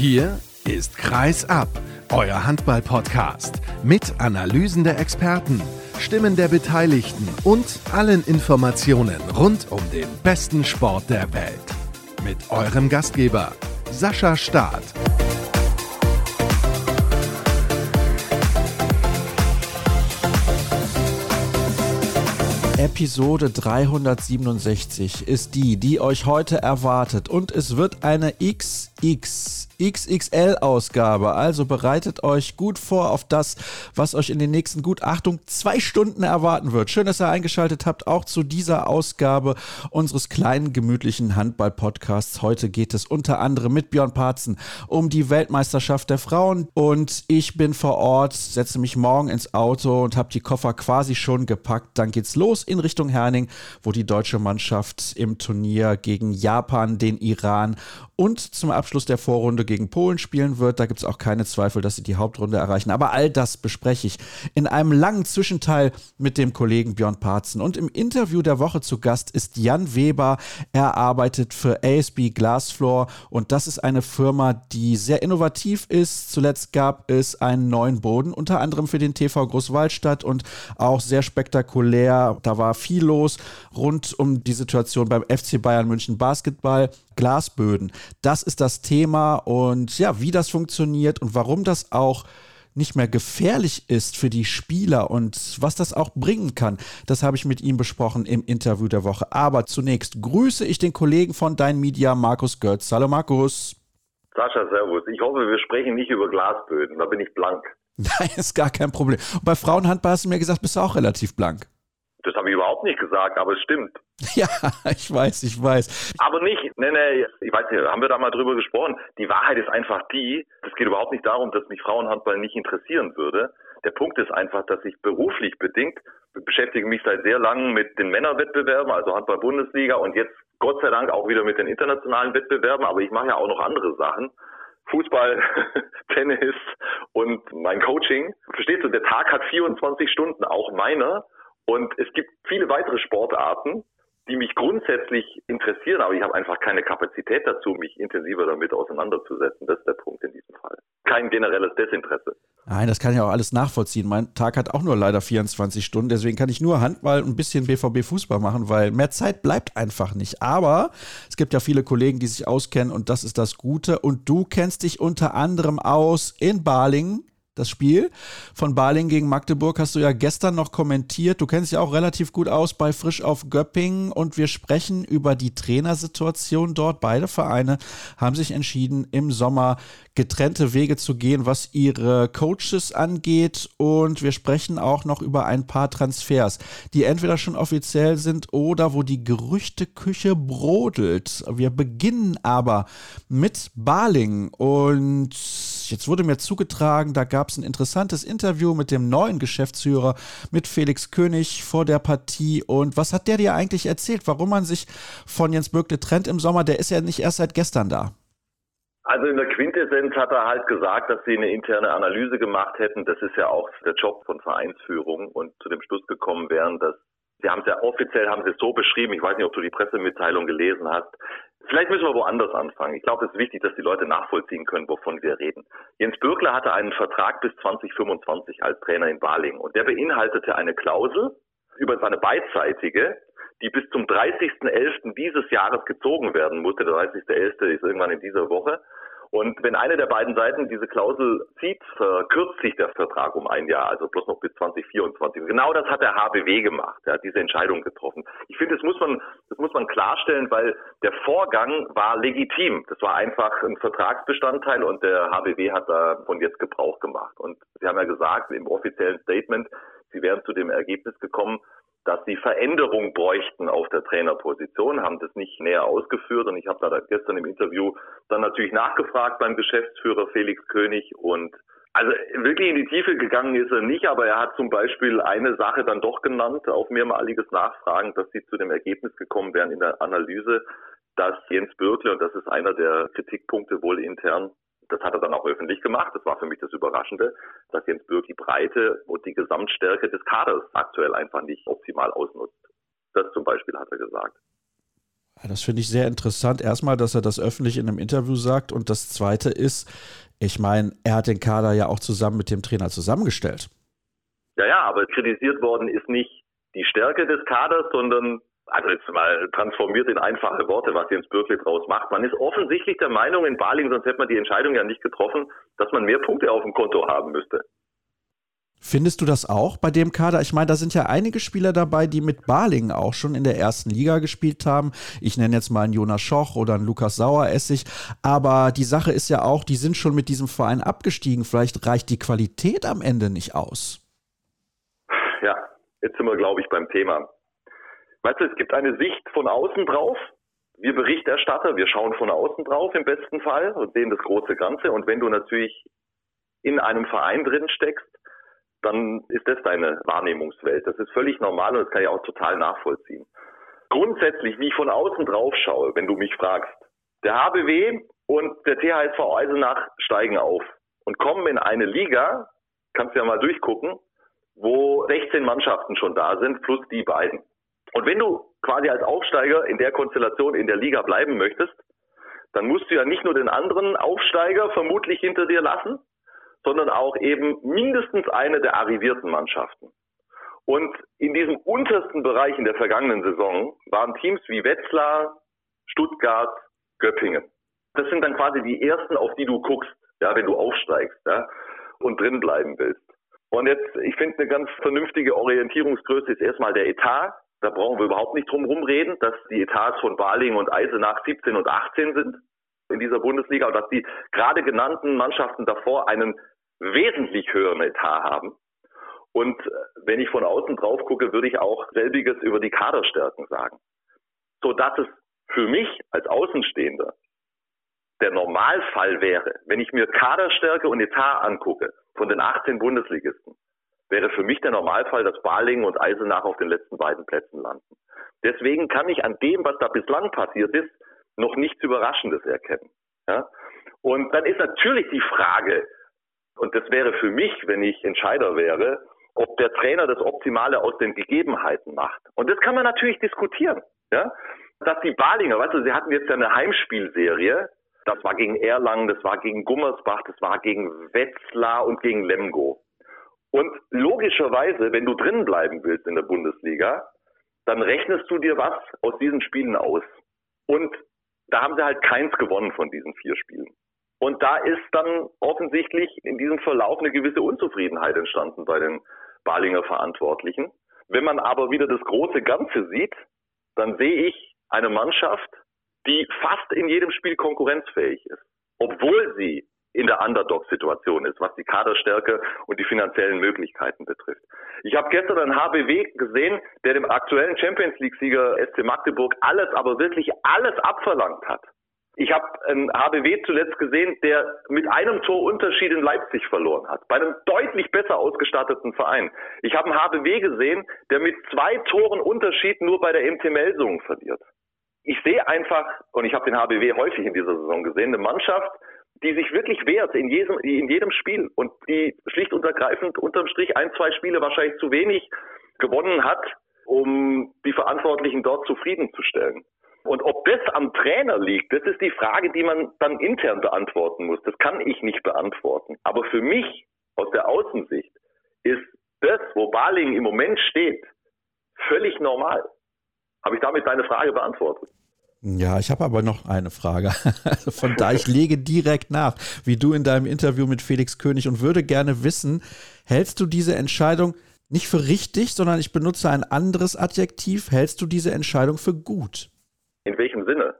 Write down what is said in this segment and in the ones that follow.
Hier ist Kreis ab, euer Handball-Podcast mit Analysen der Experten, Stimmen der Beteiligten und allen Informationen rund um den besten Sport der Welt. Mit eurem Gastgeber Sascha Staat. Episode 367 ist die, die euch heute erwartet und es wird eine XX XXL-Ausgabe. Also bereitet euch gut vor auf das, was euch in den nächsten gut, Achtung, zwei Stunden erwarten wird. Schön, dass ihr eingeschaltet habt, auch zu dieser Ausgabe unseres kleinen, gemütlichen Handball-Podcasts. Heute geht es unter anderem mit Björn Parzen um die Weltmeisterschaft der Frauen und ich bin vor Ort, setze mich morgen ins Auto und habe die Koffer quasi schon gepackt. Dann geht's los in Richtung Herning, wo die deutsche Mannschaft im Turnier gegen Japan, den Iran und zum Abschluss der Vorrunde gegen Polen spielen wird. Da gibt es auch keine Zweifel, dass sie die Hauptrunde erreichen. Aber all das bespreche ich in einem langen Zwischenteil mit dem Kollegen Björn Parzen. Und im Interview der Woche zu Gast ist Jan Weber. Er arbeitet für ASB Glassfloor und das ist eine Firma, die sehr innovativ ist. Zuletzt gab es einen neuen Boden, unter anderem für den TV Großwaldstadt und auch sehr spektakulär. Da war viel los rund um die Situation beim FC Bayern München Basketball. Glasböden. Das ist das Thema und ja, wie das funktioniert und warum das auch nicht mehr gefährlich ist für die Spieler und was das auch bringen kann, das habe ich mit ihm besprochen im Interview der Woche. Aber zunächst grüße ich den Kollegen von Dein Media, Markus Götz. Hallo Markus. Sascha, servus. Ich hoffe, wir sprechen nicht über Glasböden, da bin ich blank. Nein, ist gar kein Problem. Und bei Frauenhandball hast du mir gesagt, bist du auch relativ blank. Das habe ich überhaupt nicht gesagt, aber es stimmt. Ja, ich weiß, ich weiß. Aber nicht, nee, nee, ich weiß nicht, haben wir da mal drüber gesprochen. Die Wahrheit ist einfach die, es geht überhaupt nicht darum, dass mich Frauenhandball nicht interessieren würde. Der Punkt ist einfach, dass ich beruflich bedingt beschäftige mich seit sehr langem mit den Männerwettbewerben, also Handball-Bundesliga und jetzt Gott sei Dank auch wieder mit den internationalen Wettbewerben, aber ich mache ja auch noch andere Sachen. Fußball, Tennis und mein Coaching. Verstehst du, der Tag hat 24 Stunden, auch meiner. Und es gibt viele weitere Sportarten, die mich grundsätzlich interessieren, aber ich habe einfach keine Kapazität dazu, mich intensiver damit auseinanderzusetzen. Das ist der Punkt in diesem Fall. Kein generelles Desinteresse. Nein, das kann ich auch alles nachvollziehen. Mein Tag hat auch nur leider 24 Stunden, deswegen kann ich nur Handball und ein bisschen BVB Fußball machen, weil mehr Zeit bleibt einfach nicht. Aber es gibt ja viele Kollegen, die sich auskennen und das ist das Gute. Und du kennst dich unter anderem aus in Balingen das Spiel von Baling gegen Magdeburg hast du ja gestern noch kommentiert. Du kennst dich auch relativ gut aus bei Frisch auf Göppingen und wir sprechen über die Trainersituation dort. Beide Vereine haben sich entschieden, im Sommer getrennte Wege zu gehen, was ihre Coaches angeht. Und wir sprechen auch noch über ein paar Transfers, die entweder schon offiziell sind oder wo die Gerüchteküche brodelt. Wir beginnen aber mit Baling und Jetzt wurde mir zugetragen, da gab es ein interessantes Interview mit dem neuen Geschäftsführer, mit Felix König vor der Partie. Und was hat der dir eigentlich erzählt, warum man sich von Jens Böckle trennt im Sommer? Der ist ja nicht erst seit gestern da. Also in der Quintessenz hat er halt gesagt, dass sie eine interne Analyse gemacht hätten. Das ist ja auch der Job von Vereinsführung und zu dem Schluss gekommen wären, dass Sie haben es ja offiziell haben Sie es so beschrieben. Ich weiß nicht, ob du die Pressemitteilung gelesen hast. Vielleicht müssen wir woanders anfangen. Ich glaube, es ist wichtig, dass die Leute nachvollziehen können, wovon wir reden. Jens Bürgler hatte einen Vertrag bis 2025 als Trainer in Balingen und der beinhaltete eine Klausel über seine beidseitige, die bis zum 30.11. dieses Jahres gezogen werden musste. Der 30.11. ist irgendwann in dieser Woche. Und wenn eine der beiden Seiten diese Klausel zieht, verkürzt sich der Vertrag um ein Jahr, also bloß noch bis 2024. genau das hat der HBW gemacht. Er hat diese Entscheidung getroffen. Ich finde, das muss man, das muss man klarstellen, weil der Vorgang war legitim. Das war einfach ein Vertragsbestandteil und der HBW hat davon jetzt Gebrauch gemacht. Und Sie haben ja gesagt im offiziellen Statement, Sie wären zu dem Ergebnis gekommen, dass sie Veränderung bräuchten auf der Trainerposition, haben das nicht näher ausgeführt. Und ich habe da gestern im Interview dann natürlich nachgefragt beim Geschäftsführer Felix König. Und also wirklich in die Tiefe gegangen ist er nicht, aber er hat zum Beispiel eine Sache dann doch genannt auf mehrmaliges Nachfragen, dass sie zu dem Ergebnis gekommen wären in der Analyse, dass Jens Bürkle, und das ist einer der Kritikpunkte wohl intern, das hat er dann auch öffentlich gemacht. Das war für mich das Überraschende, dass Jens Bürg die Breite und die Gesamtstärke des Kaders aktuell einfach nicht optimal ausnutzt. Das zum Beispiel hat er gesagt. Das finde ich sehr interessant. Erstmal, dass er das öffentlich in einem Interview sagt. Und das Zweite ist, ich meine, er hat den Kader ja auch zusammen mit dem Trainer zusammengestellt. Ja, ja, aber kritisiert worden ist nicht die Stärke des Kaders, sondern, also jetzt mal transformiert in einfache Worte, was Jens Bürkle draus macht. Man ist offensichtlich der Meinung in Baling, sonst hätte man die Entscheidung ja nicht getroffen, dass man mehr Punkte auf dem Konto haben müsste. Findest du das auch bei dem Kader? Ich meine, da sind ja einige Spieler dabei, die mit Balingen auch schon in der ersten Liga gespielt haben. Ich nenne jetzt mal einen Jonas Schoch oder einen Lukas Saueressig. Aber die Sache ist ja auch, die sind schon mit diesem Verein abgestiegen. Vielleicht reicht die Qualität am Ende nicht aus. Ja, jetzt sind wir, glaube ich, beim Thema. Weißt du, es gibt eine Sicht von außen drauf. Wir Berichterstatter, wir schauen von außen drauf im besten Fall und sehen das große Ganze. Und wenn du natürlich in einem Verein drin steckst, dann ist das deine Wahrnehmungswelt. Das ist völlig normal und das kann ich auch total nachvollziehen. Grundsätzlich, wie ich von außen drauf schaue, wenn du mich fragst, der HBW und der THSV Eisenach steigen auf und kommen in eine Liga, kannst du ja mal durchgucken, wo 16 Mannschaften schon da sind, plus die beiden. Und wenn du quasi als Aufsteiger in der Konstellation in der Liga bleiben möchtest, dann musst du ja nicht nur den anderen Aufsteiger vermutlich hinter dir lassen, sondern auch eben mindestens eine der arrivierten Mannschaften. Und in diesem untersten Bereich in der vergangenen Saison waren Teams wie Wetzlar, Stuttgart, Göppingen. Das sind dann quasi die ersten, auf die du guckst, ja, wenn du aufsteigst ja, und drin bleiben willst. Und jetzt, ich finde, eine ganz vernünftige Orientierungsgröße ist erstmal der Etat. Da brauchen wir überhaupt nicht drum rumreden, dass die Etats von Baling und Eisenach 17 und 18 sind in dieser Bundesliga und dass die gerade genannten Mannschaften davor einen wesentlich höheren Etat haben. Und äh, wenn ich von außen drauf gucke, würde ich auch selbiges über die Kaderstärken sagen. So dass es für mich als Außenstehender der Normalfall wäre, wenn ich mir Kaderstärke und Etat angucke von den 18 Bundesligisten, wäre für mich der Normalfall, dass Balingen und Eisenach auf den letzten beiden Plätzen landen. Deswegen kann ich an dem, was da bislang passiert ist, noch nichts Überraschendes erkennen. Ja? Und dann ist natürlich die Frage, und das wäre für mich, wenn ich Entscheider wäre, ob der Trainer das Optimale aus den Gegebenheiten macht. Und das kann man natürlich diskutieren. Ja? Dass die Balinger, weißt du, sie hatten jetzt ja eine Heimspielserie, das war gegen Erlangen, das war gegen Gummersbach, das war gegen Wetzlar und gegen Lemgo. Und logischerweise, wenn du drin bleiben willst in der Bundesliga, dann rechnest du dir was aus diesen Spielen aus. Und da haben sie halt keins gewonnen von diesen vier Spielen. Und da ist dann offensichtlich in diesem Verlauf eine gewisse Unzufriedenheit entstanden bei den Balinger Verantwortlichen. Wenn man aber wieder das große Ganze sieht, dann sehe ich eine Mannschaft, die fast in jedem Spiel konkurrenzfähig ist, obwohl sie in der Underdog-Situation ist, was die Kaderstärke und die finanziellen Möglichkeiten betrifft. Ich habe gestern einen HBW gesehen, der dem aktuellen Champions League-Sieger SC Magdeburg alles, aber wirklich alles abverlangt hat. Ich habe einen HBW zuletzt gesehen, der mit einem Tor Unterschied in Leipzig verloren hat, bei einem deutlich besser ausgestatteten Verein. Ich habe einen HBW gesehen, der mit zwei Toren Unterschied nur bei der MT Melsungen verliert. Ich sehe einfach, und ich habe den HBW häufig in dieser Saison gesehen, eine Mannschaft, die sich wirklich wehrt in jedem, in jedem Spiel und die schlicht und ergreifend unterm Strich ein, zwei Spiele wahrscheinlich zu wenig gewonnen hat, um die Verantwortlichen dort zufriedenzustellen. Und ob das am Trainer liegt, das ist die Frage, die man dann intern beantworten muss. Das kann ich nicht beantworten. Aber für mich aus der Außensicht ist das, wo Baling im Moment steht, völlig normal. Habe ich damit deine Frage beantwortet? Ja, ich habe aber noch eine Frage. Also von da ich lege direkt nach, wie du in deinem Interview mit Felix König und würde gerne wissen, hältst du diese Entscheidung nicht für richtig, sondern ich benutze ein anderes Adjektiv, hältst du diese Entscheidung für gut? In welchem Sinne?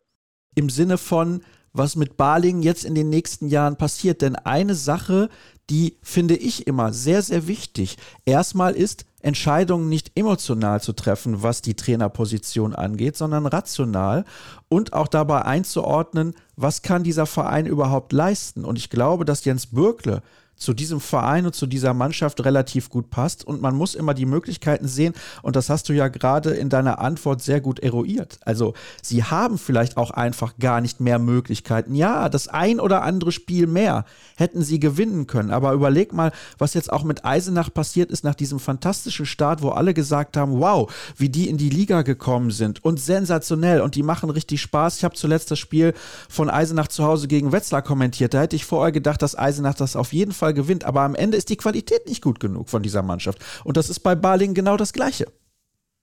Im Sinne von, was mit Baling jetzt in den nächsten Jahren passiert. Denn eine Sache, die finde ich immer sehr, sehr wichtig. Erstmal ist, Entscheidungen nicht emotional zu treffen, was die Trainerposition angeht, sondern rational und auch dabei einzuordnen, was kann dieser Verein überhaupt leisten. Und ich glaube, dass Jens Bürkle zu diesem Verein und zu dieser Mannschaft relativ gut passt. Und man muss immer die Möglichkeiten sehen. Und das hast du ja gerade in deiner Antwort sehr gut eruiert. Also sie haben vielleicht auch einfach gar nicht mehr Möglichkeiten. Ja, das ein oder andere Spiel mehr hätten sie gewinnen können. Aber überleg mal, was jetzt auch mit Eisenach passiert ist nach diesem fantastischen Start, wo alle gesagt haben, wow, wie die in die Liga gekommen sind und sensationell und die machen richtig Spaß. Ich habe zuletzt das Spiel von Eisenach zu Hause gegen Wetzlar kommentiert. Da hätte ich vorher gedacht, dass Eisenach das auf jeden Fall gewinnt. Aber am Ende ist die Qualität nicht gut genug von dieser Mannschaft. Und das ist bei Baling genau das Gleiche.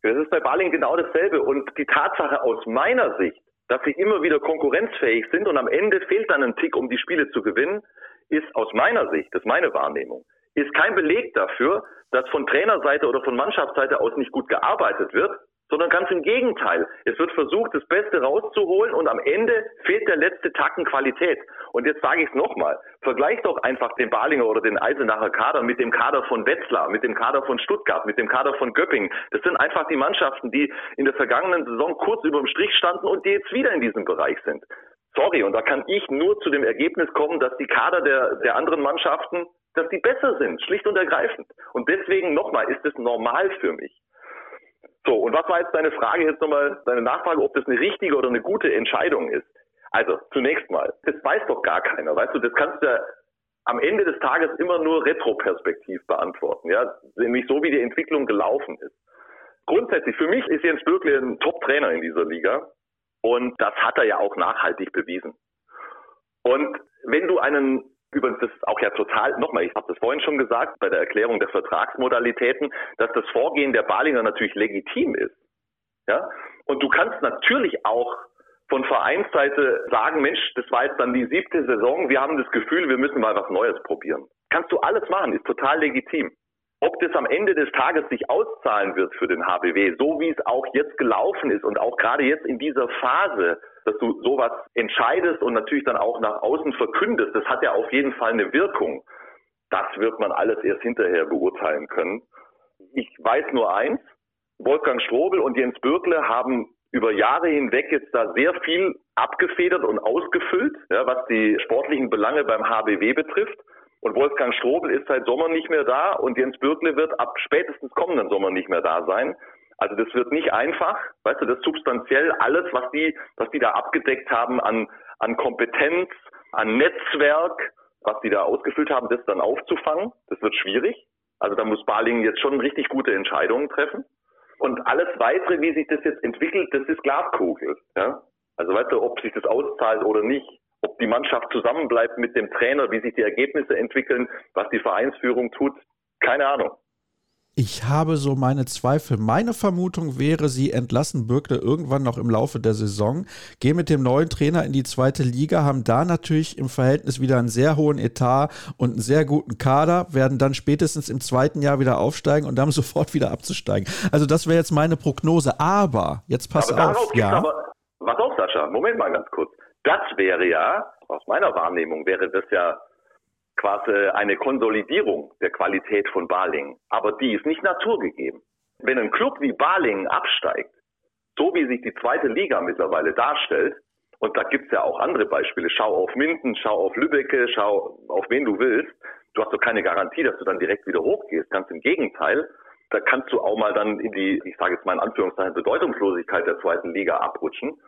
Das ist bei Baling genau dasselbe. Und die Tatsache aus meiner Sicht, dass sie immer wieder konkurrenzfähig sind und am Ende fehlt dann ein Tick, um die Spiele zu gewinnen, ist aus meiner Sicht, das ist meine Wahrnehmung, ist kein Beleg dafür, dass von Trainerseite oder von Mannschaftsseite aus nicht gut gearbeitet wird, sondern ganz im Gegenteil. Es wird versucht, das Beste rauszuholen und am Ende fehlt der letzte Tacken Qualität. Und jetzt sage ich es nochmal, vergleich doch einfach den Balinger oder den Eisenacher Kader mit dem Kader von Wetzlar, mit dem Kader von Stuttgart, mit dem Kader von Göppingen. Das sind einfach die Mannschaften, die in der vergangenen Saison kurz über dem Strich standen und die jetzt wieder in diesem Bereich sind. Sorry, und da kann ich nur zu dem Ergebnis kommen, dass die Kader der, der anderen Mannschaften, dass die besser sind, schlicht und ergreifend. Und deswegen nochmal, ist es normal für mich. So, und was war jetzt deine Frage jetzt nochmal, deine Nachfrage, ob das eine richtige oder eine gute Entscheidung ist? Also, zunächst mal, das weiß doch gar keiner, weißt du, das kannst du ja am Ende des Tages immer nur retroperspektiv beantworten, ja, nämlich so wie die Entwicklung gelaufen ist. Grundsätzlich, für mich ist Jens Bürkle ein Top-Trainer in dieser Liga und das hat er ja auch nachhaltig bewiesen. Und wenn du einen Übrigens, das ist auch ja total, nochmal, ich habe das vorhin schon gesagt, bei der Erklärung der Vertragsmodalitäten, dass das Vorgehen der Balinger natürlich legitim ist. Ja? Und du kannst natürlich auch von Vereinsseite sagen, Mensch, das war jetzt dann die siebte Saison, wir haben das Gefühl, wir müssen mal was Neues probieren. Kannst du alles machen, ist total legitim. Ob das am Ende des Tages sich auszahlen wird für den HBW, so wie es auch jetzt gelaufen ist und auch gerade jetzt in dieser Phase, dass du sowas entscheidest und natürlich dann auch nach außen verkündest, das hat ja auf jeden Fall eine Wirkung. Das wird man alles erst hinterher beurteilen können. Ich weiß nur eins, Wolfgang Strobel und Jens Bürkle haben über Jahre hinweg jetzt da sehr viel abgefedert und ausgefüllt, ja, was die sportlichen Belange beim HBW betrifft. Und Wolfgang Strobel ist seit Sommer nicht mehr da und Jens Bürkle wird ab spätestens kommenden Sommer nicht mehr da sein. Also das wird nicht einfach, weißt du, das substanziell alles, was die, was die da abgedeckt haben an, an Kompetenz, an Netzwerk, was die da ausgefüllt haben, das dann aufzufangen, das wird schwierig. Also da muss Baling jetzt schon richtig gute Entscheidungen treffen. Und alles weitere, wie sich das jetzt entwickelt, das ist Glaskugel. Ja? Also weißt du, ob sich das auszahlt oder nicht, ob die Mannschaft zusammenbleibt mit dem Trainer, wie sich die Ergebnisse entwickeln, was die Vereinsführung tut, keine Ahnung. Ich habe so meine Zweifel. Meine Vermutung wäre, sie entlassen Bürgle irgendwann noch im Laufe der Saison, gehen mit dem neuen Trainer in die zweite Liga, haben da natürlich im Verhältnis wieder einen sehr hohen Etat und einen sehr guten Kader, werden dann spätestens im zweiten Jahr wieder aufsteigen und dann sofort wieder abzusteigen. Also das wäre jetzt meine Prognose. Aber jetzt pass aber auf, ja. Aber, was auf, Sascha? Moment mal ganz kurz. Das wäre ja, aus meiner Wahrnehmung wäre das ja quasi eine Konsolidierung der Qualität von Baling. Aber die ist nicht naturgegeben. Wenn ein Club wie Baling absteigt, so wie sich die zweite Liga mittlerweile darstellt, und da gibt's ja auch andere Beispiele, schau auf Minden, schau auf Lübbecke, schau auf wen du willst, du hast doch keine Garantie, dass du dann direkt wieder hochgehst. Ganz im Gegenteil, da kannst du auch mal dann in die, ich sage jetzt mal in Anführungszeichen, Bedeutungslosigkeit der zweiten Liga abrutschen.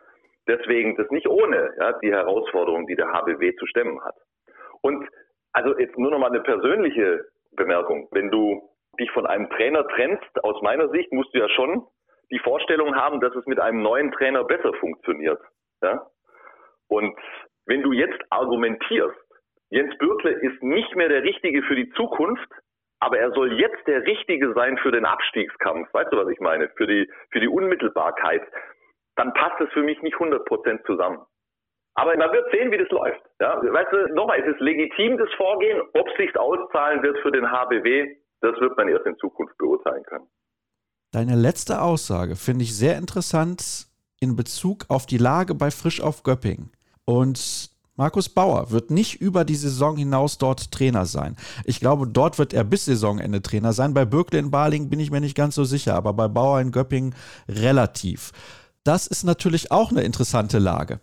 Deswegen das nicht ohne ja, die Herausforderung, die der HBW zu stemmen hat. Und also jetzt nur noch mal eine persönliche Bemerkung. Wenn du dich von einem Trainer trennst, aus meiner Sicht musst du ja schon die Vorstellung haben, dass es mit einem neuen Trainer besser funktioniert. Ja? Und wenn du jetzt argumentierst, Jens Bürkle ist nicht mehr der Richtige für die Zukunft, aber er soll jetzt der Richtige sein für den Abstiegskampf. Weißt du, was ich meine? Für die, für die Unmittelbarkeit. Dann passt es für mich nicht 100 Prozent zusammen. Aber man wird sehen, wie das läuft. Ja, weißt du, nochmal, es ist legitim, das Vorgehen. Ob es sich auszahlen wird für den HBW, das wird man erst in Zukunft beurteilen können. Deine letzte Aussage finde ich sehr interessant in Bezug auf die Lage bei Frisch auf Göpping. Und Markus Bauer wird nicht über die Saison hinaus dort Trainer sein. Ich glaube, dort wird er bis Saisonende Trainer sein. Bei Bürkle in Baling bin ich mir nicht ganz so sicher, aber bei Bauer in Göpping relativ. Das ist natürlich auch eine interessante Lage.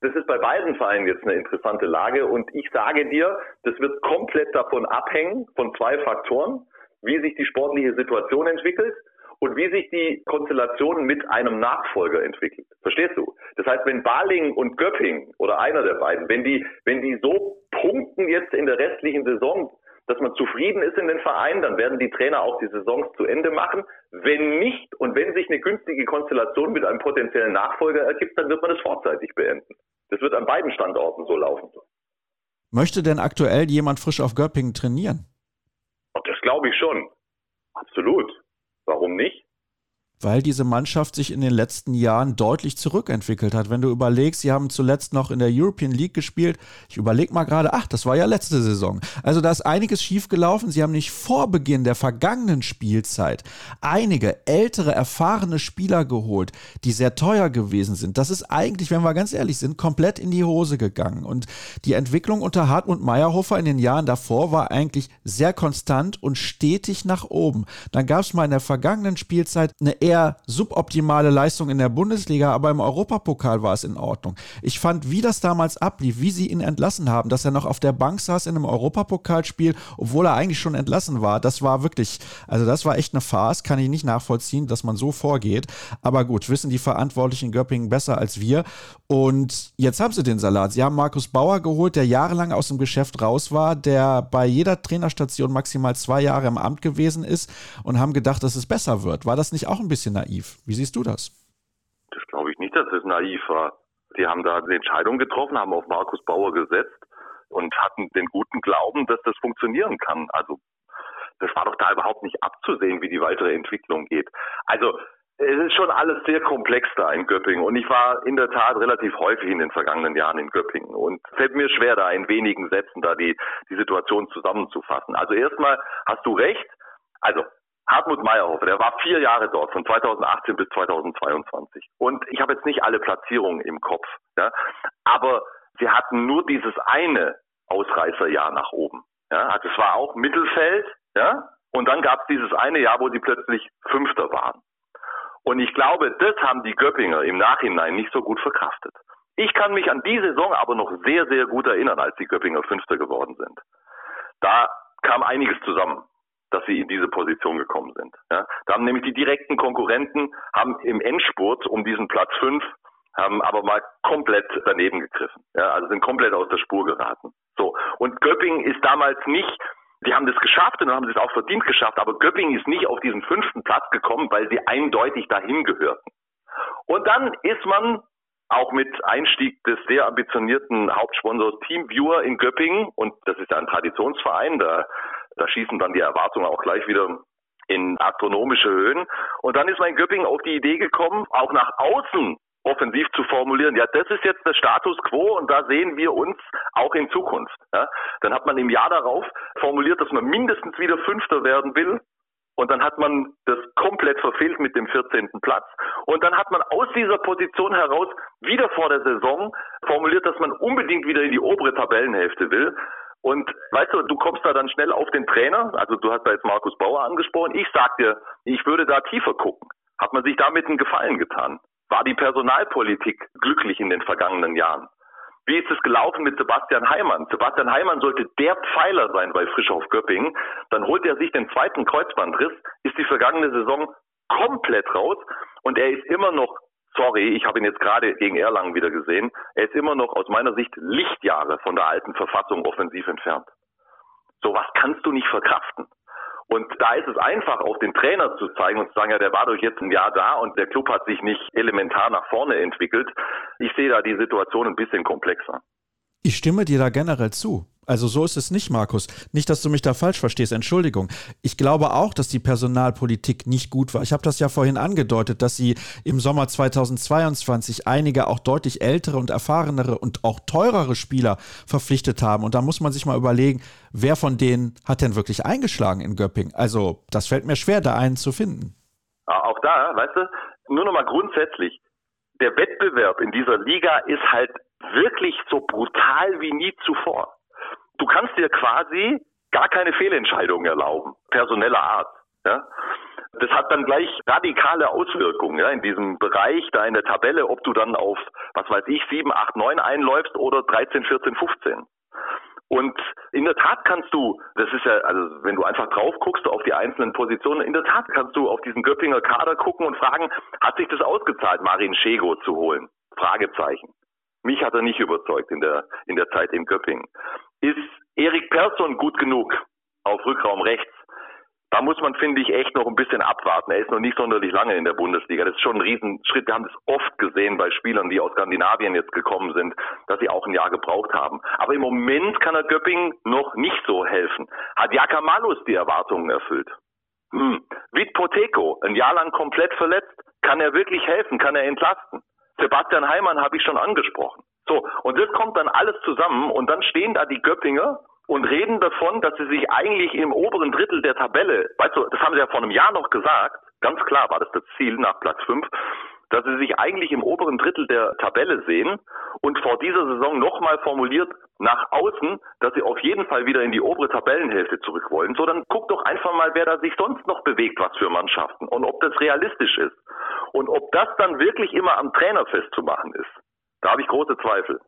Das ist bei beiden Vereinen jetzt eine interessante Lage und ich sage dir, das wird komplett davon abhängen, von zwei Faktoren, wie sich die sportliche Situation entwickelt und wie sich die Konstellation mit einem Nachfolger entwickelt. Verstehst du? Das heißt, wenn Baling und Göpping oder einer der beiden, wenn die, wenn die so punkten jetzt in der restlichen Saison, dass man zufrieden ist in den Vereinen, dann werden die Trainer auch die Saisons zu Ende machen. Wenn nicht und wenn sich eine günstige Konstellation mit einem potenziellen Nachfolger ergibt, dann wird man es vorzeitig beenden. Das wird an beiden Standorten so laufen. Möchte denn aktuell jemand frisch auf Göppingen trainieren? Das glaube ich schon. Absolut. Warum nicht? Weil diese Mannschaft sich in den letzten Jahren deutlich zurückentwickelt hat. Wenn du überlegst, sie haben zuletzt noch in der European League gespielt. Ich überlege mal gerade, ach, das war ja letzte Saison. Also da ist einiges schiefgelaufen. Sie haben nicht vor Beginn der vergangenen Spielzeit einige ältere, erfahrene Spieler geholt, die sehr teuer gewesen sind. Das ist eigentlich, wenn wir ganz ehrlich sind, komplett in die Hose gegangen. Und die Entwicklung unter Hartmut Meyerhofer in den Jahren davor war eigentlich sehr konstant und stetig nach oben. Dann gab es mal in der vergangenen Spielzeit eine eher suboptimale Leistung in der Bundesliga, aber im Europapokal war es in Ordnung. Ich fand, wie das damals ablief, wie sie ihn entlassen haben, dass er noch auf der Bank saß in einem Europapokalspiel, obwohl er eigentlich schon entlassen war, das war wirklich, also das war echt eine Farce, kann ich nicht nachvollziehen, dass man so vorgeht. Aber gut, wissen die Verantwortlichen in Göppingen besser als wir. Und jetzt haben sie den Salat. Sie haben Markus Bauer geholt, der jahrelang aus dem Geschäft raus war, der bei jeder Trainerstation maximal zwei Jahre im Amt gewesen ist und haben gedacht, dass es besser wird. War das nicht auch ein bisschen naiv. Wie siehst du das? Das glaube ich nicht, dass es naiv war. Die haben da eine Entscheidung getroffen, haben auf Markus Bauer gesetzt und hatten den guten Glauben, dass das funktionieren kann. Also das war doch da überhaupt nicht abzusehen, wie die weitere Entwicklung geht. Also es ist schon alles sehr komplex da in Göppingen und ich war in der Tat relativ häufig in den vergangenen Jahren in Göppingen und fällt mir schwer, da in wenigen Sätzen da die, die Situation zusammenzufassen. Also erstmal hast du recht, also Hartmut Meyerhofer, der war vier Jahre dort, von 2018 bis 2022. Und ich habe jetzt nicht alle Platzierungen im Kopf, ja, aber sie hatten nur dieses eine Ausreißerjahr nach oben. Ja, also es war auch Mittelfeld, ja, und dann gab es dieses eine Jahr, wo sie plötzlich Fünfter waren. Und ich glaube, das haben die Göppinger im Nachhinein nicht so gut verkraftet. Ich kann mich an die Saison aber noch sehr, sehr gut erinnern, als die Göppinger Fünfter geworden sind. Da kam einiges zusammen dass sie in diese Position gekommen sind. Ja. Da haben nämlich die direkten Konkurrenten haben im Endspurt um diesen Platz fünf haben aber mal komplett daneben gegriffen. Ja, also sind komplett aus der Spur geraten. So. Und Göppingen ist damals nicht, die haben das geschafft und haben es auch verdient geschafft, aber Göppingen ist nicht auf diesen fünften Platz gekommen, weil sie eindeutig dahin gehörten. Und dann ist man auch mit Einstieg des sehr ambitionierten Hauptsponsors Teamviewer in Göppingen, und das ist ja ein Traditionsverein, da da schießen dann die Erwartungen auch gleich wieder in astronomische Höhen. Und dann ist mein Göppingen auf die Idee gekommen, auch nach außen offensiv zu formulieren, ja, das ist jetzt der Status quo und da sehen wir uns auch in Zukunft. Ja. Dann hat man im Jahr darauf formuliert, dass man mindestens wieder Fünfter werden will. Und dann hat man das komplett verfehlt mit dem 14. Platz. Und dann hat man aus dieser Position heraus wieder vor der Saison formuliert, dass man unbedingt wieder in die obere Tabellenhälfte will. Und weißt du, du kommst da dann schnell auf den Trainer. Also du hast da jetzt Markus Bauer angesprochen. Ich sag dir, ich würde da tiefer gucken. Hat man sich damit einen Gefallen getan? War die Personalpolitik glücklich in den vergangenen Jahren? Wie ist es gelaufen mit Sebastian Heimann? Sebastian Heimann sollte der Pfeiler sein bei Frischhoff Göppingen. Dann holt er sich den zweiten Kreuzbandriss, ist die vergangene Saison komplett raus und er ist immer noch sorry, ich habe ihn jetzt gerade gegen Erlangen wieder gesehen. Er ist immer noch aus meiner Sicht Lichtjahre von der alten Verfassung offensiv entfernt. Sowas kannst du nicht verkraften. Und da ist es einfach, auch den Trainer zu zeigen und zu sagen, ja, der war doch jetzt ein Jahr da und der Club hat sich nicht elementar nach vorne entwickelt. Ich sehe da die Situation ein bisschen komplexer. Ich stimme dir da generell zu. Also so ist es nicht, Markus. Nicht, dass du mich da falsch verstehst, Entschuldigung. Ich glaube auch, dass die Personalpolitik nicht gut war. Ich habe das ja vorhin angedeutet, dass sie im Sommer 2022 einige auch deutlich ältere und erfahrenere und auch teurere Spieler verpflichtet haben. Und da muss man sich mal überlegen, wer von denen hat denn wirklich eingeschlagen in Göpping? Also das fällt mir schwer, da einen zu finden. Auch da, weißt du, nur noch mal grundsätzlich. Der Wettbewerb in dieser Liga ist halt wirklich so brutal wie nie zuvor. Du kannst dir quasi gar keine Fehlentscheidungen erlauben, personeller Art. Ja? Das hat dann gleich radikale Auswirkungen ja, in diesem Bereich, da in der Tabelle, ob du dann auf, was weiß ich, 7, 8, 9 einläufst oder 13, 14, 15. Und in der Tat kannst du, das ist ja, also wenn du einfach drauf guckst auf die einzelnen Positionen, in der Tat kannst du auf diesen Göppinger Kader gucken und fragen, hat sich das ausgezahlt, Marin Schego zu holen? Fragezeichen. Mich hat er nicht überzeugt in der, in der Zeit in Göppingen. Ist Erik Persson gut genug auf Rückraum rechts? da muss man, finde ich, echt noch ein bisschen abwarten. Er ist noch nicht sonderlich lange in der Bundesliga. Das ist schon ein Riesenschritt. Wir haben das oft gesehen bei Spielern, die aus Skandinavien jetzt gekommen sind, dass sie auch ein Jahr gebraucht haben. Aber im Moment kann er Göpping noch nicht so helfen. Hat Jaka Malus die Erwartungen erfüllt? Hm. Vit Poteko, ein Jahr lang komplett verletzt. Kann er wirklich helfen? Kann er entlasten? Sebastian Heimann habe ich schon angesprochen. So, und das kommt dann alles zusammen und dann stehen da die Göppinger und reden davon, dass sie sich eigentlich im oberen Drittel der Tabelle, weißt du, das haben sie ja vor einem Jahr noch gesagt, ganz klar war das das Ziel nach Platz 5, dass sie sich eigentlich im oberen Drittel der Tabelle sehen und vor dieser Saison nochmal formuliert nach außen, dass sie auf jeden Fall wieder in die obere Tabellenhälfte zurück wollen. So, dann guck doch einfach mal, wer da sich sonst noch bewegt, was für Mannschaften und ob das realistisch ist. Und ob das dann wirklich immer am Trainer festzumachen ist. Da habe ich große Zweifel.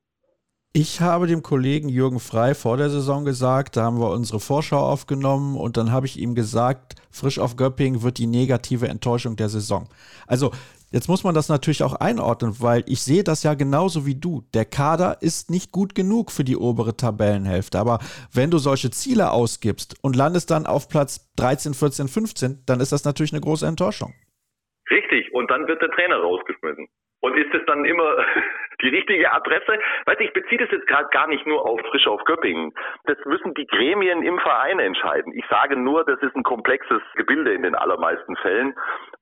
Ich habe dem Kollegen Jürgen Frei vor der Saison gesagt, da haben wir unsere Vorschau aufgenommen und dann habe ich ihm gesagt, frisch auf Göpping wird die negative Enttäuschung der Saison. Also jetzt muss man das natürlich auch einordnen, weil ich sehe das ja genauso wie du. Der Kader ist nicht gut genug für die obere Tabellenhälfte. Aber wenn du solche Ziele ausgibst und landest dann auf Platz 13, 14, 15, dann ist das natürlich eine große Enttäuschung. Richtig, und dann wird der Trainer rausgeschmissen. Und ist es dann immer die richtige Adresse? Weißt du, ich beziehe das jetzt gerade gar nicht nur auf frisch auf Göppingen. Das müssen die Gremien im Verein entscheiden. Ich sage nur, das ist ein komplexes Gebilde in den allermeisten Fällen.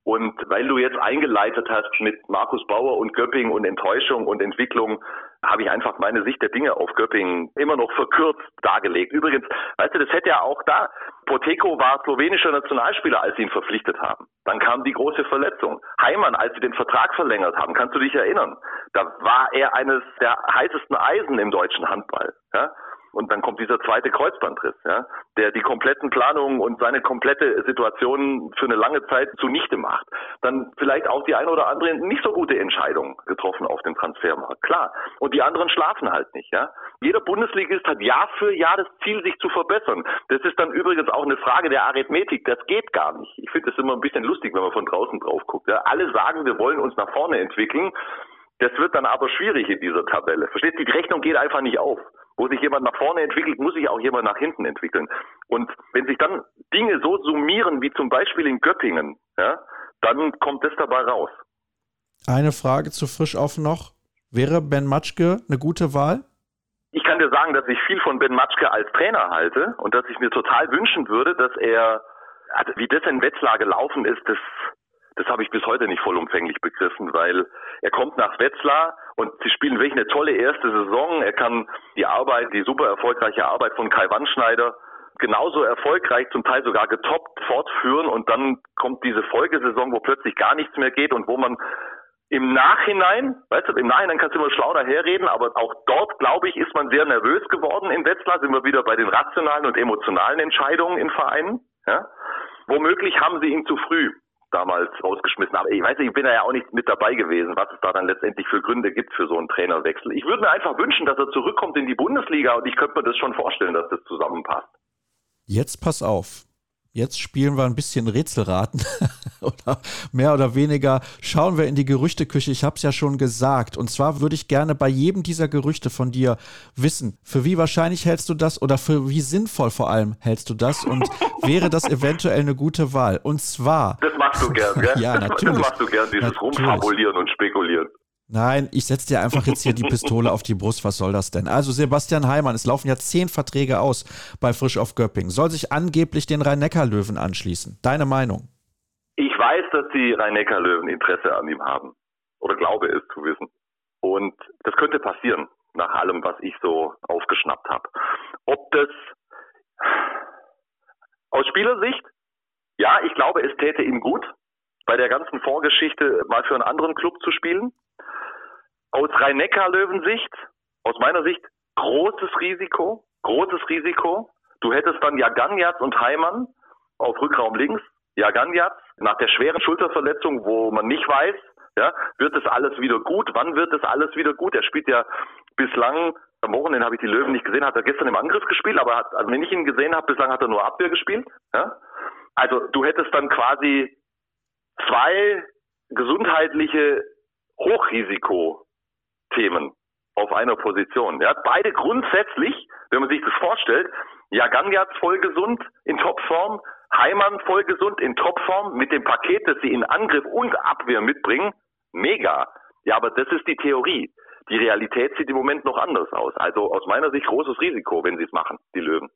Und weil du jetzt eingeleitet hast mit Markus Bauer und Göppingen und Enttäuschung und Entwicklung, habe ich einfach meine Sicht der Dinge auf Göppingen immer noch verkürzt dargelegt. Übrigens, weißt du, das hätte ja auch da, Poteco war slowenischer Nationalspieler, als sie ihn verpflichtet haben. Dann kam die große Verletzung. Heimann, als sie den Vertrag verlängert haben, kannst du dich erinnern, da war er eines der heißesten Eisen im deutschen Handball. Ja? Und dann kommt dieser zweite Kreuzbandriss, ja, der die kompletten Planungen und seine komplette Situation für eine lange Zeit zunichte macht. Dann vielleicht auch die eine oder andere nicht so gute Entscheidung getroffen auf dem Transfermarkt. Klar. Und die anderen schlafen halt nicht, ja. Jeder Bundesligist hat Jahr für Jahr das Ziel, sich zu verbessern. Das ist dann übrigens auch eine Frage der Arithmetik. Das geht gar nicht. Ich finde das immer ein bisschen lustig, wenn man von draußen drauf guckt. Ja. Alle sagen, wir wollen uns nach vorne entwickeln. Das wird dann aber schwierig in dieser Tabelle. Versteht? Die Rechnung geht einfach nicht auf. Wo sich jemand nach vorne entwickelt, muss sich auch jemand nach hinten entwickeln. Und wenn sich dann Dinge so summieren wie zum Beispiel in Göttingen, ja, dann kommt das dabei raus. Eine Frage zu frisch auf noch. Wäre Ben Matschke eine gute Wahl? Ich kann dir sagen, dass ich viel von Ben Matschke als Trainer halte und dass ich mir total wünschen würde, dass er, also wie das in Wetzlar gelaufen ist, das das habe ich bis heute nicht vollumfänglich begriffen, weil er kommt nach Wetzlar und sie spielen wirklich eine tolle erste Saison. Er kann die Arbeit, die super erfolgreiche Arbeit von Kai Wandschneider genauso erfolgreich, zum Teil sogar getoppt fortführen und dann kommt diese Folgesaison, wo plötzlich gar nichts mehr geht und wo man im Nachhinein, weißt du, im Nachhinein kannst du immer schlau daherreden, aber auch dort, glaube ich, ist man sehr nervös geworden in Wetzlar, sind wir wieder bei den rationalen und emotionalen Entscheidungen in Vereinen. Ja? Womöglich haben sie ihn zu früh damals rausgeschmissen. Aber ich weiß, ich bin ja auch nicht mit dabei gewesen, was es da dann letztendlich für Gründe gibt für so einen Trainerwechsel. Ich würde mir einfach wünschen, dass er zurückkommt in die Bundesliga und ich könnte mir das schon vorstellen, dass das zusammenpasst. Jetzt pass auf. Jetzt spielen wir ein bisschen Rätselraten oder mehr oder weniger schauen wir in die Gerüchteküche. Ich habe es ja schon gesagt. Und zwar würde ich gerne bei jedem dieser Gerüchte von dir wissen, für wie wahrscheinlich hältst du das oder für wie sinnvoll vor allem hältst du das und wäre das eventuell eine gute Wahl? Und zwar. Das machst du gern, gell? ja, natürlich. Das machst du gern, dieses natürlich. Rumfabulieren und Spekulieren. Nein, ich setze dir einfach jetzt hier die Pistole auf die Brust. Was soll das denn? Also Sebastian Heimann, es laufen ja zehn Verträge aus bei Frisch auf Göpping. Soll sich angeblich den Rhein-Neckar-Löwen anschließen. Deine Meinung? Ich weiß, dass die Rhein-Neckar-Löwen Interesse an ihm haben. Oder glaube es zu wissen. Und das könnte passieren, nach allem, was ich so aufgeschnappt habe. Ob das aus Spielersicht, ja, ich glaube, es täte ihm gut, bei der ganzen Vorgeschichte mal für einen anderen Club zu spielen. Aus Rhein-Neckar-Löwensicht, aus meiner Sicht, großes Risiko, großes Risiko. Du hättest dann Jaganjatz und Heimann auf Rückraum links, Jaganjatz, nach der schweren Schulterverletzung, wo man nicht weiß, ja, wird es alles wieder gut? Wann wird es alles wieder gut? Er spielt ja bislang am Wochenende habe ich die Löwen nicht gesehen, hat er gestern im Angriff gespielt, aber hat, also wenn ich ihn gesehen habe, bislang hat er nur Abwehr gespielt. Ja? Also du hättest dann quasi zwei gesundheitliche Hochrisiko-Themen auf einer Position. Ja? Beide grundsätzlich, wenn man sich das vorstellt, Jaganjats voll gesund in Topform, Heimann voll gesund in Topform mit dem Paket, das sie in Angriff und Abwehr mitbringen, mega. Ja, aber das ist die Theorie. Die Realität sieht im Moment noch anders aus. Also aus meiner Sicht großes Risiko, wenn sie es machen, die Löwen.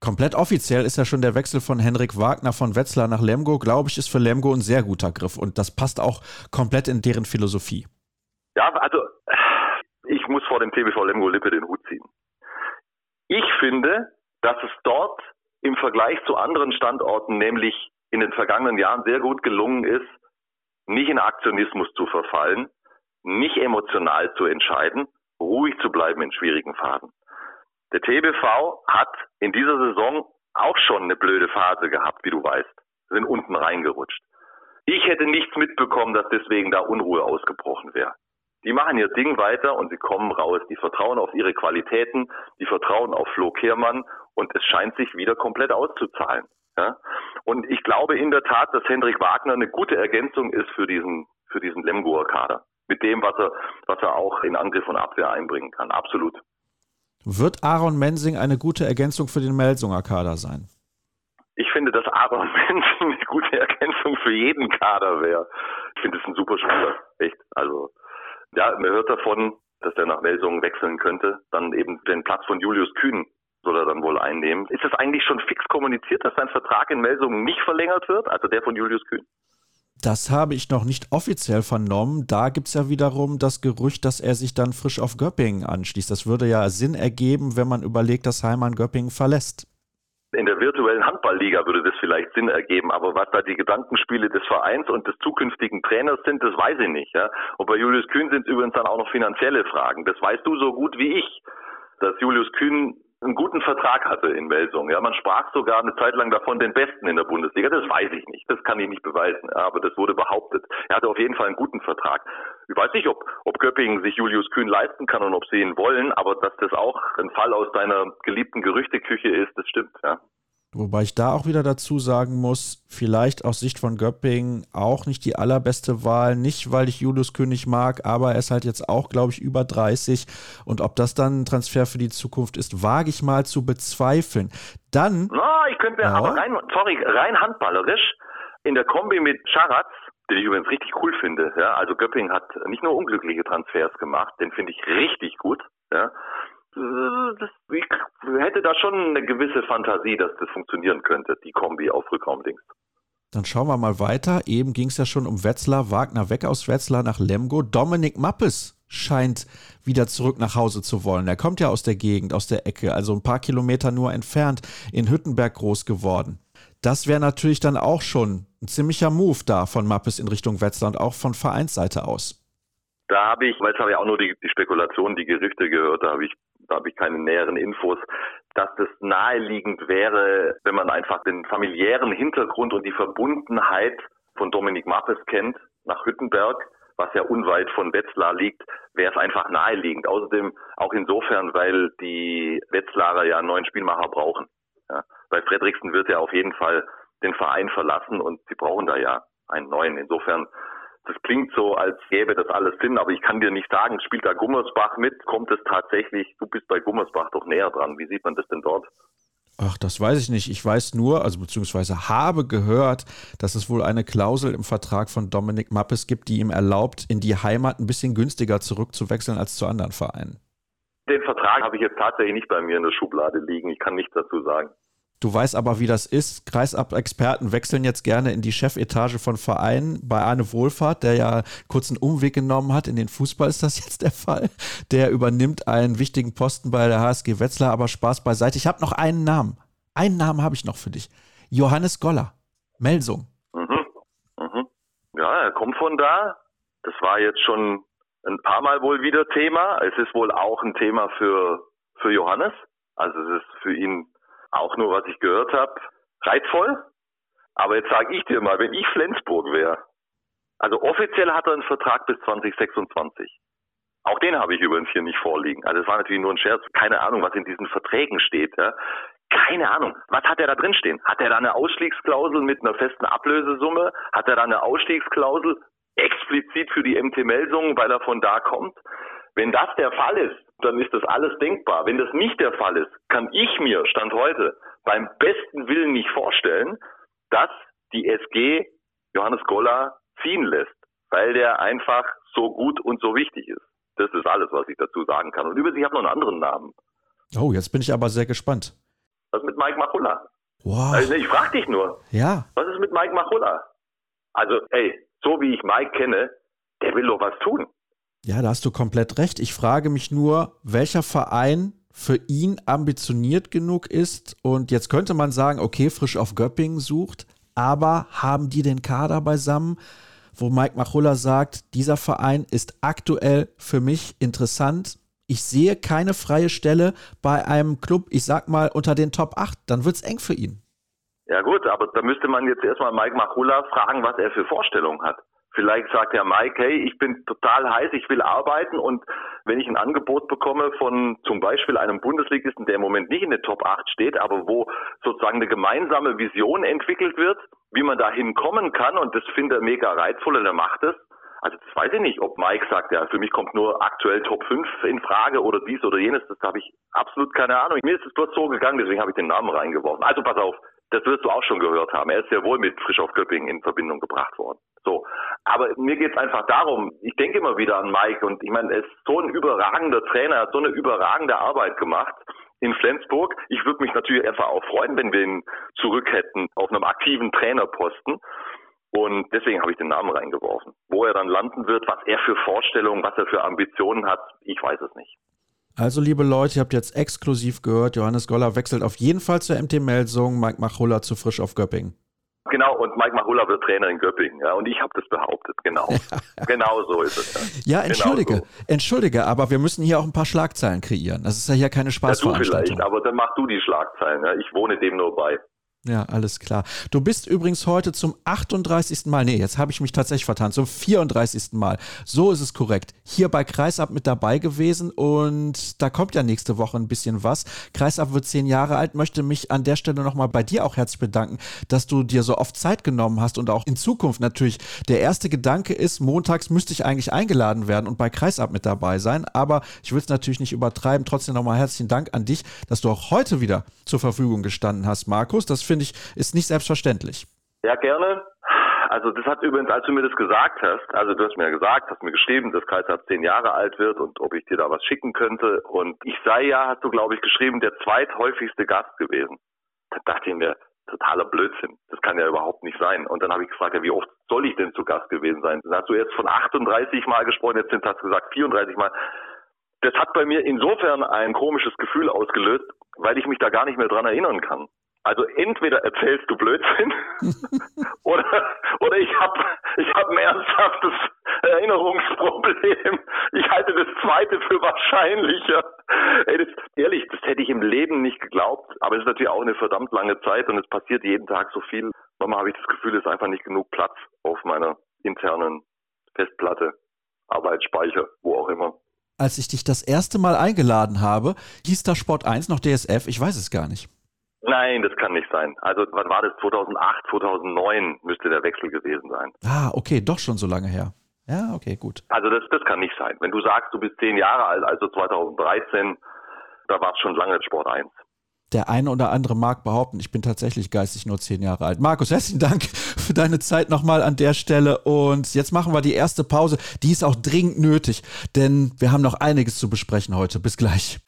Komplett offiziell ist ja schon der Wechsel von Henrik Wagner von Wetzlar nach Lemgo, glaube ich, ist für Lemgo ein sehr guter Griff und das passt auch komplett in deren Philosophie. Ja, also ich muss vor dem TBV Lemgo Lippe den Hut ziehen. Ich finde, dass es dort im Vergleich zu anderen Standorten, nämlich in den vergangenen Jahren, sehr gut gelungen ist, nicht in Aktionismus zu verfallen, nicht emotional zu entscheiden, ruhig zu bleiben in schwierigen Phasen. Der TBV hat in dieser Saison auch schon eine blöde Phase gehabt, wie du weißt. Sind unten reingerutscht. Ich hätte nichts mitbekommen, dass deswegen da Unruhe ausgebrochen wäre. Die machen ihr Ding weiter und sie kommen raus. Die vertrauen auf ihre Qualitäten, die vertrauen auf Flo Kehrmann und es scheint sich wieder komplett auszuzahlen. Ja? Und ich glaube in der Tat, dass Hendrik Wagner eine gute Ergänzung ist für diesen, für diesen Lemgoer Kader. Mit dem, was er, was er auch in Angriff und Abwehr einbringen kann. Absolut. Wird Aaron Mensing eine gute Ergänzung für den Melsunger Kader sein? Ich finde, dass Aaron Mensing eine gute Ergänzung für jeden Kader wäre. Ich finde es ein super Spieler. Echt. Also, ja, man hört davon, dass er nach Melsungen wechseln könnte. Dann eben den Platz von Julius Kühn soll er dann wohl einnehmen. Ist es eigentlich schon fix kommuniziert, dass sein Vertrag in Melsungen nicht verlängert wird, also der von Julius Kühn? Das habe ich noch nicht offiziell vernommen. Da gibt es ja wiederum das Gerücht, dass er sich dann frisch auf Göppingen anschließt. Das würde ja Sinn ergeben, wenn man überlegt, dass Heimann Göppingen verlässt. In der virtuellen Handballliga würde das vielleicht Sinn ergeben, aber was da die Gedankenspiele des Vereins und des zukünftigen Trainers sind, das weiß ich nicht. Ja? Und bei Julius Kühn sind es übrigens dann auch noch finanzielle Fragen. Das weißt du so gut wie ich, dass Julius Kühn einen guten Vertrag hatte in Melsung. Ja, man sprach sogar eine Zeit lang davon den Besten in der Bundesliga. Das weiß ich nicht. Das kann ich nicht beweisen. Aber das wurde behauptet. Er hatte auf jeden Fall einen guten Vertrag. Ich weiß nicht, ob, ob Göppingen sich Julius Kühn leisten kann und ob sie ihn wollen, aber dass das auch ein Fall aus deiner geliebten Gerüchteküche ist, das stimmt. Ja. Wobei ich da auch wieder dazu sagen muss, vielleicht aus Sicht von Göpping auch nicht die allerbeste Wahl. Nicht, weil ich Julius König mag, aber er ist halt jetzt auch, glaube ich, über 30. Und ob das dann ein Transfer für die Zukunft ist, wage ich mal zu bezweifeln. Dann. No, ich könnte mir ja. aber rein, sorry, rein handballerisch in der Kombi mit Scharatz, den ich übrigens richtig cool finde. Ja, also Göpping hat nicht nur unglückliche Transfers gemacht, den finde ich richtig gut. Ja, ich hätte da schon eine gewisse Fantasie, dass das funktionieren könnte, die Kombi auf Rückraumdings. Dann schauen wir mal weiter. Eben ging es ja schon um Wetzlar, Wagner weg aus Wetzlar nach Lemgo. Dominik Mappes scheint wieder zurück nach Hause zu wollen. Er kommt ja aus der Gegend, aus der Ecke, also ein paar Kilometer nur entfernt, in Hüttenberg groß geworden. Das wäre natürlich dann auch schon ein ziemlicher Move da von Mappes in Richtung Wetzlar und auch von Vereinsseite aus. Da habe ich, weil es habe ich auch nur die, die Spekulationen, die Gerüchte gehört, da habe ich da habe ich keine näheren Infos, dass das naheliegend wäre, wenn man einfach den familiären Hintergrund und die Verbundenheit von Dominik Mappes kennt nach Hüttenberg, was ja unweit von Wetzlar liegt, wäre es einfach naheliegend. Außerdem auch insofern, weil die Wetzlarer ja einen neuen Spielmacher brauchen. Ja, weil Fredriksen wird ja auf jeden Fall den Verein verlassen und sie brauchen da ja einen neuen. Insofern das klingt so, als gäbe das alles Sinn, aber ich kann dir nicht sagen, spielt da Gummersbach mit? Kommt es tatsächlich? Du bist bei Gummersbach doch näher dran. Wie sieht man das denn dort? Ach, das weiß ich nicht. Ich weiß nur, also beziehungsweise habe gehört, dass es wohl eine Klausel im Vertrag von Dominik Mappes gibt, die ihm erlaubt, in die Heimat ein bisschen günstiger zurückzuwechseln als zu anderen Vereinen. Den Vertrag habe ich jetzt tatsächlich nicht bei mir in der Schublade liegen. Ich kann nichts dazu sagen. Du weißt aber, wie das ist. Kreisab-Experten wechseln jetzt gerne in die Chefetage von Vereinen. Bei Arne Wohlfahrt, der ja kurz einen Umweg genommen hat, in den Fußball ist das jetzt der Fall. Der übernimmt einen wichtigen Posten bei der HSG Wetzlar, aber Spaß beiseite. Ich habe noch einen Namen. Einen Namen habe ich noch für dich. Johannes Goller. Melsung. Mhm. Mhm. Ja, er kommt von da. Das war jetzt schon ein paar Mal wohl wieder Thema. Es ist wohl auch ein Thema für, für Johannes. Also es ist für ihn auch nur, was ich gehört habe, reizvoll. Aber jetzt sage ich dir mal, wenn ich Flensburg wäre, also offiziell hat er einen Vertrag bis 2026. Auch den habe ich übrigens hier nicht vorliegen. Also es war natürlich nur ein Scherz. Keine Ahnung, was in diesen Verträgen steht. Ja. Keine Ahnung. Was hat er da drin stehen? Hat er da eine Ausstiegsklausel mit einer festen Ablösesumme? Hat er da eine Ausstiegsklausel explizit für die MT Melsungen, weil er von da kommt? Wenn das der Fall ist, dann ist das alles denkbar. Wenn das nicht der Fall ist, kann ich mir, Stand heute, beim besten Willen nicht vorstellen, dass die SG Johannes Goller ziehen lässt, weil der einfach so gut und so wichtig ist. Das ist alles, was ich dazu sagen kann. Und übrigens, ich habe noch einen anderen Namen. Oh, jetzt bin ich aber sehr gespannt. Was mit Mike Machulla? Wow. Also ich frage dich nur. Ja. Was ist mit Mike Machulla? Also, ey, so wie ich Mike kenne, der will doch was tun. Ja, da hast du komplett recht. Ich frage mich nur, welcher Verein für ihn ambitioniert genug ist. Und jetzt könnte man sagen, okay, frisch auf Göppingen sucht, aber haben die den Kader beisammen, wo Mike Machulla sagt, dieser Verein ist aktuell für mich interessant. Ich sehe keine freie Stelle bei einem Club, ich sag mal, unter den Top 8. Dann wird es eng für ihn. Ja gut, aber da müsste man jetzt erstmal Mike Machulla fragen, was er für Vorstellungen hat. Vielleicht sagt ja Mike, hey, ich bin total heiß, ich will arbeiten und wenn ich ein Angebot bekomme von zum Beispiel einem Bundesligisten, der im Moment nicht in der Top 8 steht, aber wo sozusagen eine gemeinsame Vision entwickelt wird, wie man da hinkommen kann und das finde er mega reizvoll und er macht es. Also das weiß ich nicht, ob Mike sagt, ja, für mich kommt nur aktuell Top 5 in Frage oder dies oder jenes, das habe ich absolut keine Ahnung. Mir ist es dort so gegangen, deswegen habe ich den Namen reingeworfen. Also pass auf, das wirst du auch schon gehört haben. Er ist sehr wohl mit Frisch auf Göppingen in Verbindung gebracht worden. So. Aber mir geht es einfach darum, ich denke immer wieder an Mike und ich meine, er ist so ein überragender Trainer, er hat so eine überragende Arbeit gemacht in Flensburg. Ich würde mich natürlich einfach auch freuen, wenn wir ihn zurück hätten auf einem aktiven Trainerposten. Und deswegen habe ich den Namen reingeworfen. Wo er dann landen wird, was er für Vorstellungen, was er für Ambitionen hat, ich weiß es nicht. Also, liebe Leute, ihr habt jetzt exklusiv gehört, Johannes Goller wechselt auf jeden Fall zur MT Melsung, Mike Machulla zu Frisch auf Göppingen. Genau, und Mike Machulla wird Trainer in Göppingen. Ja, und ich habe das behauptet, genau. genau so ist es. Ja, ja entschuldige, genau so. entschuldige, aber wir müssen hier auch ein paar Schlagzeilen kreieren. Das ist ja hier keine Spaßveranstaltung. Ja, du vielleicht, aber dann mach du die Schlagzeilen. Ja. Ich wohne dem nur bei. Ja, alles klar. Du bist übrigens heute zum 38. Mal, nee, jetzt habe ich mich tatsächlich vertan, zum 34. Mal. So ist es korrekt. Hier bei Kreisab mit dabei gewesen und da kommt ja nächste Woche ein bisschen was. Kreisab wird zehn Jahre alt, möchte mich an der Stelle nochmal bei dir auch herzlich bedanken, dass du dir so oft Zeit genommen hast und auch in Zukunft natürlich. Der erste Gedanke ist, montags müsste ich eigentlich eingeladen werden und bei Kreisab mit dabei sein, aber ich will es natürlich nicht übertreiben. Trotzdem nochmal herzlichen Dank an dich, dass du auch heute wieder zur Verfügung gestanden hast, Markus. Das finde ich, ist nicht selbstverständlich. Ja, gerne. Also das hat übrigens, als du mir das gesagt hast, also du hast mir ja gesagt, hast mir geschrieben, dass Kaiser zehn Jahre alt wird und ob ich dir da was schicken könnte. Und ich sei ja, hast du, glaube ich, geschrieben, der zweithäufigste Gast gewesen. Da dachte ich mir, totaler Blödsinn. Das kann ja überhaupt nicht sein. Und dann habe ich gefragt, ja, wie oft soll ich denn zu Gast gewesen sein? Dann hast du jetzt von 38 Mal gesprochen, jetzt hast du gesagt 34 Mal. Das hat bei mir insofern ein komisches Gefühl ausgelöst, weil ich mich da gar nicht mehr dran erinnern kann. Also entweder erzählst du Blödsinn oder, oder ich habe ich hab ein ernsthaftes Erinnerungsproblem. Ich halte das zweite für wahrscheinlicher. Ey, das, ehrlich, das hätte ich im Leben nicht geglaubt. Aber es ist natürlich auch eine verdammt lange Zeit und es passiert jeden Tag so viel. Manchmal habe ich das Gefühl, es ist einfach nicht genug Platz auf meiner internen Festplatte, Arbeitsspeicher, wo auch immer. Als ich dich das erste Mal eingeladen habe, hieß da Sport 1 noch DSF? Ich weiß es gar nicht. Nein, das kann nicht sein. Also wann war das? 2008, 2009 müsste der Wechsel gewesen sein. Ah, okay, doch schon so lange her. Ja, okay, gut. Also das, das kann nicht sein. Wenn du sagst, du bist zehn Jahre alt, also 2013, da war es schon lange Sport 1. Der eine oder andere mag behaupten, ich bin tatsächlich geistig nur zehn Jahre alt. Markus, herzlichen Dank für deine Zeit nochmal an der Stelle. Und jetzt machen wir die erste Pause. Die ist auch dringend nötig, denn wir haben noch einiges zu besprechen heute. Bis gleich.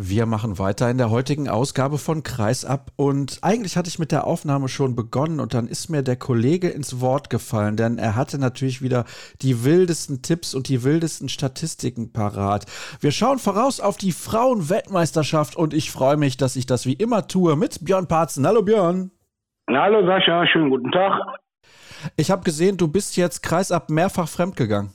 Wir machen weiter in der heutigen Ausgabe von Kreisab und eigentlich hatte ich mit der Aufnahme schon begonnen und dann ist mir der Kollege ins Wort gefallen, denn er hatte natürlich wieder die wildesten Tipps und die wildesten Statistiken parat. Wir schauen voraus auf die Frauenweltmeisterschaft und ich freue mich, dass ich das wie immer tue mit Björn Parzen. Hallo Björn. Hallo Sascha, schönen guten Tag. Ich habe gesehen, du bist jetzt Kreisab mehrfach fremdgegangen.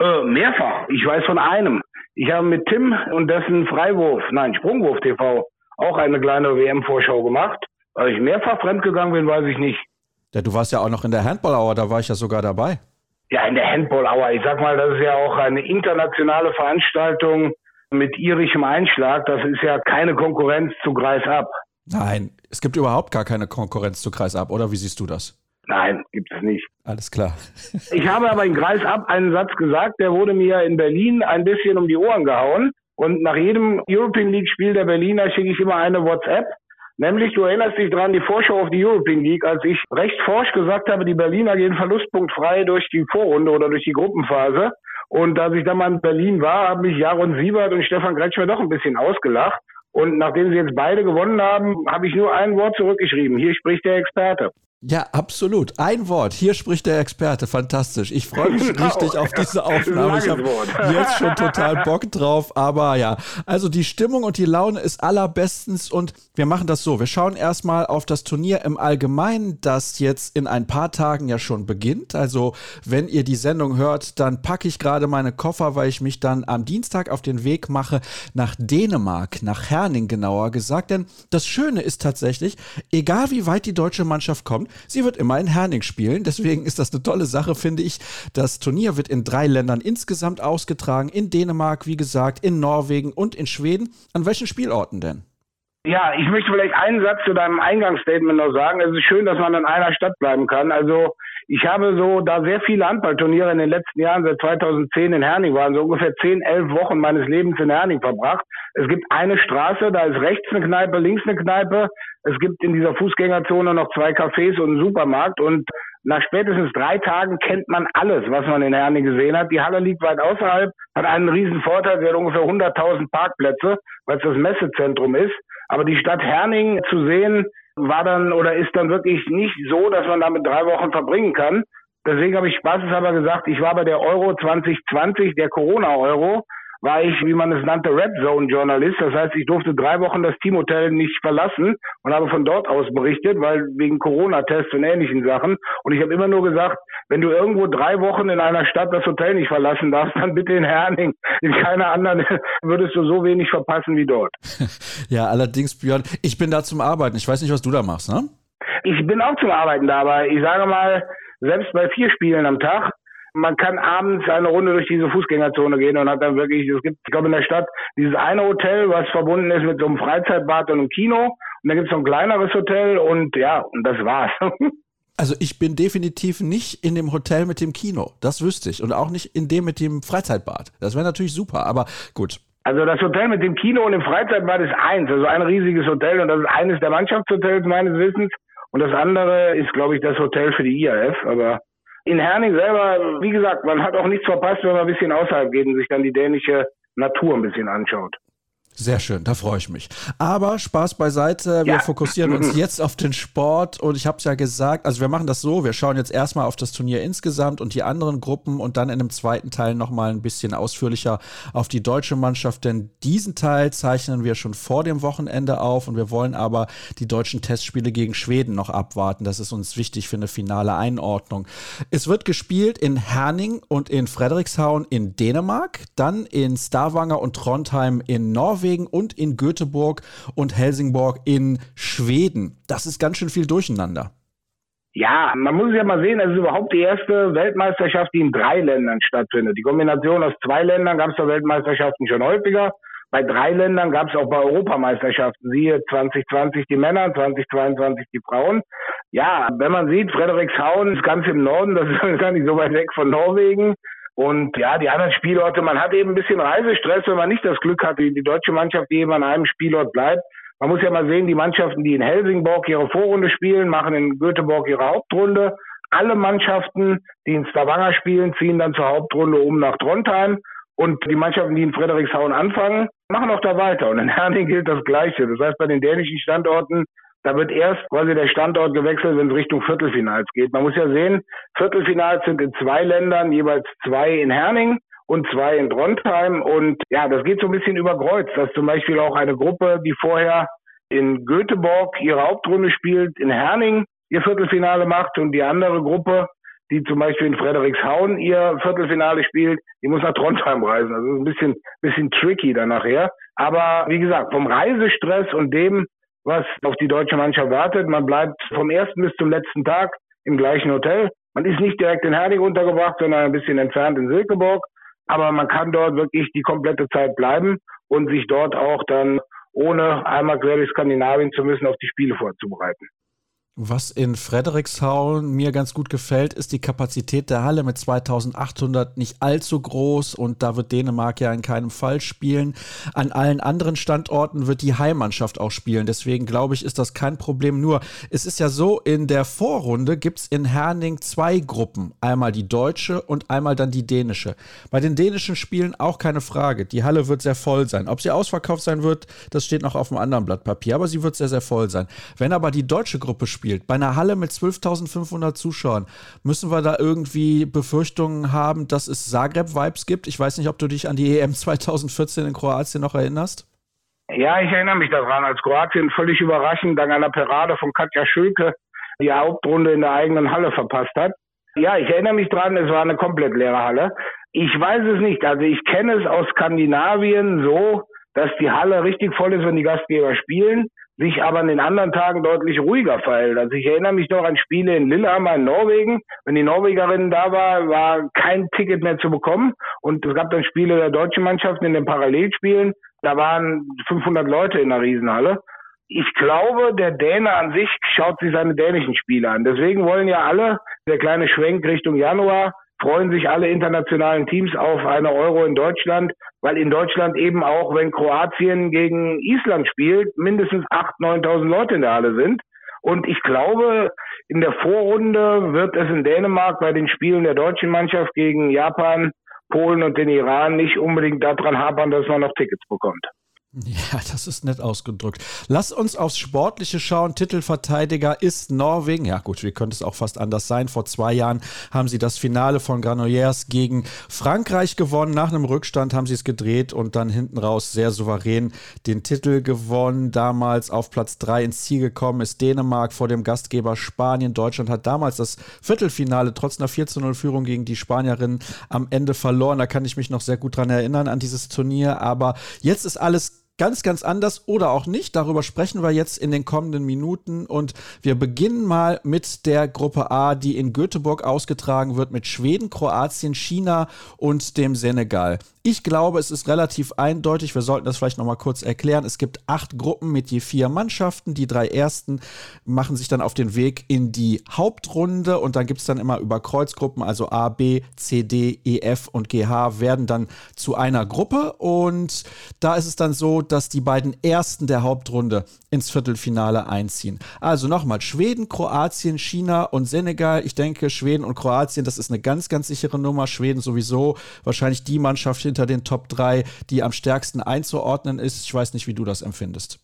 Äh, mehrfach. Ich weiß von einem. Ich habe mit Tim und dessen Freiwurf, nein, Sprungwurf TV auch eine kleine WM-Vorschau gemacht. Weil ich mehrfach fremdgegangen bin, weiß ich nicht. Ja, du warst ja auch noch in der Handball-Hour, da war ich ja sogar dabei. Ja, in der Handball-Hour. Ich sag mal, das ist ja auch eine internationale Veranstaltung mit irischem Einschlag. Das ist ja keine Konkurrenz zu Greis ab. Nein, es gibt überhaupt gar keine Konkurrenz zu Kreis ab, oder wie siehst du das? Nein, gibt es nicht. Alles klar. ich habe aber in Kreis ab einen Satz gesagt, der wurde mir in Berlin ein bisschen um die Ohren gehauen. Und nach jedem European League Spiel der Berliner schicke ich immer eine WhatsApp. Nämlich, du erinnerst dich dran, die Vorschau auf die European League, als ich recht forsch gesagt habe, die Berliner gehen verlustpunktfrei durch die Vorrunde oder durch die Gruppenphase. Und als ich dann mal in Berlin war, haben mich Jaron Siebert und Stefan Kretschmer doch ein bisschen ausgelacht. Und nachdem sie jetzt beide gewonnen haben, habe ich nur ein Wort zurückgeschrieben. Hier spricht der Experte. Ja, absolut. Ein Wort. Hier spricht der Experte. Fantastisch. Ich freue mich genau. richtig auf diese Aufnahme. Ich habe jetzt schon total Bock drauf. Aber ja, also die Stimmung und die Laune ist allerbestens und wir machen das so. Wir schauen erstmal auf das Turnier im Allgemeinen, das jetzt in ein paar Tagen ja schon beginnt. Also wenn ihr die Sendung hört, dann packe ich gerade meine Koffer, weil ich mich dann am Dienstag auf den Weg mache nach Dänemark, nach Herning genauer gesagt. Denn das Schöne ist tatsächlich, egal wie weit die deutsche Mannschaft kommt, Sie wird immer in Herning spielen. Deswegen ist das eine tolle Sache, finde ich. Das Turnier wird in drei Ländern insgesamt ausgetragen. In Dänemark, wie gesagt, in Norwegen und in Schweden. An welchen Spielorten denn? Ja, ich möchte vielleicht einen Satz zu deinem Eingangsstatement noch sagen. Es ist schön, dass man in einer Stadt bleiben kann. Also ich habe so, da sehr viele Handballturniere in den letzten Jahren, seit 2010 in Herning waren, so ungefähr 10, 11 Wochen meines Lebens in Herning verbracht. Es gibt eine Straße, da ist rechts eine Kneipe, links eine Kneipe. Es gibt in dieser Fußgängerzone noch zwei Cafés und einen Supermarkt und nach spätestens drei Tagen kennt man alles, was man in Herning gesehen hat. Die Halle liegt weit außerhalb, hat einen riesen Vorteil, sie hat ungefähr 100.000 Parkplätze, weil es das Messezentrum ist. Aber die Stadt Herning zu sehen, war dann oder ist dann wirklich nicht so, dass man damit drei Wochen verbringen kann. Deswegen habe ich spaßeshalber gesagt, ich war bei der Euro 2020, der Corona-Euro, war ich, wie man es nannte, Red Zone Journalist. Das heißt, ich durfte drei Wochen das Teamhotel nicht verlassen und habe von dort aus berichtet, weil wegen Corona-Tests und ähnlichen Sachen. Und ich habe immer nur gesagt, wenn du irgendwo drei Wochen in einer Stadt das Hotel nicht verlassen darfst, dann bitte in Herning. In keiner anderen würdest du so wenig verpassen wie dort. ja, allerdings, Björn, ich bin da zum Arbeiten. Ich weiß nicht, was du da machst, ne? Ich bin auch zum Arbeiten da, aber ich sage mal, selbst bei vier Spielen am Tag man kann abends eine Runde durch diese Fußgängerzone gehen und hat dann wirklich, es gibt, ich glaube in der Stadt, dieses eine Hotel, was verbunden ist mit so einem Freizeitbad und einem Kino. Und dann gibt es so ein kleineres Hotel und ja, und das war's. Also ich bin definitiv nicht in dem Hotel mit dem Kino. Das wüsste ich. Und auch nicht in dem mit dem Freizeitbad. Das wäre natürlich super, aber gut. Also das Hotel mit dem Kino und dem Freizeitbad ist eins, also ein riesiges Hotel und das ist eines der Mannschaftshotels meines Wissens. Und das andere ist, glaube ich, das Hotel für die IAF, aber in Herning selber, wie gesagt, man hat auch nichts verpasst, wenn man ein bisschen außerhalb geht und sich dann die dänische Natur ein bisschen anschaut. Sehr schön, da freue ich mich. Aber Spaß beiseite, wir ja. fokussieren uns jetzt auf den Sport und ich habe es ja gesagt, also wir machen das so, wir schauen jetzt erstmal auf das Turnier insgesamt und die anderen Gruppen und dann in einem zweiten Teil nochmal ein bisschen ausführlicher auf die deutsche Mannschaft, denn diesen Teil zeichnen wir schon vor dem Wochenende auf und wir wollen aber die deutschen Testspiele gegen Schweden noch abwarten. Das ist uns wichtig für eine finale Einordnung. Es wird gespielt in Herning und in Frederikshavn in Dänemark, dann in Stavanger und Trondheim in Norwegen Norwegen und in Göteborg und Helsingborg in Schweden. Das ist ganz schön viel durcheinander. Ja, man muss ja mal sehen, es ist überhaupt die erste Weltmeisterschaft, die in drei Ländern stattfindet. Die Kombination aus zwei Ländern gab es bei Weltmeisterschaften schon häufiger. Bei drei Ländern gab es auch bei Europameisterschaften, siehe 2020 die Männer, 2022 die Frauen. Ja, wenn man sieht, Frederikshavn ist ganz im Norden, das ist gar nicht so weit weg von Norwegen. Und ja, die anderen Spielorte, man hat eben ein bisschen Reisestress, wenn man nicht das Glück hat, wie die deutsche Mannschaft, die eben an einem Spielort bleibt. Man muss ja mal sehen, die Mannschaften, die in Helsingborg ihre Vorrunde spielen, machen in Göteborg ihre Hauptrunde. Alle Mannschaften, die in Stavanger spielen, ziehen dann zur Hauptrunde um nach Trondheim. Und die Mannschaften, die in Frederikshavn anfangen, machen auch da weiter. Und in Herning gilt das Gleiche. Das heißt, bei den dänischen Standorten da wird erst quasi der Standort gewechselt, wenn es Richtung Viertelfinals geht. Man muss ja sehen, Viertelfinals sind in zwei Ländern, jeweils zwei in Herning und zwei in Trondheim. Und ja, das geht so ein bisschen über Kreuz, dass zum Beispiel auch eine Gruppe, die vorher in Göteborg ihre Hauptrunde spielt, in Herning ihr Viertelfinale macht und die andere Gruppe, die zum Beispiel in Frederikshauen ihr Viertelfinale spielt, die muss nach Trondheim reisen. Also ein bisschen, bisschen tricky dann nachher. Aber wie gesagt, vom Reisestress und dem, was auf die deutsche Mannschaft wartet, man bleibt vom ersten bis zum letzten Tag im gleichen Hotel. Man ist nicht direkt in Herding untergebracht, sondern ein bisschen entfernt in Silkeborg. Aber man kann dort wirklich die komplette Zeit bleiben und sich dort auch dann ohne einmal quer durch Skandinavien zu müssen auf die Spiele vorzubereiten. Was in Frederikshauen mir ganz gut gefällt, ist die Kapazität der Halle mit 2800 nicht allzu groß und da wird Dänemark ja in keinem Fall spielen. An allen anderen Standorten wird die Heimmannschaft auch spielen. Deswegen glaube ich, ist das kein Problem. Nur, es ist ja so, in der Vorrunde gibt es in Herning zwei Gruppen. Einmal die deutsche und einmal dann die dänische. Bei den dänischen Spielen auch keine Frage. Die Halle wird sehr voll sein. Ob sie ausverkauft sein wird, das steht noch auf einem anderen Blatt Papier, aber sie wird sehr, sehr voll sein. Wenn aber die deutsche Gruppe spielt, spielt, bei einer Halle mit 12.500 Zuschauern, müssen wir da irgendwie Befürchtungen haben, dass es Zagreb-Vibes gibt? Ich weiß nicht, ob du dich an die EM 2014 in Kroatien noch erinnerst. Ja, ich erinnere mich daran, als Kroatien völlig überraschend dank einer Parade von Katja Schülke die Hauptrunde in der eigenen Halle verpasst hat. Ja, ich erinnere mich dran, es war eine komplett leere Halle. Ich weiß es nicht. Also ich kenne es aus Skandinavien so, dass die Halle richtig voll ist, wenn die Gastgeber spielen sich aber an den anderen Tagen deutlich ruhiger verhält. Also ich erinnere mich noch an Spiele in Lillehammer in Norwegen. Wenn die Norwegerinnen da war, war kein Ticket mehr zu bekommen. Und es gab dann Spiele der deutschen Mannschaften in den Parallelspielen. Da waren 500 Leute in der Riesenhalle. Ich glaube, der Däne an sich schaut sich seine dänischen Spiele an. Deswegen wollen ja alle, der kleine Schwenk Richtung Januar, freuen sich alle internationalen Teams auf eine Euro in Deutschland, weil in Deutschland eben auch, wenn Kroatien gegen Island spielt, mindestens 8.000, 9.000 Leute in der Halle sind. Und ich glaube, in der Vorrunde wird es in Dänemark bei den Spielen der deutschen Mannschaft gegen Japan, Polen und den Iran nicht unbedingt daran hapern, dass man noch Tickets bekommt. Ja, das ist nett ausgedrückt. Lass uns aufs Sportliche schauen. Titelverteidiger ist Norwegen. Ja, gut, wie könnte es auch fast anders sein? Vor zwei Jahren haben sie das Finale von Granollers gegen Frankreich gewonnen. Nach einem Rückstand haben sie es gedreht und dann hinten raus sehr souverän den Titel gewonnen. Damals auf Platz drei ins Ziel gekommen ist Dänemark vor dem Gastgeber Spanien. Deutschland hat damals das Viertelfinale trotz einer 4 zu 0 Führung gegen die Spanierinnen am Ende verloren. Da kann ich mich noch sehr gut dran erinnern an dieses Turnier. Aber jetzt ist alles ganz, ganz anders oder auch nicht. Darüber sprechen wir jetzt in den kommenden Minuten und wir beginnen mal mit der Gruppe A, die in Göteborg ausgetragen wird mit Schweden, Kroatien, China und dem Senegal. Ich glaube, es ist relativ eindeutig. Wir sollten das vielleicht nochmal kurz erklären. Es gibt acht Gruppen mit je vier Mannschaften. Die drei ersten machen sich dann auf den Weg in die Hauptrunde und dann gibt es dann immer über Kreuzgruppen, also A, B, C, D, E, F und G, H werden dann zu einer Gruppe und da ist es dann so, dass die beiden ersten der Hauptrunde ins Viertelfinale einziehen. Also nochmal, Schweden, Kroatien, China und Senegal. Ich denke, Schweden und Kroatien, das ist eine ganz, ganz sichere Nummer. Schweden sowieso wahrscheinlich die Mannschaft hinter den Top 3, die am stärksten einzuordnen ist. Ich weiß nicht, wie du das empfindest.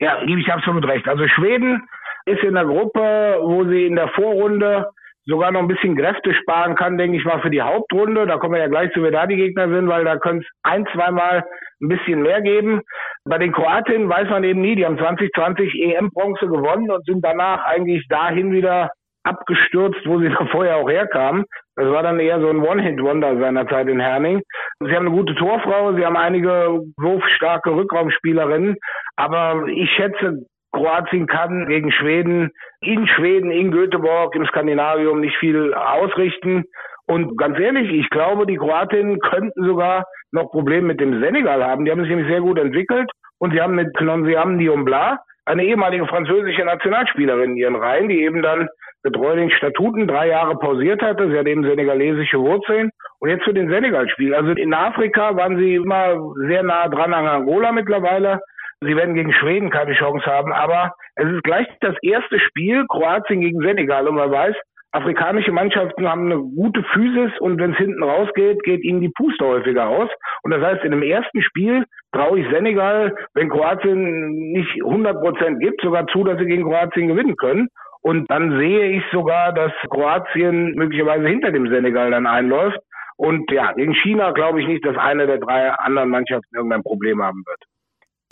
Ja, gebe ich absolut recht. Also Schweden ist in der Gruppe, wo sie in der Vorrunde sogar noch ein bisschen Kräfte sparen kann, denke ich mal, für die Hauptrunde. Da kommen wir ja gleich zu, wer da die Gegner sind, weil da können es ein, zweimal ein bisschen mehr geben. Bei den Kroatinnen weiß man eben nie, die haben 2020 EM-Bronze gewonnen und sind danach eigentlich dahin wieder abgestürzt, wo sie vorher auch herkamen. Das war dann eher so ein One-Hit-Wonder seiner Zeit in Herning. Sie haben eine gute Torfrau, sie haben einige wurfstarke Rückraumspielerinnen, aber ich schätze, Kroatien kann gegen Schweden, in Schweden, in Göteborg, im Skandinavium nicht viel ausrichten. Und ganz ehrlich, ich glaube, die Kroatinnen könnten sogar noch Probleme mit dem Senegal haben. Die haben sich nämlich sehr gut entwickelt und sie haben mit Clonsiam Diombla eine ehemalige französische Nationalspielerin in ihren Reihen, die eben dann getreu den Statuten drei Jahre pausiert hatte. Sie hat eben senegalesische Wurzeln. Und jetzt für den Senegal-Spiel. Also in Afrika waren sie immer sehr nah dran an Angola mittlerweile. Sie werden gegen Schweden keine Chance haben, aber es ist gleich das erste Spiel Kroatien gegen Senegal und man weiß, afrikanische Mannschaften haben eine gute Physis und wenn es hinten rausgeht, geht ihnen die Puste häufiger aus. Und das heißt, in dem ersten Spiel traue ich Senegal, wenn Kroatien nicht 100 Prozent gibt, sogar zu, dass sie gegen Kroatien gewinnen können. Und dann sehe ich sogar, dass Kroatien möglicherweise hinter dem Senegal dann einläuft. Und ja, gegen China glaube ich nicht, dass eine der drei anderen Mannschaften irgendein Problem haben wird.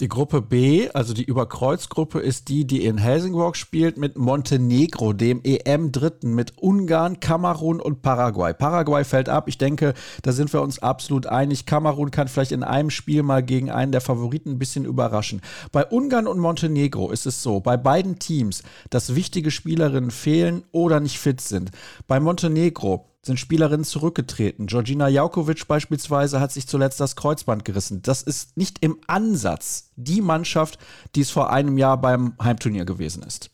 Die Gruppe B, also die Überkreuzgruppe, ist die, die in Helsingborg spielt mit Montenegro, dem EM-Dritten, mit Ungarn, Kamerun und Paraguay. Paraguay fällt ab. Ich denke, da sind wir uns absolut einig. Kamerun kann vielleicht in einem Spiel mal gegen einen der Favoriten ein bisschen überraschen. Bei Ungarn und Montenegro ist es so, bei beiden Teams, dass wichtige Spielerinnen fehlen oder nicht fit sind. Bei Montenegro sind Spielerinnen zurückgetreten. Georgina Jaukovic beispielsweise hat sich zuletzt das Kreuzband gerissen. Das ist nicht im Ansatz die Mannschaft, die es vor einem Jahr beim Heimturnier gewesen ist.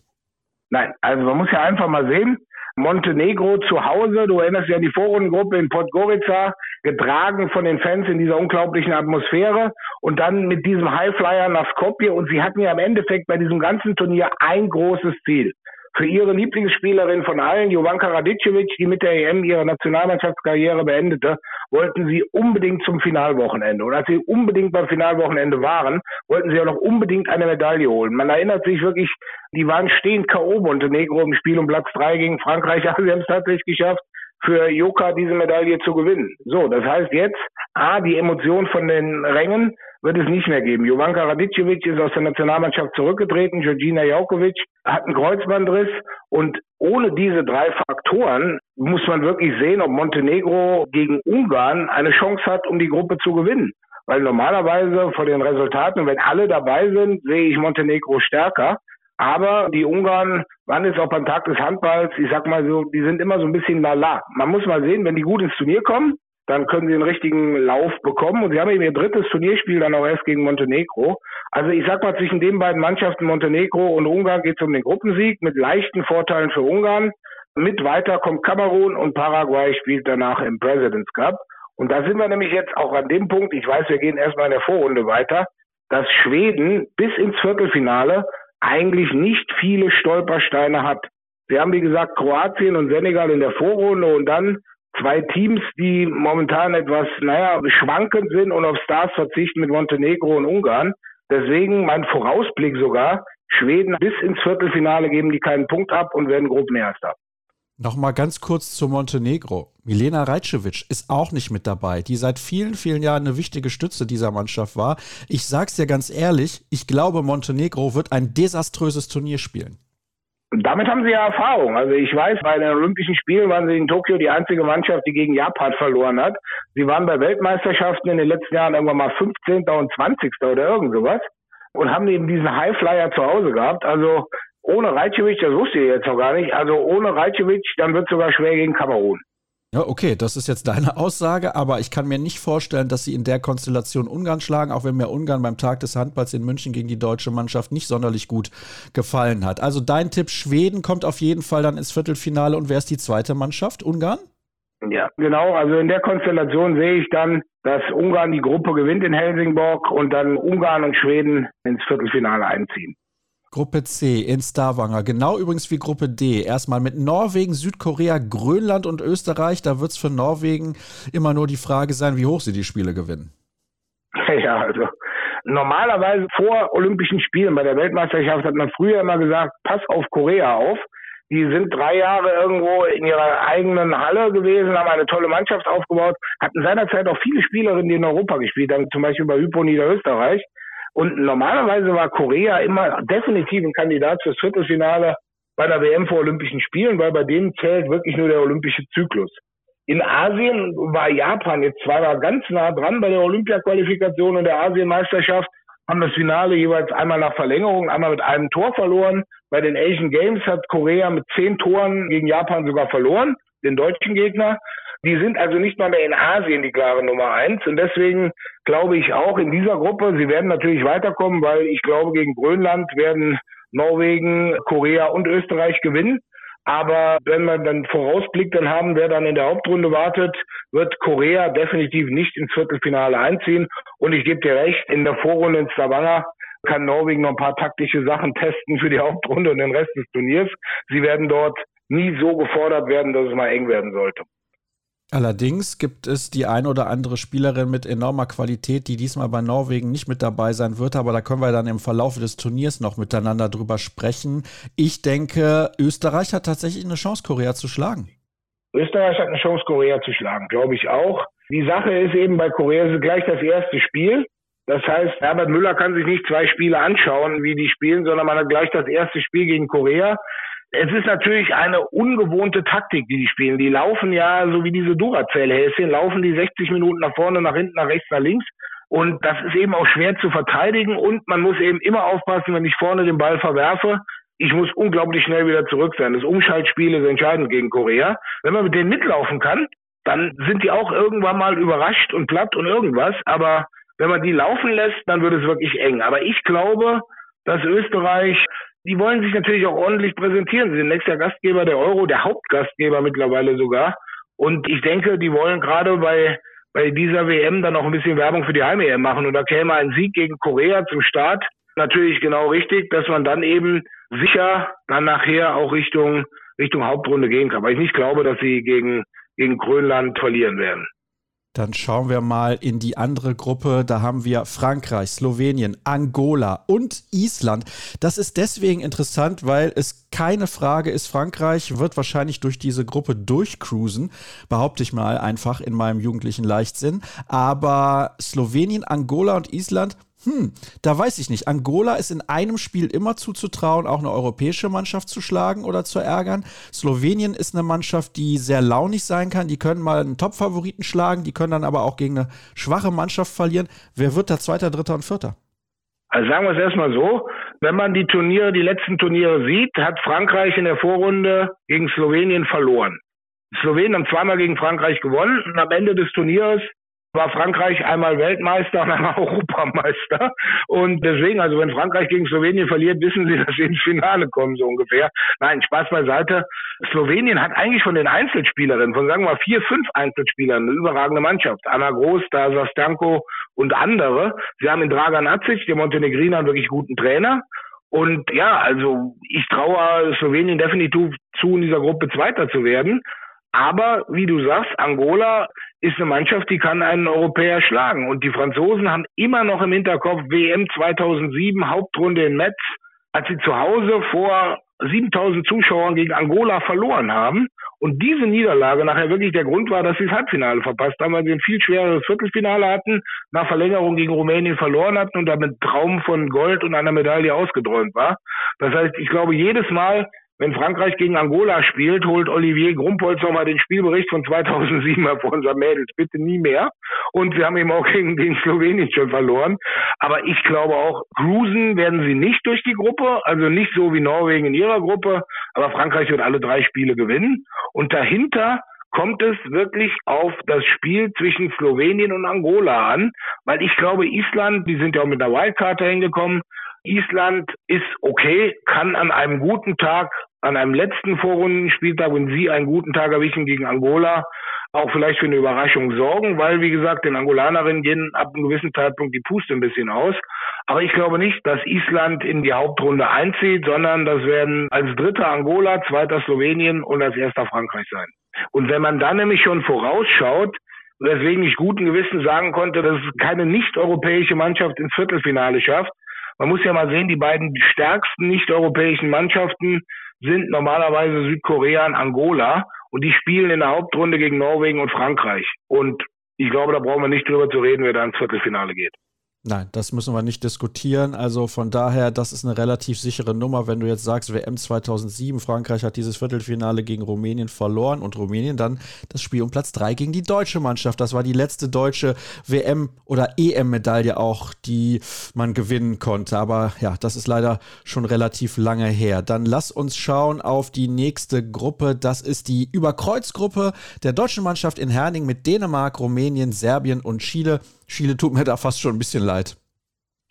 Nein, also man muss ja einfach mal sehen, Montenegro zu Hause, du erinnerst dich an die Vorrundengruppe in Podgorica, getragen von den Fans in dieser unglaublichen Atmosphäre und dann mit diesem Highflyer nach Skopje und sie hatten ja im Endeffekt bei diesem ganzen Turnier ein großes Ziel für ihre Lieblingsspielerin von allen, Jovanka Radicevic, die mit der EM ihre Nationalmannschaftskarriere beendete, wollten sie unbedingt zum Finalwochenende. Und als sie unbedingt beim Finalwochenende waren, wollten sie auch noch unbedingt eine Medaille holen. Man erinnert sich wirklich, die waren stehend K.O. Montenegro im Spiel um Platz drei gegen Frankreich, aber sie haben es tatsächlich geschafft, für Joka diese Medaille zu gewinnen. So, das heißt jetzt, A, die Emotion von den Rängen wird es nicht mehr geben. Jovanka Radicevic ist aus der Nationalmannschaft zurückgetreten, Georgina Jaukovic hat einen Kreuzbandriss und ohne diese drei Faktoren muss man wirklich sehen, ob Montenegro gegen Ungarn eine Chance hat, um die Gruppe zu gewinnen. Weil normalerweise vor den Resultaten, wenn alle dabei sind, sehe ich Montenegro stärker. Aber die Ungarn waren jetzt auch beim Tag des Handballs, ich sag mal so, die sind immer so ein bisschen lala. Man muss mal sehen, wenn die gut ins Turnier kommen, dann können sie einen richtigen Lauf bekommen. Und sie haben eben ihr drittes Turnierspiel dann auch erst gegen Montenegro. Also ich sag mal, zwischen den beiden Mannschaften Montenegro und Ungarn geht es um den Gruppensieg mit leichten Vorteilen für Ungarn. Mit weiter kommt Kamerun und Paraguay spielt danach im President's Cup. Und da sind wir nämlich jetzt auch an dem Punkt, ich weiß, wir gehen erstmal in der Vorrunde weiter, dass Schweden bis ins Viertelfinale eigentlich nicht viele Stolpersteine hat. Wir haben, wie gesagt, Kroatien und Senegal in der Vorrunde und dann zwei Teams, die momentan etwas, naja, schwankend sind und auf Stars verzichten mit Montenegro und Ungarn. Deswegen mein Vorausblick sogar, Schweden bis ins Viertelfinale geben die keinen Punkt ab und werden Gruppenerster. Nochmal ganz kurz zu Montenegro. Milena Rajcevic ist auch nicht mit dabei, die seit vielen, vielen Jahren eine wichtige Stütze dieser Mannschaft war. Ich sag's dir ganz ehrlich, ich glaube, Montenegro wird ein desaströses Turnier spielen. Damit haben sie ja Erfahrung. Also ich weiß, bei den Olympischen Spielen waren sie in Tokio die einzige Mannschaft, die gegen Japan verloren hat. Sie waren bei Weltmeisterschaften in den letzten Jahren irgendwann mal 15. und 20. oder irgend sowas und haben eben diesen Highflyer zu Hause gehabt. Also ohne Rajcevic, das wusste ich jetzt noch gar nicht, also ohne Rajcevic, dann wird es sogar schwer gegen Kamerun. Ja, okay, das ist jetzt deine Aussage, aber ich kann mir nicht vorstellen, dass sie in der Konstellation Ungarn schlagen, auch wenn mir Ungarn beim Tag des Handballs in München gegen die deutsche Mannschaft nicht sonderlich gut gefallen hat. Also dein Tipp, Schweden kommt auf jeden Fall dann ins Viertelfinale und wer ist die zweite Mannschaft? Ungarn? Ja, genau. Also in der Konstellation sehe ich dann, dass Ungarn die Gruppe gewinnt in Helsingborg und dann Ungarn und Schweden ins Viertelfinale einziehen. Gruppe C in Stavanger, genau übrigens wie Gruppe D. Erstmal mit Norwegen, Südkorea, Grönland und Österreich. Da wird es für Norwegen immer nur die Frage sein, wie hoch sie die Spiele gewinnen. Ja, also normalerweise vor Olympischen Spielen bei der Weltmeisterschaft hat man früher immer gesagt, pass auf Korea auf. Die sind drei Jahre irgendwo in ihrer eigenen Halle gewesen, haben eine tolle Mannschaft aufgebaut, hatten seinerzeit auch viele Spielerinnen, die in Europa gespielt haben, zum Beispiel bei Hypo Niederösterreich. Und normalerweise war Korea immer definitiv ein Kandidat fürs Viertelfinale bei der WM vor Olympischen Spielen, weil bei denen zählt wirklich nur der olympische Zyklus. In Asien war Japan jetzt zwar ganz nah dran bei der Olympia-Qualifikation und der Asienmeisterschaft, haben das Finale jeweils einmal nach Verlängerung, einmal mit einem Tor verloren. Bei den Asian Games hat Korea mit zehn Toren gegen Japan sogar verloren, den deutschen Gegner. Die sind also nicht mal mehr in Asien die klare Nummer eins. Und deswegen glaube ich auch in dieser Gruppe, sie werden natürlich weiterkommen, weil ich glaube, gegen Grönland werden Norwegen, Korea und Österreich gewinnen. Aber wenn man dann vorausblickt, dann haben, wer dann in der Hauptrunde wartet, wird Korea definitiv nicht ins Viertelfinale einziehen. Und ich gebe dir recht, in der Vorrunde in Stavanger kann Norwegen noch ein paar taktische Sachen testen für die Hauptrunde und den Rest des Turniers. Sie werden dort nie so gefordert werden, dass es mal eng werden sollte. Allerdings gibt es die ein oder andere Spielerin mit enormer Qualität, die diesmal bei Norwegen nicht mit dabei sein wird, aber da können wir dann im Verlauf des Turniers noch miteinander drüber sprechen. Ich denke, Österreich hat tatsächlich eine Chance, Korea zu schlagen. Österreich hat eine Chance, Korea zu schlagen, glaube ich auch. Die Sache ist eben bei Korea ist gleich das erste Spiel. Das heißt, Herbert Müller kann sich nicht zwei Spiele anschauen, wie die spielen, sondern man hat gleich das erste Spiel gegen Korea. Es ist natürlich eine ungewohnte Taktik, die die spielen. Die laufen ja, so wie diese Duracell-Häschen, laufen die 60 Minuten nach vorne, nach hinten, nach rechts, nach links. Und das ist eben auch schwer zu verteidigen. Und man muss eben immer aufpassen, wenn ich vorne den Ball verwerfe. Ich muss unglaublich schnell wieder zurück sein. Das Umschaltspiel ist entscheidend gegen Korea. Wenn man mit denen mitlaufen kann, dann sind die auch irgendwann mal überrascht und platt und irgendwas. Aber wenn man die laufen lässt, dann wird es wirklich eng. Aber ich glaube, dass Österreich, die wollen sich natürlich auch ordentlich präsentieren. Sie sind nächster Gastgeber der Euro, der Hauptgastgeber mittlerweile sogar. Und ich denke, die wollen gerade bei, bei dieser WM dann auch ein bisschen Werbung für die Heim-EM machen. Und da käme ein Sieg gegen Korea zum Start natürlich genau richtig, dass man dann eben sicher dann nachher auch Richtung, Richtung Hauptrunde gehen kann. Weil ich nicht glaube, dass sie gegen, gegen Grönland verlieren werden. Dann schauen wir mal in die andere Gruppe. Da haben wir Frankreich, Slowenien, Angola und Island. Das ist deswegen interessant, weil es keine Frage ist, Frankreich wird wahrscheinlich durch diese Gruppe durchcruisen, behaupte ich mal einfach in meinem jugendlichen Leichtsinn. Aber Slowenien, Angola und Island hm, da weiß ich nicht. Angola ist in einem Spiel immer zuzutrauen, auch eine europäische Mannschaft zu schlagen oder zu ärgern. Slowenien ist eine Mannschaft, die sehr launig sein kann. Die können mal einen Top-Favoriten schlagen, die können dann aber auch gegen eine schwache Mannschaft verlieren. Wer wird da Zweiter, Dritter und Vierter? Also sagen wir es erstmal so, wenn man die Turniere, die letzten Turniere sieht, hat Frankreich in der Vorrunde gegen Slowenien verloren. Slowenien haben zweimal gegen Frankreich gewonnen und am Ende des Turniers war Frankreich einmal Weltmeister und einmal Europameister. Und deswegen, also wenn Frankreich gegen Slowenien verliert, wissen sie, dass sie ins Finale kommen, so ungefähr. Nein, Spaß beiseite. Slowenien hat eigentlich von den Einzelspielerinnen, von sagen wir mal vier, fünf Einzelspielern, eine überragende Mannschaft. Anna Groß, Dasa Stanko und andere. Sie haben in Dragan Acic, der Montenegriner, einen wirklich guten Trainer. Und ja, also ich traue Slowenien definitiv zu, in dieser Gruppe Zweiter zu werden. Aber wie du sagst, Angola ist eine Mannschaft, die kann einen Europäer schlagen. Und die Franzosen haben immer noch im Hinterkopf WM 2007, Hauptrunde in Metz, als sie zu Hause vor 7000 Zuschauern gegen Angola verloren haben. Und diese Niederlage nachher wirklich der Grund war, dass sie das Halbfinale verpasst haben, weil sie ein viel schwereres Viertelfinale hatten, nach Verlängerung gegen Rumänien verloren hatten und damit Traum von Gold und einer Medaille ausgeträumt war. Das heißt, ich glaube, jedes Mal, wenn Frankreich gegen Angola spielt, holt Olivier Grumpolz nochmal den Spielbericht von 2007 hervor und sagt, Mädels, bitte nie mehr. Und sie haben eben auch gegen, gegen Slowenien schon verloren. Aber ich glaube auch, cruisen werden sie nicht durch die Gruppe, also nicht so wie Norwegen in ihrer Gruppe, aber Frankreich wird alle drei Spiele gewinnen. Und dahinter kommt es wirklich auf das Spiel zwischen Slowenien und Angola an, weil ich glaube, Island, die sind ja auch mit einer Wildcard hingekommen, Island ist okay, kann an einem guten Tag, an einem letzten Vorrundenspieltag, wenn sie einen guten Tag erwischen gegen Angola, auch vielleicht für eine Überraschung sorgen, weil, wie gesagt, den Angolanerinnen gehen ab einem gewissen Zeitpunkt die Puste ein bisschen aus. Aber ich glaube nicht, dass Island in die Hauptrunde einzieht, sondern das werden als dritter Angola, zweiter Slowenien und als erster Frankreich sein. Und wenn man dann nämlich schon vorausschaut, weswegen ich guten Gewissen sagen konnte, dass es keine nicht-europäische Mannschaft ins Viertelfinale schafft, man muss ja mal sehen, die beiden stärksten nicht-europäischen Mannschaften sind normalerweise Südkorea und Angola und die spielen in der Hauptrunde gegen Norwegen und Frankreich. Und ich glaube, da brauchen wir nicht drüber zu reden, wer da ins Viertelfinale geht. Nein, das müssen wir nicht diskutieren. Also von daher, das ist eine relativ sichere Nummer, wenn du jetzt sagst, WM 2007, Frankreich hat dieses Viertelfinale gegen Rumänien verloren und Rumänien dann das Spiel um Platz 3 gegen die deutsche Mannschaft. Das war die letzte deutsche WM- oder EM-Medaille auch, die man gewinnen konnte. Aber ja, das ist leider schon relativ lange her. Dann lass uns schauen auf die nächste Gruppe. Das ist die Überkreuzgruppe der deutschen Mannschaft in Herning mit Dänemark, Rumänien, Serbien und Chile. Chile tut mir da fast schon ein bisschen leid.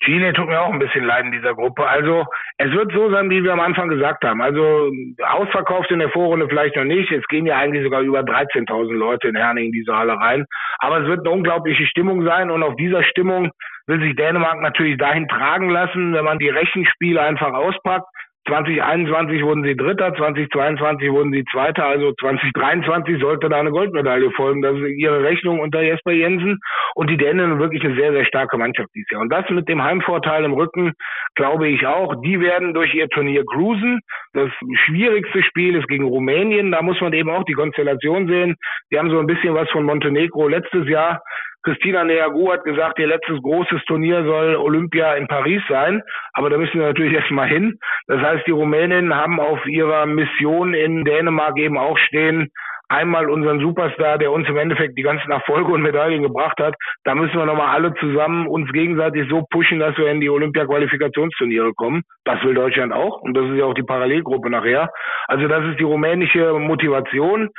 Chile tut mir auch ein bisschen leid in dieser Gruppe. Also es wird so sein, wie wir am Anfang gesagt haben. Also ausverkauft in der Vorrunde vielleicht noch nicht. Es gehen ja eigentlich sogar über 13.000 Leute in Herning in diese Halle rein. Aber es wird eine unglaubliche Stimmung sein und auf dieser Stimmung will sich Dänemark natürlich dahin tragen lassen, wenn man die Rechenspiele einfach auspackt. 2021 wurden sie Dritter, 2022 wurden sie Zweiter, also 2023 sollte da eine Goldmedaille folgen. Das ist ihre Rechnung unter Jesper Jensen. Und die Dänen wirklich eine sehr, sehr starke Mannschaft dieses Jahr. Und das mit dem Heimvorteil im Rücken, glaube ich auch. Die werden durch ihr Turnier cruisen. Das schwierigste Spiel ist gegen Rumänien. Da muss man eben auch die Konstellation sehen. Die haben so ein bisschen was von Montenegro letztes Jahr Christina Neagu hat gesagt, ihr letztes großes Turnier soll Olympia in Paris sein. Aber da müssen wir natürlich erstmal hin. Das heißt, die Rumäninnen haben auf ihrer Mission in Dänemark eben auch stehen, einmal unseren Superstar, der uns im Endeffekt die ganzen Erfolge und Medaillen gebracht hat. Da müssen wir nochmal alle zusammen uns gegenseitig so pushen, dass wir in die Olympia-Qualifikationsturniere kommen. Das will Deutschland auch und das ist ja auch die Parallelgruppe nachher. Also das ist die rumänische Motivation.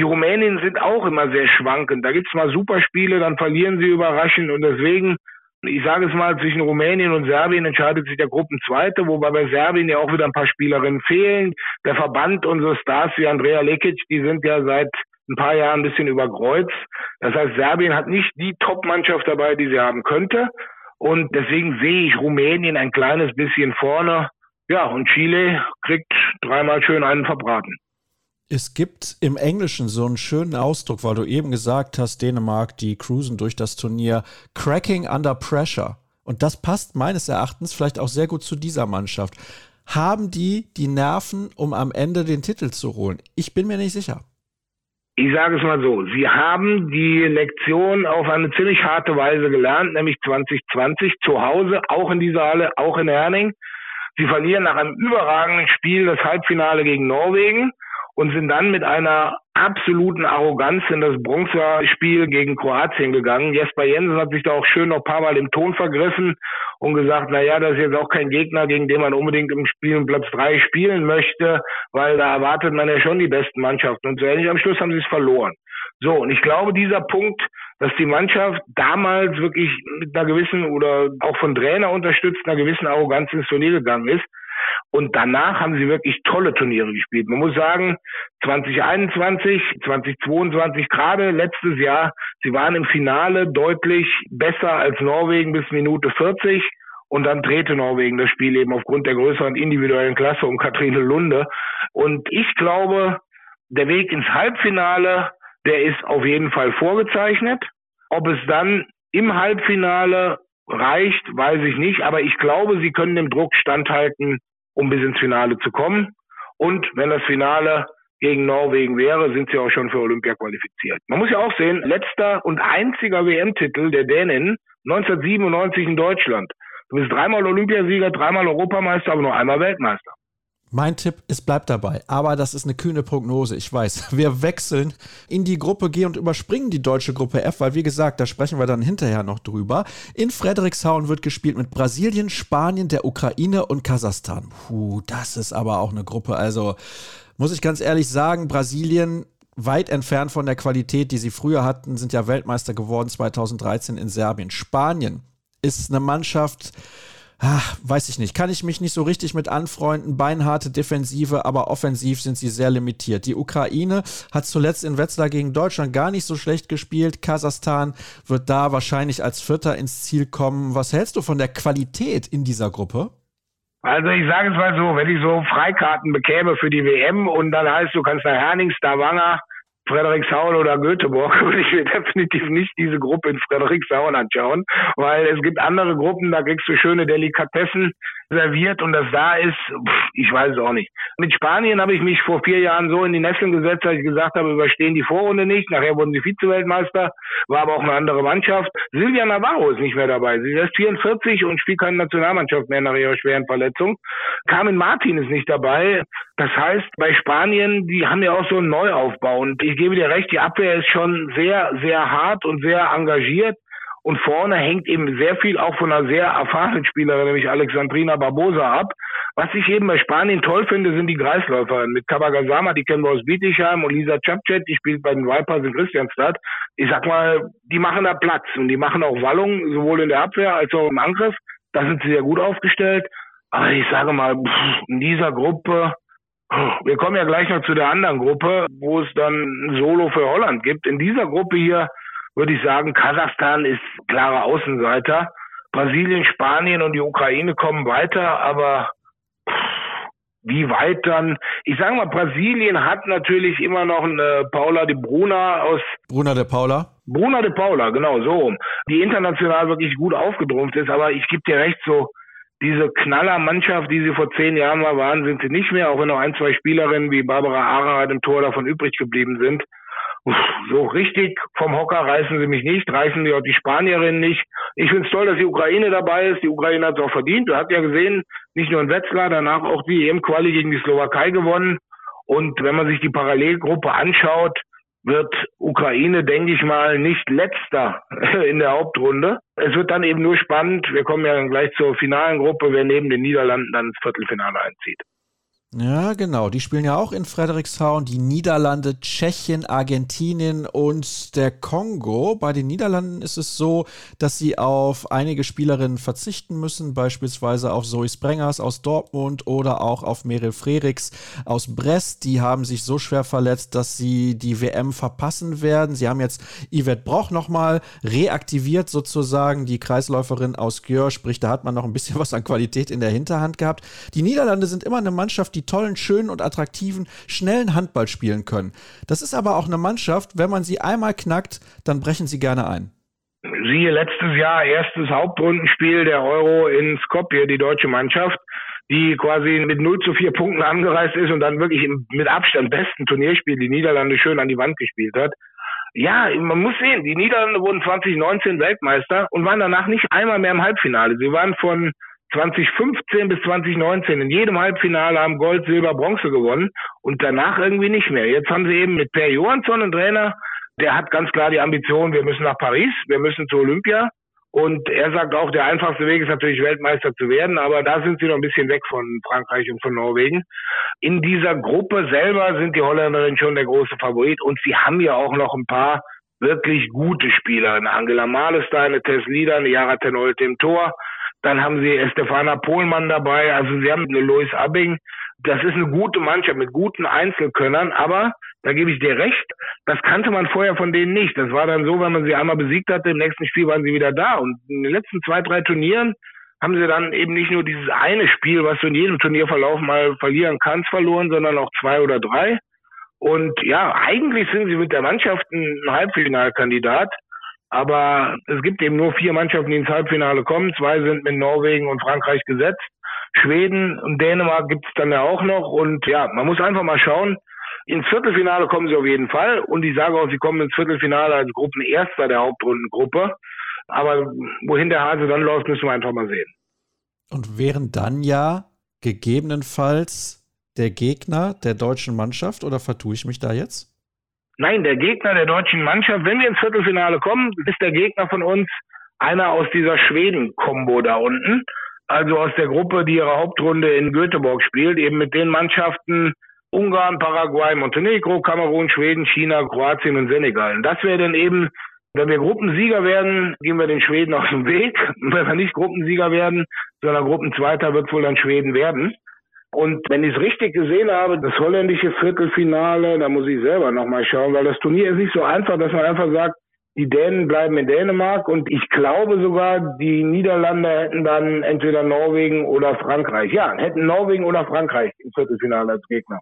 Die Rumänen sind auch immer sehr schwankend. Da gibt's mal Superspiele, dann verlieren sie überraschend und deswegen ich sage es mal, zwischen Rumänien und Serbien entscheidet sich der Gruppenzweite, wobei bei Serbien ja auch wieder ein paar Spielerinnen fehlen. Der Verband, unsere Stars wie Andrea Lekic, die sind ja seit ein paar Jahren ein bisschen überkreuzt. Das heißt, Serbien hat nicht die Top-Mannschaft dabei, die sie haben könnte. Und deswegen sehe ich Rumänien ein kleines bisschen vorne. Ja, und Chile kriegt dreimal schön einen verbraten. Es gibt im Englischen so einen schönen Ausdruck, weil du eben gesagt hast, Dänemark, die cruisen durch das Turnier, cracking under pressure. Und das passt meines Erachtens vielleicht auch sehr gut zu dieser Mannschaft. Haben die die Nerven, um am Ende den Titel zu holen? Ich bin mir nicht sicher. Ich sage es mal so, sie haben die Lektion auf eine ziemlich harte Weise gelernt, nämlich 2020 zu Hause, auch in dieser Halle, auch in Herning. Sie verlieren nach einem überragenden Spiel das Halbfinale gegen Norwegen und sind dann mit einer absoluten Arroganz in das Bronzespiel gegen Kroatien gegangen. Jesper Jensen hat sich da auch schön noch ein paar Mal im Ton vergriffen und gesagt, na ja, das ist jetzt auch kein Gegner, gegen den man unbedingt im Spiel Platz drei spielen möchte, weil da erwartet man ja schon die besten Mannschaften. Und so ähnlich am Schluss haben sie es verloren. So, und ich glaube, dieser Punkt, dass die Mannschaft damals wirklich mit einer gewissen oder auch von Trainer unterstützt, einer gewissen Arroganz ins Turnier gegangen ist, und danach haben sie wirklich tolle Turniere gespielt. Man muss sagen, 2021, 2022, gerade letztes Jahr, sie waren im Finale deutlich besser als Norwegen bis Minute 40. Und dann drehte Norwegen das Spiel eben aufgrund der größeren individuellen Klasse um Katrine Lunde. Und ich glaube, der Weg ins Halbfinale, der ist auf jeden Fall vorgezeichnet. Ob es dann im Halbfinale reicht, weiß ich nicht. Aber ich glaube, sie können dem Druck standhalten, um bis ins Finale zu kommen. Und wenn das Finale gegen Norwegen wäre, sind sie auch schon für Olympia qualifiziert. Man muss ja auch sehen, letzter und einziger WM-Titel der Dänen 1997 in Deutschland. Du bist dreimal Olympiasieger, dreimal Europameister, aber nur einmal Weltmeister. Mein Tipp, es bleibt dabei. Aber das ist eine kühne Prognose, ich weiß. Wir wechseln in die Gruppe G und überspringen die deutsche Gruppe F, weil wie gesagt, da sprechen wir dann hinterher noch drüber. In Frederikshavn wird gespielt mit Brasilien, Spanien, der Ukraine und Kasachstan. Puh, das ist aber auch eine Gruppe. Also muss ich ganz ehrlich sagen, Brasilien weit entfernt von der Qualität, die sie früher hatten, sind ja Weltmeister geworden 2013 in Serbien. Spanien ist eine Mannschaft, ach, weiß ich nicht, kann ich mich nicht so richtig mit anfreunden. Beinharte Defensive, aber offensiv sind sie sehr limitiert. Die Ukraine hat zuletzt in Wetzlar gegen Deutschland gar nicht so schlecht gespielt. Kasachstan wird da wahrscheinlich als Vierter ins Ziel kommen. Was hältst du von der Qualität in dieser Gruppe? Also ich sage es mal so, wenn ich so Freikarten bekäme für die WM und dann heißt, du kannst nach Herning, Stavanger, Frederikshauen oder Göteborg würde ich mir definitiv nicht diese Gruppe in Frederikshauen anschauen, weil es gibt andere Gruppen, da kriegst du schöne Delikatessen serviert und das da ist, ich weiß es auch nicht. Mit Spanien habe ich mich vor vier Jahren so in die Nesseln gesetzt, dass ich gesagt habe, überstehen die Vorrunde nicht. Nachher wurden sie Vize-Weltmeister, war aber auch eine andere Mannschaft. Silvia Navarro ist nicht mehr dabei. Sie ist 44 und spielt keine Nationalmannschaft mehr nach ihrer schweren Verletzung. Carmen Martin ist nicht dabei. Das heißt, bei Spanien, die haben ja auch so einen Neuaufbau. Und ich gebe dir recht, die Abwehr ist schon sehr, sehr hart und sehr engagiert. Und vorne hängt eben sehr viel auch von einer sehr erfahrenen Spielerin, nämlich Alexandrina Barbosa ab. Was ich eben bei Spanien toll finde, sind die Kreisläufer. Mit Kabagasama, die kennen wir aus Bietigheim, und Lisa Chapchet, die spielt bei den Vipers in Christianstadt. Ich sag mal, die machen da Platz und die machen auch Wallung, sowohl in der Abwehr als auch im Angriff. Da sind sie sehr gut aufgestellt. Aber ich sage mal, in dieser Gruppe, wir kommen ja gleich noch zu der anderen Gruppe, wo es dann ein Solo für Holland gibt. In dieser Gruppe hier würde ich sagen, Kasachstan ist klarer Außenseiter. Brasilien, Spanien und die Ukraine kommen weiter, aber wie weit dann? Ich sage mal, Brasilien hat natürlich immer noch eine Paula de Bruna aus. Bruna de Paula? Bruna de Paula, genau so. Die international wirklich gut aufgedrumpft ist, aber ich gebe dir recht, so diese Knallermannschaft, die sie vor zehn Jahren mal waren, sind sie nicht mehr, auch wenn noch ein, zwei Spielerinnen wie Barbara Ararat im Tor davon übrig geblieben sind. So richtig vom Hocker reißen sie mich nicht, reißen die auch die Spanierinnen nicht. Ich finde es toll, dass die Ukraine dabei ist. Die Ukraine hat es auch verdient. Du hast ja gesehen, nicht nur in Wetzlar, danach auch die EM-Quali gegen die Slowakei gewonnen. Und wenn man sich die Parallelgruppe anschaut, wird Ukraine, denke ich mal, nicht letzter in der Hauptrunde. Es wird dann eben nur spannend. Wir kommen ja gleich zur finalen Gruppe, wer neben den Niederlanden dann ins Viertelfinale einzieht. Ja, genau. Die spielen ja auch in Frederikshavn. Die Niederlande, Tschechien, Argentinien und der Kongo. Bei den Niederlanden ist es so, dass sie auf einige Spielerinnen verzichten müssen, beispielsweise auf Zoe Sprengers aus Dortmund oder auch auf Meryl Frerichs aus Brest. Die haben sich so schwer verletzt, dass sie die WM verpassen werden. Sie haben jetzt Yvette Broch nochmal reaktiviert, sozusagen, die Kreisläuferin aus Gjör. Sprich, da hat man noch ein bisschen was an Qualität in der Hinterhand gehabt. Die Niederlande sind immer eine Mannschaft, die die tollen, schönen und attraktiven, schnellen Handball spielen können. Das ist aber auch eine Mannschaft, wenn man sie einmal knackt, dann brechen sie gerne ein. Siehe letztes Jahr erstes Hauptrundenspiel der Euro in Skopje, die deutsche Mannschaft, die quasi mit 0 zu 4 Punkten angereist ist und dann wirklich im, mit Abstand besten Turnierspiel die Niederlande schön an die Wand gespielt hat. Ja, man muss sehen, die Niederlande wurden 2019 Weltmeister und waren danach nicht einmal mehr im Halbfinale. Sie waren von 2015 bis 2019 in jedem Halbfinale haben Gold, Silber, Bronze gewonnen und danach irgendwie nicht mehr. Jetzt haben sie eben mit Per Johansson einen Trainer, der hat ganz klar die Ambition, wir müssen nach Paris, wir müssen zu Olympia. Und er sagt auch, der einfachste Weg ist natürlich Weltmeister zu werden, aber da sind sie noch ein bisschen weg von Frankreich und von Norwegen. In dieser Gruppe selber sind die Holländerinnen schon der große Favorit und sie haben ja auch noch ein paar wirklich gute Spieler. Eine Angela Malestein, eine Tess Lieder, eine Yara Tenolte im Tor. Dann haben sie Stefana Pohlmann dabei. Also sie haben Lois Abbing. Das ist eine gute Mannschaft mit guten Einzelkönnern, aber da gebe ich dir recht, das kannte man vorher von denen nicht. Das war dann so, wenn man sie einmal besiegt hatte, im nächsten Spiel waren sie wieder da. Und in den letzten zwei, drei Turnieren haben sie dann eben nicht nur dieses eine Spiel, was du in jedem Turnierverlauf mal verlieren kannst, verloren, sondern auch zwei oder drei. Und ja, eigentlich sind sie mit der Mannschaft ein Halbfinalkandidat. Aber es gibt eben nur vier Mannschaften, die ins Halbfinale kommen. Zwei sind mit Norwegen und Frankreich gesetzt. Schweden und Dänemark gibt es dann ja auch noch. Und ja, man muss einfach mal schauen. Ins Viertelfinale kommen sie auf jeden Fall. Und ich sage auch, sie kommen ins Viertelfinale als Gruppenerster der Hauptrundengruppe. Aber wohin der Hase dann läuft, müssen wir einfach mal sehen. Und wären dann ja gegebenenfalls der Gegner der deutschen Mannschaft oder vertue ich mich da jetzt? Nein, der Gegner der deutschen Mannschaft, wenn wir ins Viertelfinale kommen, ist der Gegner von uns einer aus dieser Schweden-Kombo da unten. Also aus der Gruppe, die ihre Hauptrunde in Göteborg spielt, eben mit den Mannschaften Ungarn, Paraguay, Montenegro, Kamerun, Schweden, China, Kroatien und Senegal. Und das wäre dann eben, wenn wir Gruppensieger werden, gehen wir den Schweden aus dem Weg. Und wenn wir nicht Gruppensieger werden, sondern Gruppenzweiter wird wohl dann Schweden werden. Und wenn ich es richtig gesehen habe, das holländische Viertelfinale, da muss ich selber nochmal schauen, weil das Turnier ist nicht so einfach, dass man einfach sagt, die Dänen bleiben in Dänemark und ich glaube sogar, die Niederlande hätten dann entweder Norwegen oder Frankreich. Ja, hätten Norwegen oder Frankreich im Viertelfinale als Gegner.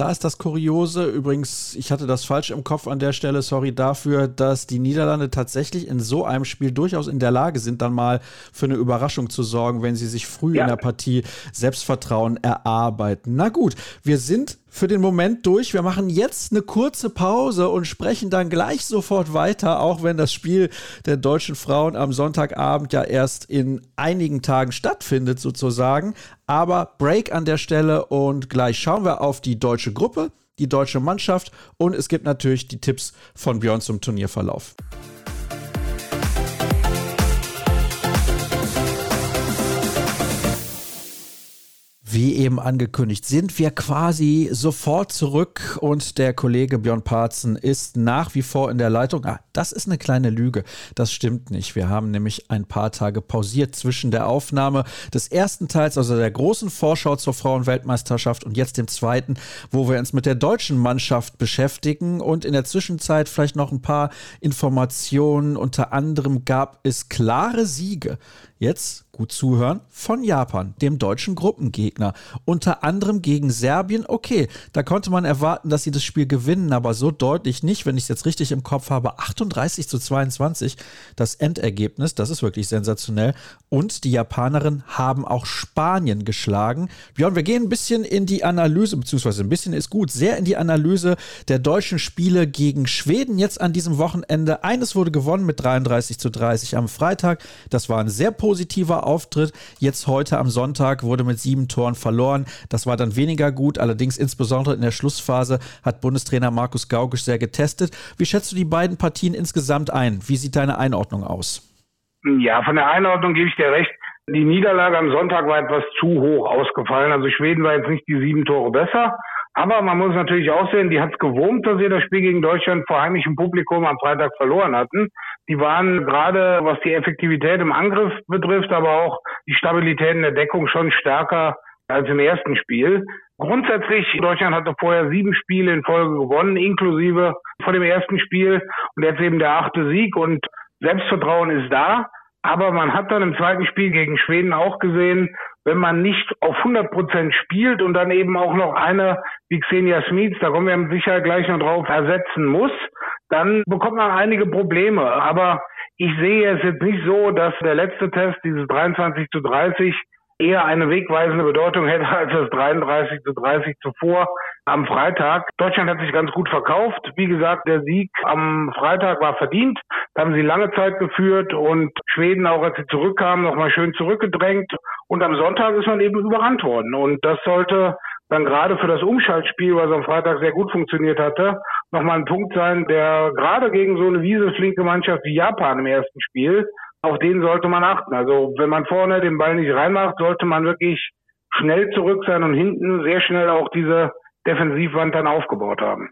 Da ist das Kuriose, übrigens, ich hatte das falsch im Kopf an der Stelle, sorry dafür, dass die Niederlande tatsächlich in so einem Spiel durchaus in der Lage sind, dann mal für eine Überraschung zu sorgen, wenn sie sich früh ja. in der Partie Selbstvertrauen erarbeiten. Na gut, wir sind für den Moment durch. Wir machen jetzt eine kurze Pause und sprechen dann gleich sofort weiter, auch wenn das Spiel der deutschen Frauen am Sonntagabend ja erst in einigen Tagen stattfindet, sozusagen. Aber Break an der Stelle und gleich schauen wir auf die deutsche Gruppe, die deutsche Mannschaft und es gibt natürlich die Tipps von Björn zum Turnierverlauf. Wie eben angekündigt, sind wir quasi sofort zurück und der Kollege Björn Parzen ist nach wie vor in der Leitung. Ah, das ist eine kleine Lüge. Das stimmt nicht. Wir haben nämlich ein paar Tage pausiert zwischen der Aufnahme des ersten Teils, also der großen Vorschau zur Frauenweltmeisterschaft und jetzt dem zweiten, wo wir uns mit der deutschen Mannschaft beschäftigen und in der Zwischenzeit vielleicht noch ein paar Informationen. Unter anderem gab es klare Siege jetzt gut zuhören, von Japan, dem deutschen Gruppengegner. Unter anderem gegen Serbien. Okay, da konnte man erwarten, dass sie das Spiel gewinnen, aber so deutlich nicht, wenn ich es jetzt richtig im Kopf habe. 38 zu 22 das Endergebnis, das ist wirklich sensationell. Und die Japanerinnen haben auch Spanien geschlagen. Björn, wir gehen ein bisschen in die Analyse, beziehungsweise ein bisschen ist gut, sehr in die Analyse der deutschen Spiele gegen Schweden jetzt an diesem Wochenende. Eines wurde gewonnen mit 33 zu 30 am Freitag. Das war ein sehr positiver Auftritt. Jetzt heute am Sonntag wurde mit sieben Toren verloren. Das war dann weniger gut. Allerdings insbesondere in der Schlussphase hat Bundestrainer Markus Gaugisch sehr getestet. Wie schätzt du die beiden Partien insgesamt ein? Wie sieht deine Einordnung aus? Ja, von der Einordnung gebe ich dir recht. Die Niederlage am Sonntag war etwas zu hoch ausgefallen. Also Schweden war jetzt nicht die sieben Tore besser. Aber man muss natürlich auch sehen, die hat es gewurmt, dass sie das Spiel gegen Deutschland vor heimischem Publikum am Freitag verloren hatten. Die waren gerade, was die Effektivität im Angriff betrifft, aber auch die Stabilität in der Deckung schon stärker als im ersten Spiel. Grundsätzlich, Deutschland hatte vorher sieben Spiele in Folge gewonnen, inklusive vor dem ersten Spiel. Und jetzt eben der achte Sieg und Selbstvertrauen ist da. Aber man hat dann im zweiten Spiel gegen Schweden auch gesehen, wenn man nicht auf 100 Prozent spielt und dann eben auch noch eine wie Xenia Smith, da kommen wir mit Sicherheit gleich noch drauf, ersetzen muss, dann bekommt man einige Probleme. Aber ich sehe es jetzt nicht so, dass der letzte Test, dieses 23 zu 30, eher eine wegweisende Bedeutung hätte als das 33 zu 30 zuvor am Freitag. Deutschland hat sich ganz gut verkauft. Wie gesagt, der Sieg am Freitag war verdient. Da haben sie lange Zeit geführt und Schweden, auch als sie zurückkamen, nochmal schön zurückgedrängt. Und am Sonntag ist man eben überrannt worden. Und das sollte dann gerade für das Umschaltspiel, was am Freitag sehr gut funktioniert hatte, nochmal ein Punkt sein, der gerade gegen so eine wieseflinke Mannschaft wie Japan im ersten Spiel auf den sollte man achten. Also wenn man vorne den Ball nicht reinmacht, sollte man wirklich schnell zurück sein und hinten sehr schnell auch diese Defensivwand dann aufgebaut haben.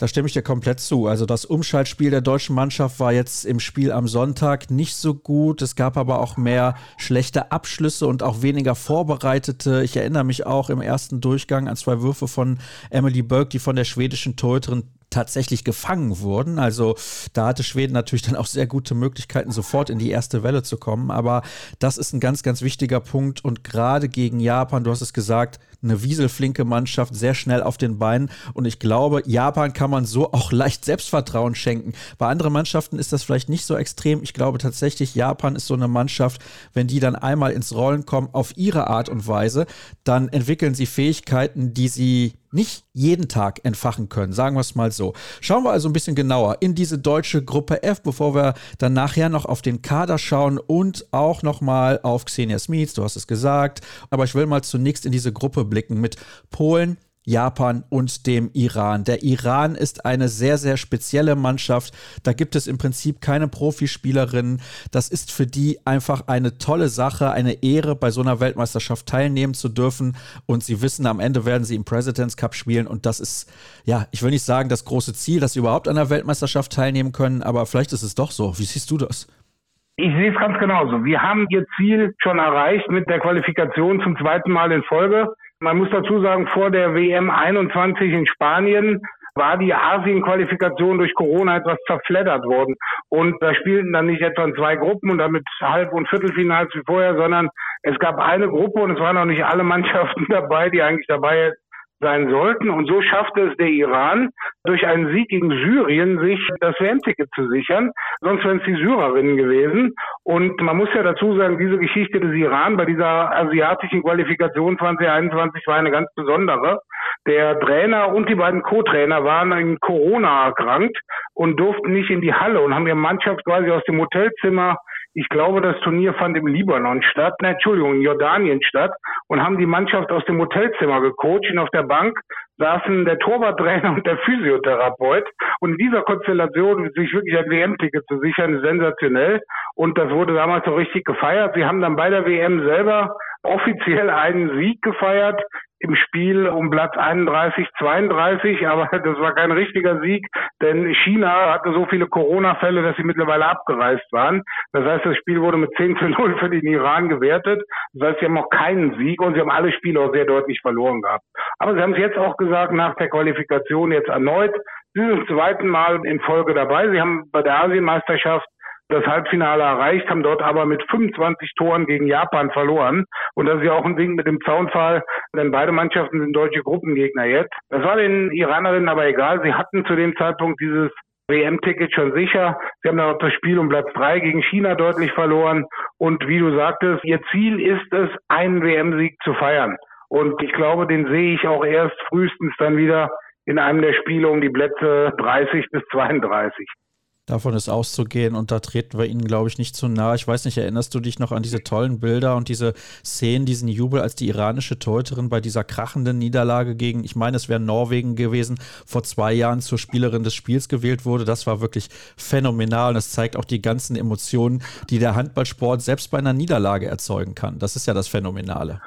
Da stimme ich dir komplett zu. Also das Umschaltspiel der deutschen Mannschaft war jetzt im Spiel am Sonntag nicht so gut. Es gab aber auch mehr schlechte Abschlüsse und auch weniger vorbereitete. Ich erinnere mich auch im ersten Durchgang an zwei Würfe von Emily Burke, die von der schwedischen Torhüterin tatsächlich gefangen wurden. Also da hatte Schweden natürlich dann auch sehr gute Möglichkeiten, sofort in die erste Welle zu kommen. Aber das ist ein ganz, ganz wichtiger Punkt. Und gerade gegen Japan, du hast es gesagt, eine wieselflinke Mannschaft, sehr schnell auf den Beinen. Und ich glaube, Japan kann man so auch leicht Selbstvertrauen schenken. Bei anderen Mannschaften ist das vielleicht nicht so extrem. Ich glaube tatsächlich, Japan ist so eine Mannschaft, wenn die dann einmal ins Rollen kommen auf ihre Art und Weise, dann entwickeln sie Fähigkeiten, die sie nicht jeden Tag entfachen können, sagen wir es mal so. Schauen wir also ein bisschen genauer in diese deutsche Gruppe F, bevor wir dann nachher noch auf den Kader schauen und auch nochmal auf Xenia Smith, du hast es gesagt. Aber ich will mal zunächst in diese Gruppe blicken mit Polen, Japan und dem Iran. Der Iran ist eine sehr, sehr spezielle Mannschaft. Da gibt es im Prinzip keine Profispielerinnen. Das ist für die einfach eine tolle Sache, eine Ehre, bei so einer Weltmeisterschaft teilnehmen zu dürfen. Und sie wissen, am Ende werden sie im President's Cup spielen. Und das ist, ja, ich will nicht sagen das große Ziel, dass sie überhaupt an der Weltmeisterschaft teilnehmen können, aber vielleicht ist es doch so. Wie siehst du das? Ich sehe es ganz genauso. Wir haben ihr Ziel schon erreicht mit der Qualifikation zum zweiten Mal in Folge. Man muss dazu sagen, vor der WM 21 in Spanien war die Asien-Qualifikation durch Corona etwas zerfleddert worden. Und da spielten dann nicht etwa zwei Gruppen und damit Halb- und Viertelfinals wie vorher, sondern es gab eine Gruppe und es waren noch nicht alle Mannschaften dabei, die eigentlich dabei sein sollten. Und so schaffte es der Iran, durch einen Sieg gegen Syrien sich das WM-Ticket zu sichern. Sonst wären es die Syrerinnen gewesen. Und man muss ja dazu sagen, diese Geschichte des Iran bei dieser asiatischen Qualifikation 2021 war eine ganz besondere. Der Trainer und die beiden Co-Trainer waren in Corona erkrankt und durften nicht in die Halle und haben ihre Mannschaft quasi aus dem Hotelzimmer ich glaube, das Turnier fand im Libanon statt, ne, Entschuldigung, in Jordanien statt und haben die Mannschaft aus dem Hotelzimmer gecoacht und auf der Bank saßen der Torwarttrainer und der Physiotherapeut. Und in dieser Konstellation sich wirklich ein WM-Ticket zu sichern, sensationell. Und das wurde damals so richtig gefeiert. Sie haben dann bei der WM selber offiziell einen Sieg gefeiert im Spiel um Platz 31, 32, aber das war kein richtiger Sieg, denn China hatte so viele Corona-Fälle, dass sie mittlerweile abgereist waren. Das heißt, das Spiel wurde mit 10 zu 0 für den Iran gewertet. Das heißt, sie haben auch keinen Sieg und sie haben alle Spiele auch sehr deutlich verloren gehabt. Aber sie haben es jetzt auch gesagt, nach der Qualifikation jetzt erneut. Sie sind zum zweiten Mal in Folge dabei. Sie haben bei der Asienmeisterschaft das Halbfinale erreicht, haben dort aber mit 25 Toren gegen Japan verloren. Und das ist ja auch ein Ding mit dem Zaunfall, denn beide Mannschaften sind deutsche Gruppengegner jetzt. Das war den Iranerinnen aber egal. Sie hatten zu dem Zeitpunkt dieses WM-Ticket schon sicher. Sie haben dann auch das Spiel um Platz drei gegen China deutlich verloren. Und wie du sagtest, ihr Ziel ist es, einen WM-Sieg zu feiern. Und ich glaube, den sehe ich auch erst frühestens dann wieder in einem der Spiele um die Plätze 30 bis 32. Davon ist auszugehen und da treten wir ihnen, glaube ich, nicht zu nahe. Ich weiß nicht, erinnerst du dich noch an diese tollen Bilder und diese Szenen, diesen Jubel, als die iranische Torhüterin bei dieser krachenden Niederlage gegen, ich meine, es wäre Norwegen gewesen, vor zwei Jahren zur Spielerin des Spiels gewählt wurde. Das war wirklich phänomenal und es zeigt auch die ganzen Emotionen, die der Handballsport selbst bei einer Niederlage erzeugen kann. Das ist ja das Phänomenale.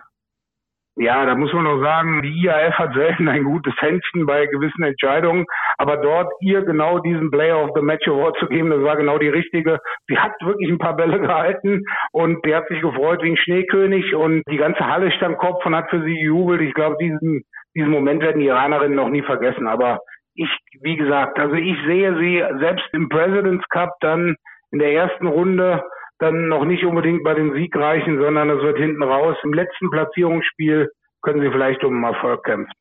Ja, da muss man auch sagen, die IAF hat selten ein gutes Händchen bei gewissen Entscheidungen, aber dort ihr genau diesen Player of the Match Award zu geben, das war genau die richtige. Sie hat wirklich ein paar Bälle gehalten und die hat sich gefreut wie ein Schneekönig und die ganze Halle stand Kopf und hat für sie gejubelt. Ich glaube, diesen, diesen Moment werden die Iranerinnen noch nie vergessen, aber ich, wie gesagt, also ich sehe sie selbst im President's Cup dann in der ersten Runde dann noch nicht unbedingt bei den Siegreichen, sondern es wird hinten raus. Im letzten Platzierungsspiel können sie vielleicht um Erfolg kämpfen.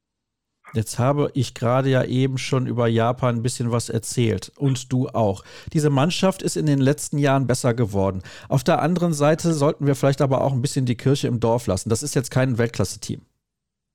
Jetzt habe ich gerade ja eben schon über Japan ein bisschen was erzählt und du auch. Diese Mannschaft ist in den letzten Jahren besser geworden. Auf der anderen Seite sollten wir vielleicht aber auch ein bisschen die Kirche im Dorf lassen. Das ist jetzt kein Weltklasse-Team.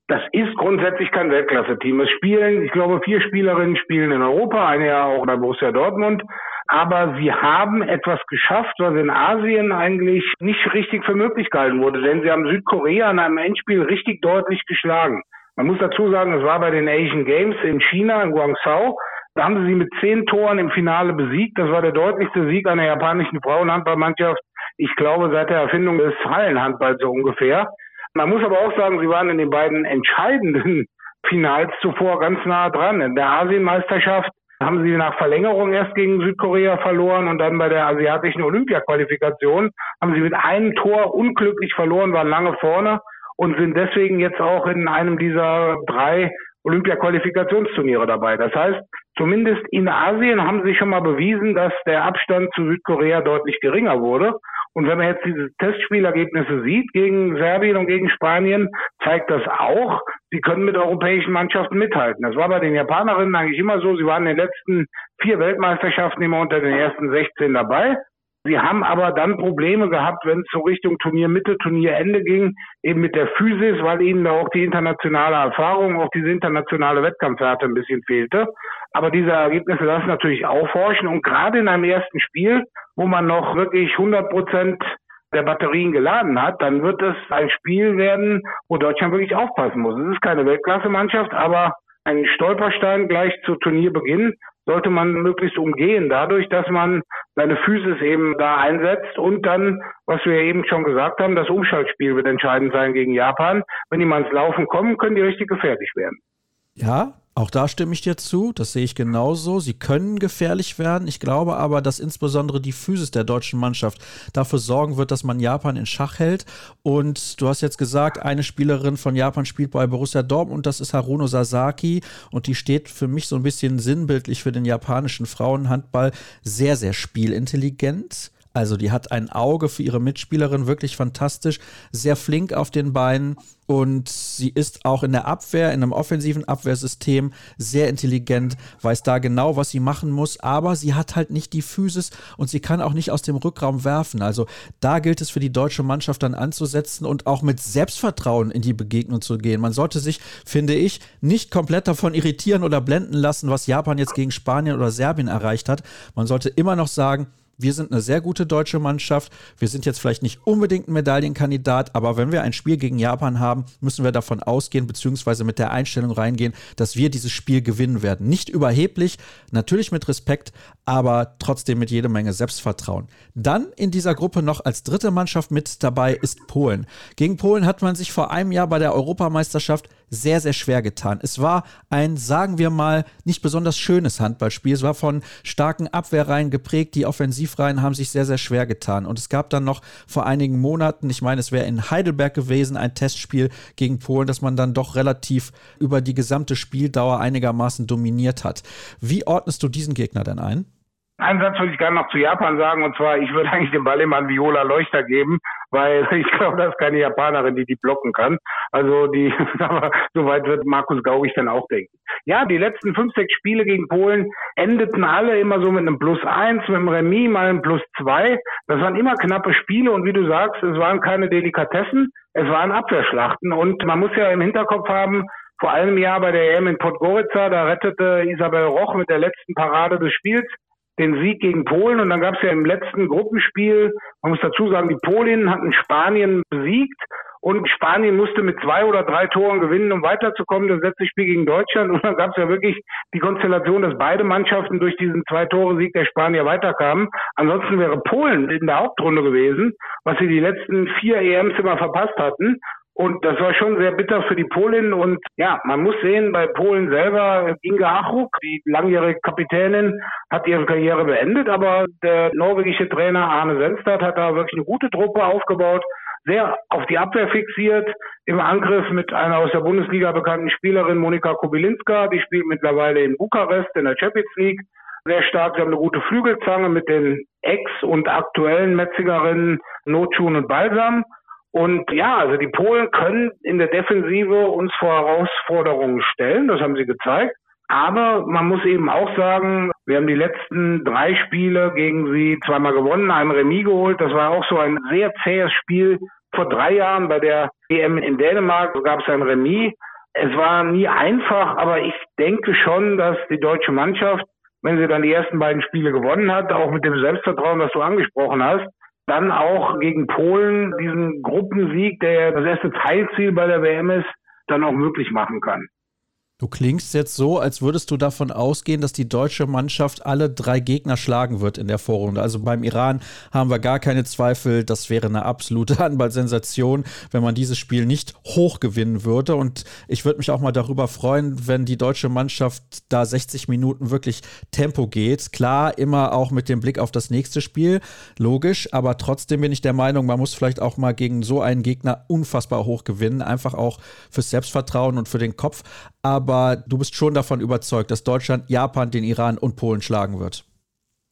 Das ist grundsätzlich kein Weltklasse-Team. Es spielen, ich glaube, vier Spielerinnen spielen in Europa, eine ja auch bei Borussia Dortmund. Aber sie haben etwas geschafft, was in Asien eigentlich nicht richtig für möglich gehalten wurde, denn sie haben Südkorea in einem Endspiel richtig deutlich geschlagen. Man muss dazu sagen, es war bei den Asian Games in China, in Guangzhou. Da haben sie sie mit zehn Toren im Finale besiegt. Das war der deutlichste Sieg einer japanischen Frauenhandballmannschaft. Ich glaube, seit der Erfindung des Hallenhandballs so ungefähr. Man muss aber auch sagen, sie waren in den beiden entscheidenden Finals zuvor ganz nah dran. In der Asienmeisterschaft haben sie nach Verlängerung erst gegen Südkorea verloren und dann bei der asiatischen Olympiaqualifikation haben sie mit einem Tor unglücklich verloren, waren lange vorne und sind deswegen jetzt auch in einem dieser drei Olympia-Qualifikationsturniere dabei. Das heißt, zumindest in Asien haben sie schon mal bewiesen, dass der Abstand zu Südkorea deutlich geringer wurde. Und wenn man jetzt diese Testspielergebnisse sieht gegen Serbien und gegen Spanien, zeigt das auch, sie können mit europäischen Mannschaften mithalten. Das war bei den Japanerinnen eigentlich immer so. Sie waren in den letzten vier Weltmeisterschaften immer unter den ersten 16 dabei. Sie haben aber dann Probleme gehabt, wenn es so Richtung Turniermitte, Turnierende ging, eben mit der Physis, weil ihnen da auch die internationale Erfahrung, auch diese internationale Wettkampfwerte ein bisschen fehlte. Aber diese Ergebnisse lassen natürlich aufhorchen und gerade in einem ersten Spiel, wo man noch wirklich 100 Prozent der Batterien geladen hat, dann wird es ein Spiel werden, wo Deutschland wirklich aufpassen muss. Es ist keine Weltklasse-Mannschaft, aber ein Stolperstein gleich zu Turnierbeginn sollte man möglichst umgehen, dadurch, dass man seine Physis eben da einsetzt und dann, was wir eben schon gesagt haben, das Umschaltspiel wird entscheidend sein gegen Japan. Wenn die mal ins Laufen kommen, können die richtig gefährlich werden. Ja, auch da stimme ich dir zu, das sehe ich genauso. Sie können gefährlich werden. Ich glaube aber, dass insbesondere die Physis der deutschen Mannschaft dafür sorgen wird, dass man Japan in Schach hält. Und du hast jetzt gesagt, eine Spielerin von Japan spielt bei Borussia Dortmund, das ist Haruno Sasaki. Und die steht für mich so ein bisschen sinnbildlich für den japanischen Frauenhandball sehr, sehr spielintelligent also die hat ein Auge für ihre Mitspielerin, wirklich fantastisch, sehr flink auf den Beinen und sie ist auch in der Abwehr, in einem offensiven Abwehrsystem sehr intelligent, weiß da genau, was sie machen muss, aber sie hat halt nicht die Physis und sie kann auch nicht aus dem Rückraum werfen. Also da gilt es für die deutsche Mannschaft dann anzusetzen und auch mit Selbstvertrauen in die Begegnung zu gehen. Man sollte sich, finde ich, nicht komplett davon irritieren oder blenden lassen, was Japan jetzt gegen Spanien oder Serbien erreicht hat. Man sollte immer noch sagen, wir sind eine sehr gute deutsche Mannschaft. Wir sind jetzt vielleicht nicht unbedingt ein Medaillenkandidat, aber wenn wir ein Spiel gegen Japan haben, müssen wir davon ausgehen, beziehungsweise mit der Einstellung reingehen, dass wir dieses Spiel gewinnen werden. Nicht überheblich, natürlich mit Respekt, aber trotzdem mit jede Menge Selbstvertrauen. Dann in dieser Gruppe noch als dritte Mannschaft mit dabei ist Polen. Gegen Polen hat man sich vor einem Jahr bei der Europameisterschaft sehr, sehr schwer getan. Es war ein, sagen wir mal, nicht besonders schönes Handballspiel. Es war von starken Abwehrreihen geprägt. Die Offensivreihen haben sich sehr, sehr schwer getan. Und es gab dann noch vor einigen Monaten, ich meine, es wäre in Heidelberg gewesen, ein Testspiel gegen Polen, das man dann doch relativ über die gesamte Spieldauer einigermaßen dominiert hat. Wie ordnest du diesen Gegner denn ein? Einen Satz würde ich gerne noch zu Japan sagen, und zwar, ich würde eigentlich den Ball immer an Viola Leuchter geben, weil ich glaube, das ist keine Japanerin, die die blocken kann. Also die, aber soweit wird Markus Gaugig dann auch denken. Ja, die letzten fünf, sechs Spiele gegen Polen endeten alle immer so mit einem Plus eins, mit einem Remis mal einem Plus zwei. Das waren immer knappe Spiele und wie du sagst, es waren keine Delikatessen, es waren Abwehrschlachten und man muss ja im Hinterkopf haben, vor einem Jahr bei der EM in Podgorica, da rettete Isabel Roch mit der letzten Parade des Spiels den Sieg gegen Polen und dann gab es ja im letzten Gruppenspiel, man muss dazu sagen, die Polinnen hatten Spanien besiegt und Spanien musste mit zwei oder drei Toren gewinnen, um weiterzukommen. Das letzte Spiel gegen Deutschland und dann gab es ja wirklich die Konstellation, dass beide Mannschaften durch diesen Zwei-Tore-Sieg der Spanier weiterkamen. Ansonsten wäre Polen in der Hauptrunde gewesen, was sie die letzten vier EMs immer verpasst hatten. Und das war schon sehr bitter für die Polinnen. Und ja, man muss sehen, bei Polen selber, Inge Achruck, die langjährige Kapitänin, hat ihre Karriere beendet. Aber der norwegische Trainer Arne Senstad hat da wirklich eine gute Truppe aufgebaut, sehr auf die Abwehr fixiert, im Angriff mit einer aus der Bundesliga bekannten Spielerin Monika Kubilinska. Die spielt mittlerweile in Bukarest in der Champions League. Sehr stark. Sie haben eine gute Flügelzange mit den Ex- und aktuellen Metzigerinnen Notschun und Balsam. Und ja, also die Polen können in der Defensive uns vor Herausforderungen stellen, das haben sie gezeigt. Aber man muss eben auch sagen, wir haben die letzten drei Spiele gegen sie zweimal gewonnen, ein Remis geholt. Das war auch so ein sehr zähes Spiel. Vor drei Jahren bei der EM in Dänemark gab es ein Remis. Es war nie einfach, aber ich denke schon, dass die deutsche Mannschaft, wenn sie dann die ersten beiden Spiele gewonnen hat, auch mit dem Selbstvertrauen, das du angesprochen hast, dann auch gegen Polen diesen Gruppensieg, der das erste Teilziel bei der WM ist, dann auch möglich machen kann. Du klingst jetzt so, als würdest du davon ausgehen, dass die deutsche Mannschaft alle drei Gegner schlagen wird in der Vorrunde. Also beim Iran haben wir gar keine Zweifel. Das wäre eine absolute Handball-Sensation, wenn man dieses Spiel nicht hoch gewinnen würde. Und ich würde mich auch mal darüber freuen, wenn die deutsche Mannschaft da 60 Minuten wirklich Tempo geht. Klar, immer auch mit dem Blick auf das nächste Spiel. Logisch. Aber trotzdem bin ich der Meinung, man muss vielleicht auch mal gegen so einen Gegner unfassbar hoch gewinnen. Einfach auch fürs Selbstvertrauen und für den Kopf aber du bist schon davon überzeugt, dass Deutschland Japan, den Iran und Polen schlagen wird.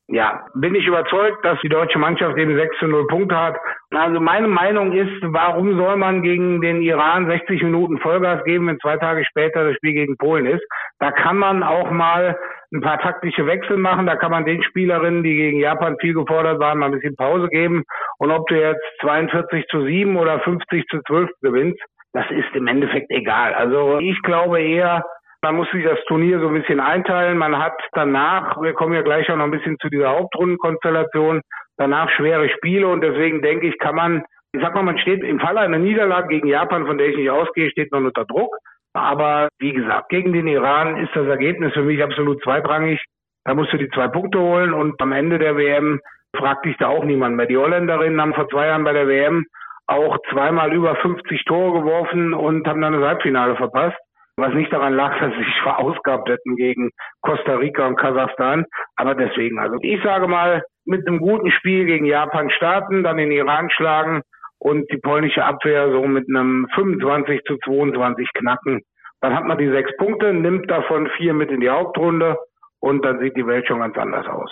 Ja, bin ich überzeugt, dass die deutsche Mannschaft eben 6 zu 0 Punkte hat. Also meine Meinung ist, warum soll man gegen den Iran 60 Minuten Vollgas geben, wenn zwei Tage später das Spiel gegen Polen ist? Da kann man auch mal ein paar taktische Wechsel machen. Da kann man den Spielerinnen, die gegen Japan viel gefordert waren, mal ein bisschen Pause geben. Und ob du jetzt 42 zu 7 oder 50 zu 12 gewinnst, das ist im Endeffekt egal. Also ich glaube eher, man muss sich das Turnier so ein bisschen einteilen. Man hat danach, wir kommen ja gleich auch noch ein bisschen zu dieser Hauptrundenkonstellation, danach schwere Spiele und deswegen denke ich, kann man, ich sag mal, man steht im Falle einer Niederlage gegen Japan, von der ich nicht ausgehe, steht man unter Druck. Aber wie gesagt, gegen den Iran ist das Ergebnis für mich absolut zweitrangig. Da musst du die zwei Punkte holen und am Ende der WM fragt dich da auch niemand mehr. Die Holländerinnen haben vor zwei Jahren bei der WM auch zweimal über 50 Tore geworfen und haben dann das Halbfinale verpasst. Was nicht daran lag, dass sie sich verausgabt hätten gegen Costa Rica und Kasachstan. Aber deswegen, also ich sage mal, mit einem guten Spiel gegen Japan starten, dann den Iran schlagen und die polnische Abwehr so mit einem 25 zu 22 knacken. Dann hat man die sechs Punkte, nimmt davon vier mit in die Hauptrunde und dann sieht die Welt schon ganz anders aus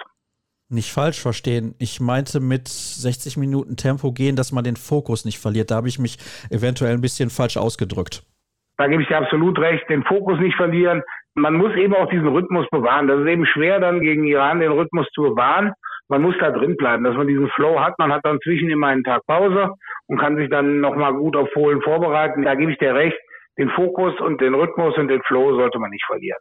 nicht falsch verstehen. Ich meinte mit 60 Minuten Tempo gehen, dass man den Fokus nicht verliert. Da habe ich mich eventuell ein bisschen falsch ausgedrückt. Da gebe ich dir absolut recht, den Fokus nicht verlieren. Man muss eben auch diesen Rhythmus bewahren. Das ist eben schwer, dann gegen Iran den Rhythmus zu bewahren. Man muss da drin bleiben, dass man diesen Flow hat. Man hat dann zwischen immer einen Tag Pause und kann sich dann nochmal gut auf Polen vorbereiten. Da gebe ich dir recht. Den Fokus und den Rhythmus und den Flow sollte man nicht verlieren.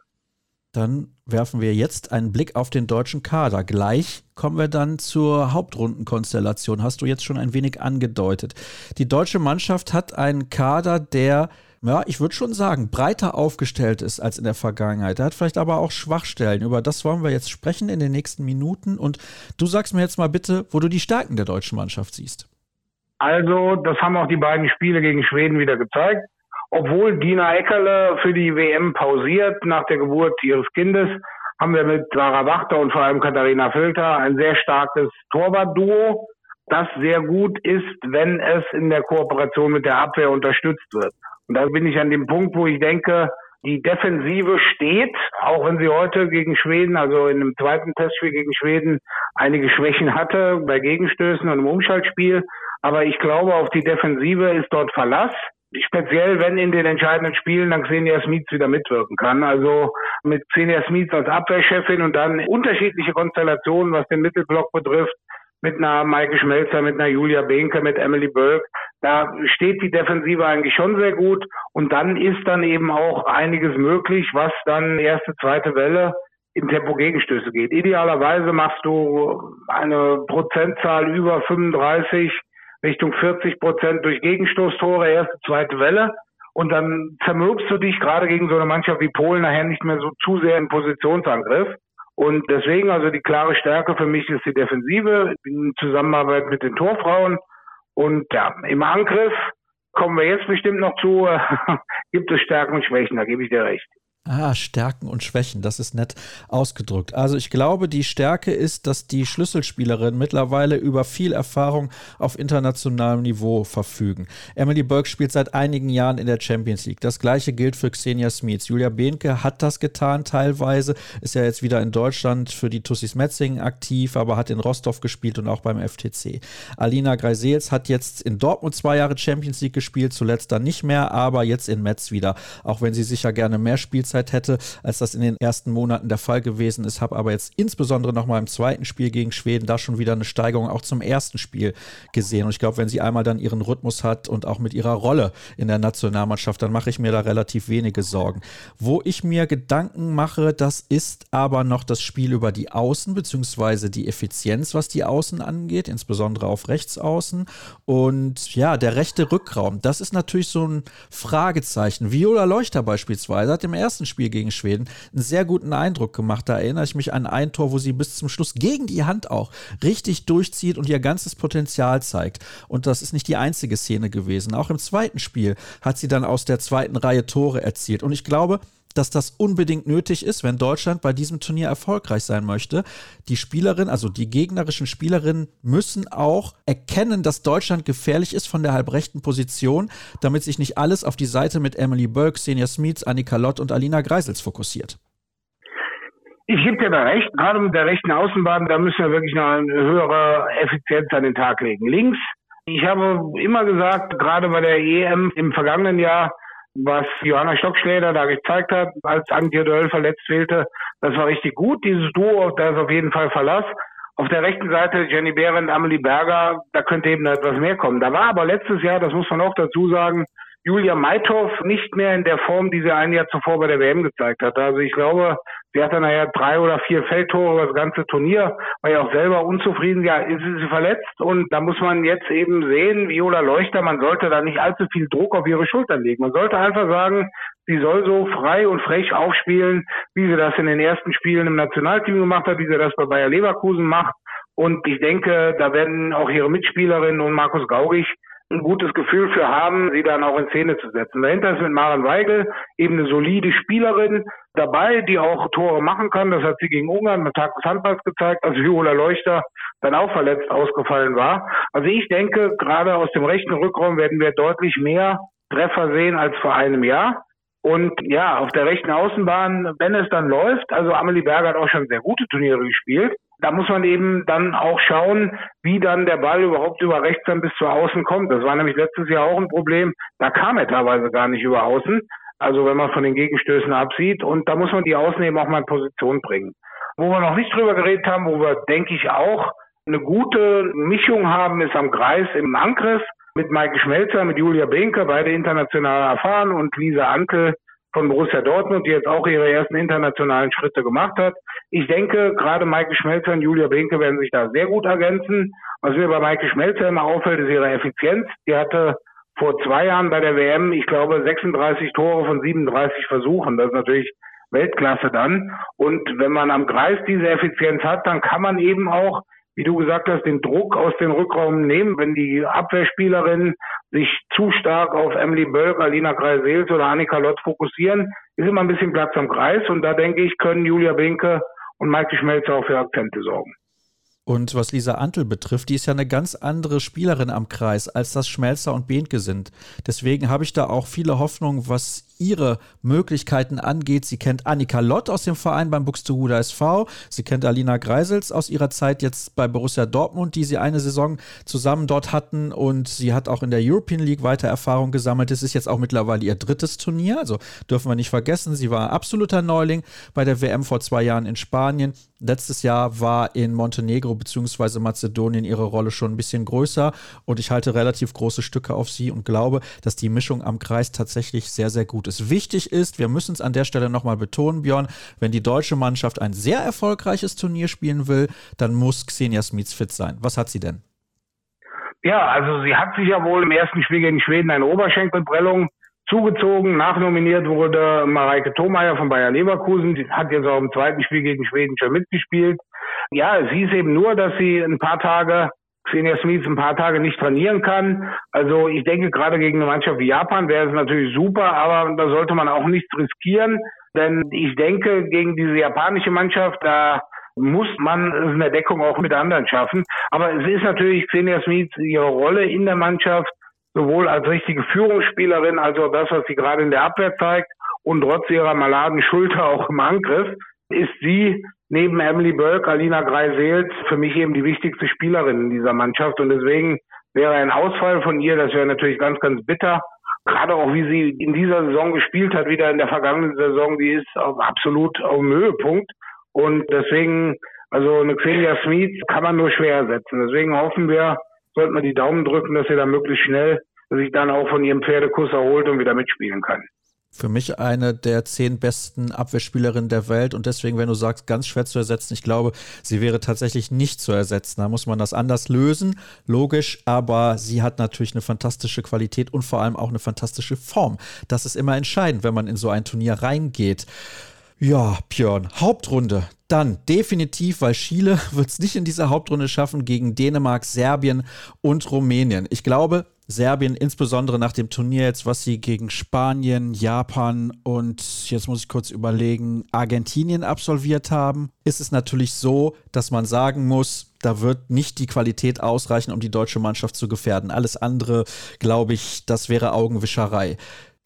Dann werfen wir jetzt einen Blick auf den deutschen Kader. Gleich kommen wir dann zur Hauptrundenkonstellation. Hast du jetzt schon ein wenig angedeutet. Die deutsche Mannschaft hat einen Kader, der ja, ich würde schon sagen, breiter aufgestellt ist als in der Vergangenheit. Er hat vielleicht aber auch Schwachstellen. Über das wollen wir jetzt sprechen in den nächsten Minuten. Und du sagst mir jetzt mal bitte, wo du die Stärken der deutschen Mannschaft siehst. Also, das haben auch die beiden Spiele gegen Schweden wieder gezeigt. Obwohl Dina Eckerle für die WM pausiert nach der Geburt ihres Kindes, haben wir mit Sarah Wachter und vor allem Katharina Filter ein sehr starkes Torwartduo, das sehr gut ist, wenn es in der Kooperation mit der Abwehr unterstützt wird. Und da bin ich an dem Punkt, wo ich denke, Die Defensive steht, auch wenn sie heute gegen Schweden, also in einem zweiten Testspiel gegen Schweden, einige Schwächen hatte bei Gegenstößen und im Umschaltspiel. Aber ich glaube, auf die Defensive ist dort Verlass. Speziell, wenn in den entscheidenden Spielen dann Xenia Smith wieder mitwirken kann. Also mit Xenia Smith als Abwehrchefin und dann unterschiedliche Konstellationen, was den Mittelblock betrifft, mit einer Maike Schmelzer, mit einer Julia Behnke, mit Emily Burke. Da steht die Defensive eigentlich schon sehr gut. Und dann ist dann eben auch einiges möglich, was dann erste, zweite Welle im Tempo Gegenstöße geht. Idealerweise machst du eine Prozentzahl über 35 Richtung 40 Prozent durch Gegenstoßtore, erste, zweite Welle. Und dann zermürbst du dich gerade gegen so eine Mannschaft wie Polen nachher nicht mehr so zu sehr im Positionsangriff. Und deswegen also die klare Stärke für mich ist die Defensive in Zusammenarbeit mit den Torfrauen. Und ja, im Angriff kommen wir jetzt bestimmt noch zu, gibt es Stärken und Schwächen, da gebe ich dir recht. Ah, Stärken und Schwächen, das ist nett ausgedrückt. Also ich glaube, die Stärke ist, dass die Schlüsselspielerinnen mittlerweile über viel Erfahrung auf internationalem Niveau verfügen. Emily Burke spielt seit einigen Jahren in der Champions League. Das gleiche gilt für Xenia Smith. Julia Behnke hat das getan teilweise, ist ja jetzt wieder in Deutschland für die Tussis Metzingen aktiv, aber hat in Rostov gespielt und auch beim FTC. Alina Greisels hat jetzt in Dortmund zwei Jahre Champions League gespielt, zuletzt dann nicht mehr, aber jetzt in Metz wieder, auch wenn sie sicher gerne mehr spielt Spielzeit hätte, als das in den ersten Monaten der Fall gewesen ist. Habe aber jetzt insbesondere nochmal im zweiten Spiel gegen Schweden da schon wieder eine Steigerung auch zum ersten Spiel gesehen. Und ich glaube, wenn sie einmal dann ihren Rhythmus hat und auch mit ihrer Rolle in der Nationalmannschaft, dann mache ich mir da relativ wenige Sorgen. Wo ich mir Gedanken mache, das ist aber noch das Spiel über die Außen, beziehungsweise die Effizienz, was die Außen angeht, insbesondere auf Rechtsaußen. Und ja, der rechte Rückraum, das ist natürlich so ein Fragezeichen. Viola Leuchter beispielsweise hat im ersten ersten Spiel gegen Schweden einen sehr guten Eindruck gemacht. Da erinnere ich mich an ein Tor, wo sie bis zum Schluss gegen die Hand auch richtig durchzieht und ihr ganzes Potenzial zeigt. Und das ist nicht die einzige Szene gewesen. Auch im zweiten Spiel hat sie dann aus der zweiten Reihe Tore erzielt. Und ich glaube, dass das unbedingt nötig ist, wenn Deutschland bei diesem Turnier erfolgreich sein möchte. Die Spielerinnen, also die gegnerischen Spielerinnen, müssen auch erkennen, dass Deutschland gefährlich ist von der halbrechten Position, damit sich nicht alles auf die Seite mit Emily Burke, Senja Smith, Annika Lott und Alina Greisels fokussiert. Ich gebe dir da recht, gerade mit der rechten Außenbahn, da müssen wir wirklich noch eine höhere Effizienz an den Tag legen. Links, ich habe immer gesagt, gerade bei der EM im vergangenen Jahr, was Johanna Stockschläder da gezeigt hat, als Antje Döll verletzt fehlte, das war richtig gut. Dieses Duo, da ist auf jeden Fall Verlass. Auf der rechten Seite Jenny Behrendt, Amelie Berger, da könnte eben etwas mehr kommen. Da war aber letztes Jahr, das muss man auch dazu sagen, Julia Meithoff nicht mehr in der Form, die sie ein Jahr zuvor bei der WM gezeigt hat. Also ich glaube, sie hatte nachher drei oder vier Feldtore über das ganze Turnier, war ja auch selber unzufrieden. Ja, ist sie verletzt und da muss man jetzt eben sehen, Viola Leuchter, man sollte da nicht allzu viel Druck auf ihre Schultern legen. Man sollte einfach sagen, sie soll so frei und frech aufspielen, wie sie das in den ersten Spielen im Nationalteam gemacht hat, wie sie das bei Bayer Leverkusen macht. Und ich denke, da werden auch ihre Mitspielerinnen und Markus Gaugig ein gutes Gefühl für haben, sie dann auch in Szene zu setzen. Dahinter ist mit Maren Weigel eben eine solide Spielerin dabei, die auch Tore machen kann. Das hat sie gegen Ungarn mit Tag des Handballs gezeigt, als Viola Leuchter dann auch verletzt ausgefallen war. Also ich denke, gerade aus dem rechten Rückraum werden wir deutlich mehr Treffer sehen als vor einem Jahr. Und ja, auf der rechten Außenbahn, wenn es dann läuft, also Amelie Berger hat auch schon sehr gute Turniere gespielt, da muss man eben dann auch schauen, wie dann der Ball überhaupt über rechts dann bis zur Außen kommt. Das war nämlich letztes Jahr auch ein Problem. Da kam er teilweise gar nicht über Außen. Also wenn man von den Gegenstößen absieht. Und da muss man die Außen eben auch mal in Position bringen. Wo wir noch nicht drüber geredet haben, wo wir, denke ich, auch eine gute Mischung haben, ist am Kreis im Angriff mit Maike Schmelzer, mit Julia Behnke, beide international erfahren und Lisa Ankel, von Borussia Dortmund, die jetzt auch ihre ersten internationalen Schritte gemacht hat. Ich denke, gerade Maike Schmelzer und Julia Binke werden sich da sehr gut ergänzen. Was mir bei Maike Schmelzer immer auffällt, ist ihre Effizienz. Die hatte vor zwei Jahren bei der WM, ich glaube, 36 Tore von 37 Versuchen. Das ist natürlich Weltklasse dann. Und wenn man am Kreis diese Effizienz hat, dann kann man eben auch wie du gesagt hast, den Druck aus dem Rückraum nehmen, wenn die Abwehrspielerinnen sich zu stark auf Emily Bölk, Alina Kreisels oder Annika Lott fokussieren, ist immer ein bisschen Platz am Kreis und da denke ich, können Julia Binke und Maike Schmelzer auch für Akzente sorgen. Und was Lisa Antel betrifft, die ist ja eine ganz andere Spielerin am Kreis, als das Schmelzer und Behnke sind. Deswegen habe ich da auch viele Hoffnung, was ihre Möglichkeiten angeht. Sie kennt Annika Lott aus dem Verein beim Buxtehude SV. Sie kennt Alina Greisels aus ihrer Zeit jetzt bei Borussia Dortmund, die sie eine Saison zusammen dort hatten. Und sie hat auch in der European League weiter Erfahrung gesammelt. Es ist jetzt auch mittlerweile ihr drittes Turnier. Also dürfen wir nicht vergessen, sie war absoluter Neuling bei der WM vor zwei Jahren in Spanien. Letztes Jahr war in Montenegro bzw. Mazedonien ihre Rolle schon ein bisschen größer und ich halte relativ große Stücke auf sie und glaube, dass die Mischung am Kreis tatsächlich sehr, sehr gut ist. Wichtig ist, wir müssen es an der Stelle nochmal betonen, Björn, wenn die deutsche Mannschaft ein sehr erfolgreiches Turnier spielen will, dann muss Xenia Smits fit sein. Was hat sie denn? Ja, also sie hat sich ja wohl im ersten Spiel gegen Schweden eine Oberschenkelprellung zugezogen. Nachnominiert wurde Mareike Thomeyer von Bayer Leverkusen. Die hat jetzt auch im zweiten Spiel gegen Schweden schon mitgespielt. Ja, es hieß eben nur, dass sie ein paar Tage Xenia Smith ein paar Tage nicht trainieren kann. Also ich denke, gerade gegen eine Mannschaft wie Japan wäre es natürlich super, aber da sollte man auch nichts riskieren. Denn ich denke, gegen diese japanische Mannschaft, da muss man es in der Deckung auch mit anderen schaffen. Aber es ist natürlich Xenia Smith ihre Rolle in der Mannschaft sowohl als richtige Führungsspielerin, also das, was sie gerade in der Abwehr zeigt, und trotz ihrer maladen Schulter auch im Angriff, ist sie neben Emily Burke, Alina Greisels für mich eben die wichtigste Spielerin in dieser Mannschaft. Und deswegen wäre ein Ausfall von ihr, das wäre natürlich ganz, ganz bitter. Gerade auch wie sie in dieser Saison gespielt hat, wieder in der vergangenen Saison, die ist absolut auf dem Höhepunkt. Und deswegen, also eine Xenia Smith kann man nur schwer ersetzen. Deswegen hoffen wir, sollten wir die Daumen drücken, dass sie da möglichst schnell sich dann auch von ihrem Pferdekuss erholt und wieder mitspielen kann. Für mich eine der zehn besten Abwehrspielerinnen der Welt und deswegen, wenn du sagst, ganz schwer zu ersetzen, ich glaube, sie wäre tatsächlich nicht zu ersetzen. Da muss man das anders lösen, logisch, aber sie hat natürlich eine fantastische Qualität und vor allem auch eine fantastische Form. Das ist immer entscheidend, wenn man in so ein Turnier reingeht. Ja, Björn, Hauptrunde. Dann definitiv, weil Chile wird es nicht in dieser Hauptrunde schaffen gegen Dänemark, Serbien und Rumänien. Ich glaube, Serbien, insbesondere nach dem Turnier jetzt, was sie gegen Spanien, Japan und jetzt muss ich kurz überlegen, Argentinien absolviert haben, ist es natürlich so, dass man sagen muss, da wird nicht die Qualität ausreichen, um die deutsche Mannschaft zu gefährden. Alles andere, glaube ich, das wäre Augenwischerei.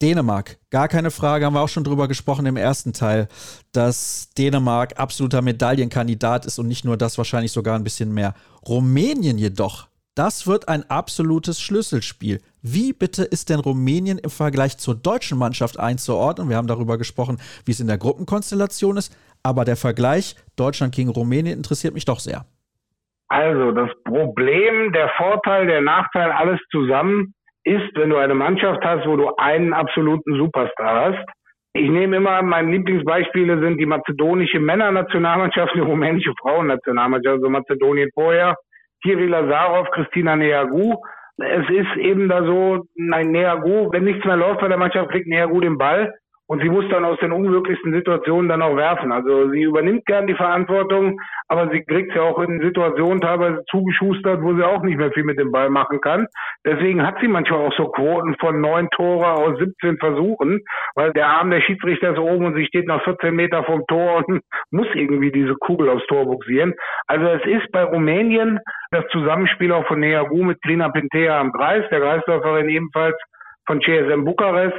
Dänemark, gar keine Frage, haben wir auch schon drüber gesprochen im ersten Teil, dass Dänemark absoluter Medaillenkandidat ist und nicht nur das, wahrscheinlich sogar ein bisschen mehr. Rumänien jedoch, das wird ein absolutes Schlüsselspiel. Wie bitte ist denn Rumänien im Vergleich zur deutschen Mannschaft einzuordnen? Wir haben darüber gesprochen, wie es in der Gruppenkonstellation ist, aber der Vergleich Deutschland gegen Rumänien interessiert mich doch sehr. Also das Problem, der Vorteil, der Nachteil, alles zusammen ist, wenn du eine Mannschaft hast, wo du einen absoluten Superstar hast. Ich nehme immer, meine Lieblingsbeispiele sind die mazedonische Männernationalmannschaft, die rumänische Frauennationalmannschaft, also Mazedonien vorher, Kirill Lazarov, Christina Neagu. Es ist eben da so, nein, Neagu, wenn nichts mehr läuft bei der Mannschaft, kriegt Neagu den Ball und sie muss dann aus den unglücklichsten Situationen dann auch werfen. Also sie übernimmt gern die Verantwortung, aber sie kriegt ja auch in Situationen teilweise zugeschustert, wo sie auch nicht mehr viel mit dem Ball machen kann. Deswegen hat sie manchmal auch so Quoten von neun Tore aus 17 Versuchen, weil der Arm der Schiedsrichter ist oben und sie steht noch 14 Meter vom Tor und muss irgendwie diese Kugel aufs Tor buxieren. Also es ist bei Rumänien das Zusammenspiel auch von Neagu mit Trina Pintea am Kreis, der Kreisläuferin ebenfalls von CSM Bukarest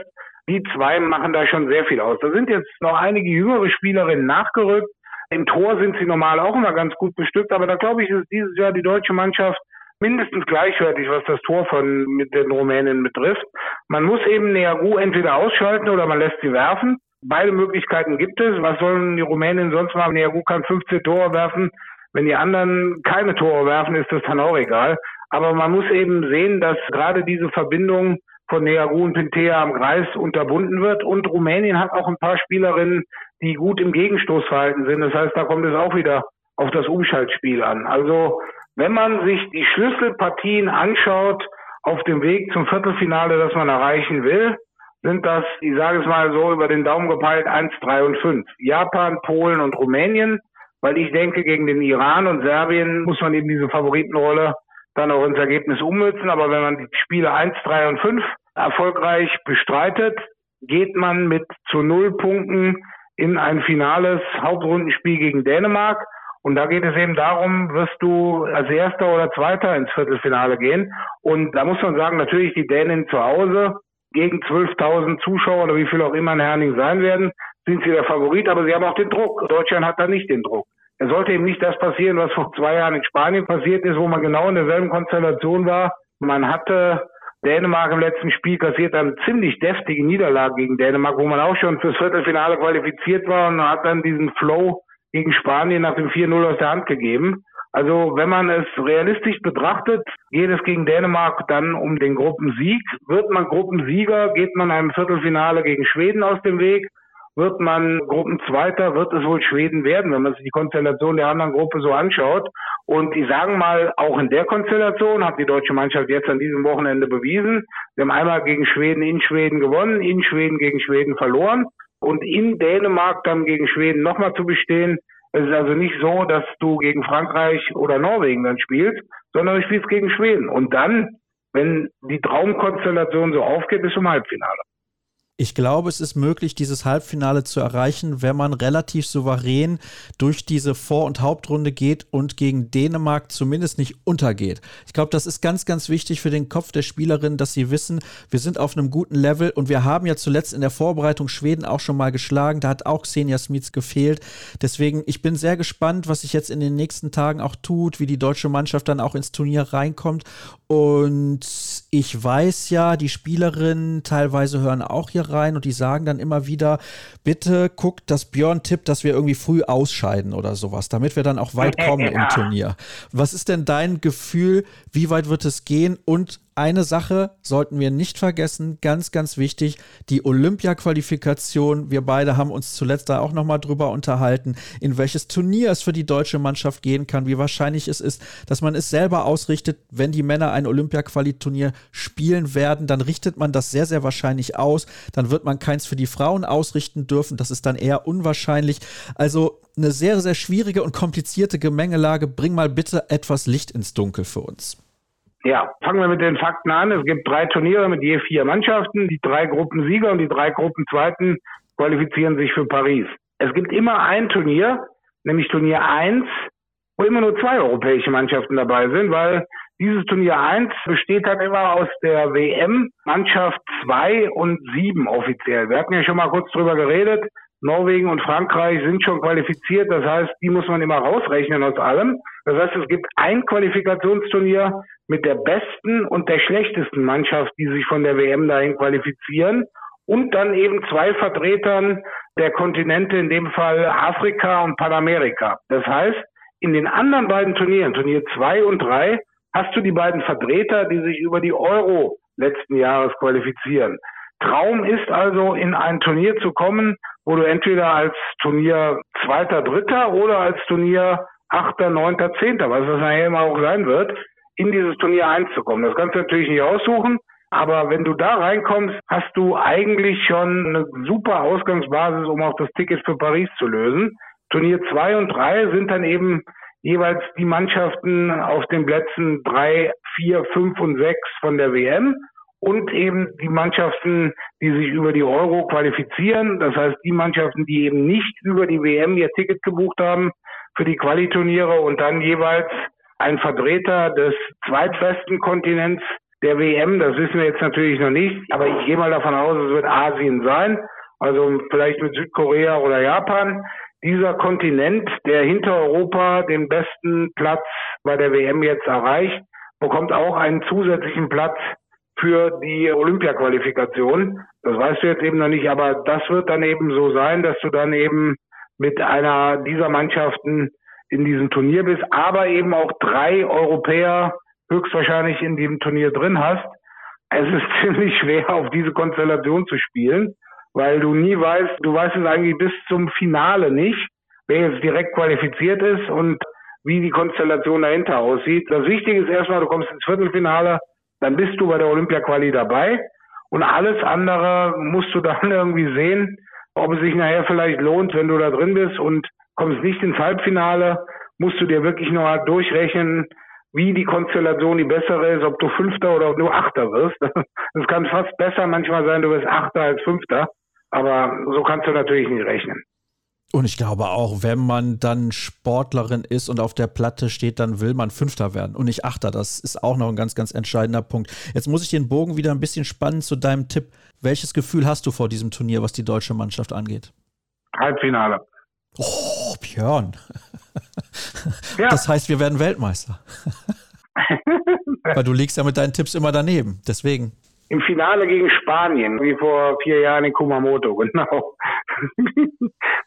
die zwei machen da schon sehr viel aus. Da sind jetzt noch einige jüngere Spielerinnen nachgerückt. Im Tor sind sie normal auch immer ganz gut bestückt, aber da glaube ich, ist dieses Jahr die deutsche Mannschaft mindestens gleichwertig, was das Tor von mit den Rumänen betrifft. Man muss eben Neagu entweder ausschalten oder man lässt sie werfen. Beide Möglichkeiten gibt es. Was sollen die Rumänen sonst machen? Neagu kann 15 Tore werfen. Wenn die anderen keine Tore werfen, ist das dann auch egal. Aber man muss eben sehen, dass gerade diese Verbindung von Nearu und Pintea am Kreis unterbunden wird. Und Rumänien hat auch ein paar Spielerinnen, die gut im Gegenstoßverhalten sind. Das heißt, da kommt es auch wieder auf das Umschaltspiel an. Also wenn man sich die Schlüsselpartien anschaut auf dem Weg zum Viertelfinale, das man erreichen will, sind das, ich sage es mal so, über den Daumen gepeilt 1, 3 und 5. Japan, Polen und Rumänien, weil ich denke, gegen den Iran und Serbien muss man eben diese Favoritenrolle dann auch ins Ergebnis ummützen. Aber wenn man die Spiele 1, 3 und 5 erfolgreich bestreitet, geht man mit zu null Punkten in ein finales Hauptrundenspiel gegen Dänemark. Und da geht es eben darum, wirst du als Erster oder Zweiter ins Viertelfinale gehen. Und da muss man sagen, natürlich die Dänen zu Hause gegen 12.000 Zuschauer oder wie viel auch immer in Herning sein werden, sind sie der Favorit, aber sie haben auch den Druck. Deutschland hat da nicht den Druck. Es sollte eben nicht das passieren, was vor zwei Jahren in Spanien passiert ist, wo man genau in derselben Konstellation war. Man hatte Dänemark im letzten Spiel kassiert eine ziemlich deftige Niederlage gegen Dänemark, wo man auch schon fürs Viertelfinale qualifiziert war und hat dann diesen Flow gegen Spanien nach dem 4-0 aus der Hand gegeben. Also wenn man es realistisch betrachtet, geht es gegen Dänemark dann um den Gruppensieg. Wird man Gruppensieger, geht man einem Viertelfinale gegen Schweden aus dem Weg. Wird man Gruppenzweiter, wird es wohl Schweden werden, wenn man sich die Konstellation der anderen Gruppe so anschaut. Und ich sage mal, auch in der Konstellation hat die deutsche Mannschaft jetzt an diesem Wochenende bewiesen. Wir haben einmal gegen Schweden in Schweden gewonnen, in Schweden gegen Schweden verloren und in Dänemark dann gegen Schweden nochmal zu bestehen. Es ist also nicht so, dass du gegen Frankreich oder Norwegen dann spielst, sondern du spielst gegen Schweden. Und dann, wenn die Traumkonstellation so aufgeht, bis zum Halbfinale. Ich glaube, es ist möglich, dieses Halbfinale zu erreichen, wenn man relativ souverän durch diese Vor- und Hauptrunde geht und gegen Dänemark zumindest nicht untergeht. Ich glaube, das ist ganz, ganz wichtig für den Kopf der Spielerin, dass sie wissen, wir sind auf einem guten Level und wir haben ja zuletzt in der Vorbereitung Schweden auch schon mal geschlagen. Da hat auch Xenia Smits gefehlt. Deswegen, ich bin sehr gespannt, was sich jetzt in den nächsten Tagen auch tut, wie die deutsche Mannschaft dann auch ins Turnier reinkommt. Und ich weiß ja, die Spielerinnen teilweise hören auch hier rein und die sagen dann immer wieder, bitte guckt, dass Björn tippt, dass wir irgendwie früh ausscheiden oder sowas, damit wir dann auch weit kommen im Turnier. Was ist denn dein Gefühl, wie weit wird es gehen und eine Sache sollten wir nicht vergessen, ganz, ganz wichtig, die Olympia-Qualifikation. Wir beide haben uns zuletzt da auch nochmal drüber unterhalten, in welches Turnier es für die deutsche Mannschaft gehen kann, wie wahrscheinlich es ist, dass man es selber ausrichtet. Wenn die Männer ein Olympia-Quali-Turnier spielen werden, dann richtet man das sehr, sehr wahrscheinlich aus. Dann wird man keins für die Frauen ausrichten dürfen. Das ist dann eher unwahrscheinlich. Also eine sehr, sehr schwierige und komplizierte Gemengelage. Bring mal bitte etwas Licht ins Dunkel für uns. Ja, fangen wir mit den Fakten an. Es gibt drei Turniere mit je vier Mannschaften. Die drei Gruppensieger und die drei Gruppenzweiten qualifizieren sich für Paris. Es gibt immer ein Turnier, nämlich Turnier 1, wo immer nur zwei europäische Mannschaften dabei sind, weil dieses Turnier 1 besteht halt immer aus der WM Mannschaft 2 und 7 offiziell. Wir hatten ja schon mal kurz drüber geredet. Norwegen und Frankreich sind schon qualifiziert. Das heißt, die muss man immer rausrechnen aus allem. Das heißt, es gibt ein Qualifikationsturnier mit der besten und der schlechtesten Mannschaft, die sich von der WM dahin qualifizieren. Und dann eben zwei Vertretern der Kontinente, in dem Fall Afrika und Panamerika. Das heißt, in den anderen beiden Turnieren, Turnier zwei und drei, hast du die beiden Vertreter, die sich über die Euro letzten Jahres qualifizieren. Traum ist also, in ein Turnier zu kommen, wo du entweder als Turnier Zweiter, Dritter oder als Turnier Achter, Neunter, Zehnter, was das nachher immer auch sein wird, in dieses Turnier einzukommen. Das kannst du natürlich nicht aussuchen, aber wenn du da reinkommst, hast du eigentlich schon eine super Ausgangsbasis, um auch das Ticket für Paris zu lösen. Turnier zwei und drei sind dann eben jeweils die Mannschaften auf den Plätzen drei, vier, fünf und sechs von der WM und eben die Mannschaften, die sich über die Euro qualifizieren. Das heißt, die Mannschaften, die eben nicht über die WM ihr Ticket gebucht haben für die Qualiturniere und dann jeweils ein Vertreter des zweitbesten Kontinents der WM. Das wissen wir jetzt natürlich noch nicht, aber ich gehe mal davon aus, es wird Asien sein. Also vielleicht mit Südkorea oder Japan. Dieser Kontinent, der hinter Europa den besten Platz bei der WM jetzt erreicht, bekommt auch einen zusätzlichen Platz für die Olympia-Qualifikation. Das weißt du jetzt eben noch nicht, aber das wird dann eben so sein, dass du dann eben mit einer dieser Mannschaften in diesem Turnier bist, aber eben auch drei Europäer höchstwahrscheinlich in diesem Turnier drin hast. Es ist ziemlich schwer, auf diese Konstellation zu spielen, weil du nie weißt, du weißt es eigentlich bis zum Finale nicht, wer jetzt direkt qualifiziert ist und wie die Konstellation dahinter aussieht. Das Wichtige ist erstmal, du kommst ins Viertelfinale, dann bist du bei der Olympia-Quali dabei und alles andere musst du dann irgendwie sehen, ob es sich nachher vielleicht lohnt, wenn du da drin bist und kommst nicht ins Halbfinale, musst du dir wirklich noch durchrechnen, wie die Konstellation die bessere ist, ob du Fünfter oder nur Achter wirst. Es kann fast besser manchmal sein, du wirst Achter als Fünfter, aber so kannst du natürlich nicht rechnen. Und ich glaube auch, wenn man dann Sportlerin ist und auf der Platte steht, dann will man Fünfter werden und nicht Achter. Das ist auch noch ein ganz, ganz entscheidender Punkt. Jetzt muss ich den Bogen wieder ein bisschen spannen zu deinem Tipp. Welches Gefühl hast du vor diesem Turnier, was die deutsche Mannschaft angeht? Halbfinale. Oh, Björn. Ja. Das heißt, wir werden Weltmeister. Weil du liegst ja mit deinen Tipps immer daneben. Deswegen. Im Finale gegen Spanien, wie vor vier Jahren in Kumamoto, genau.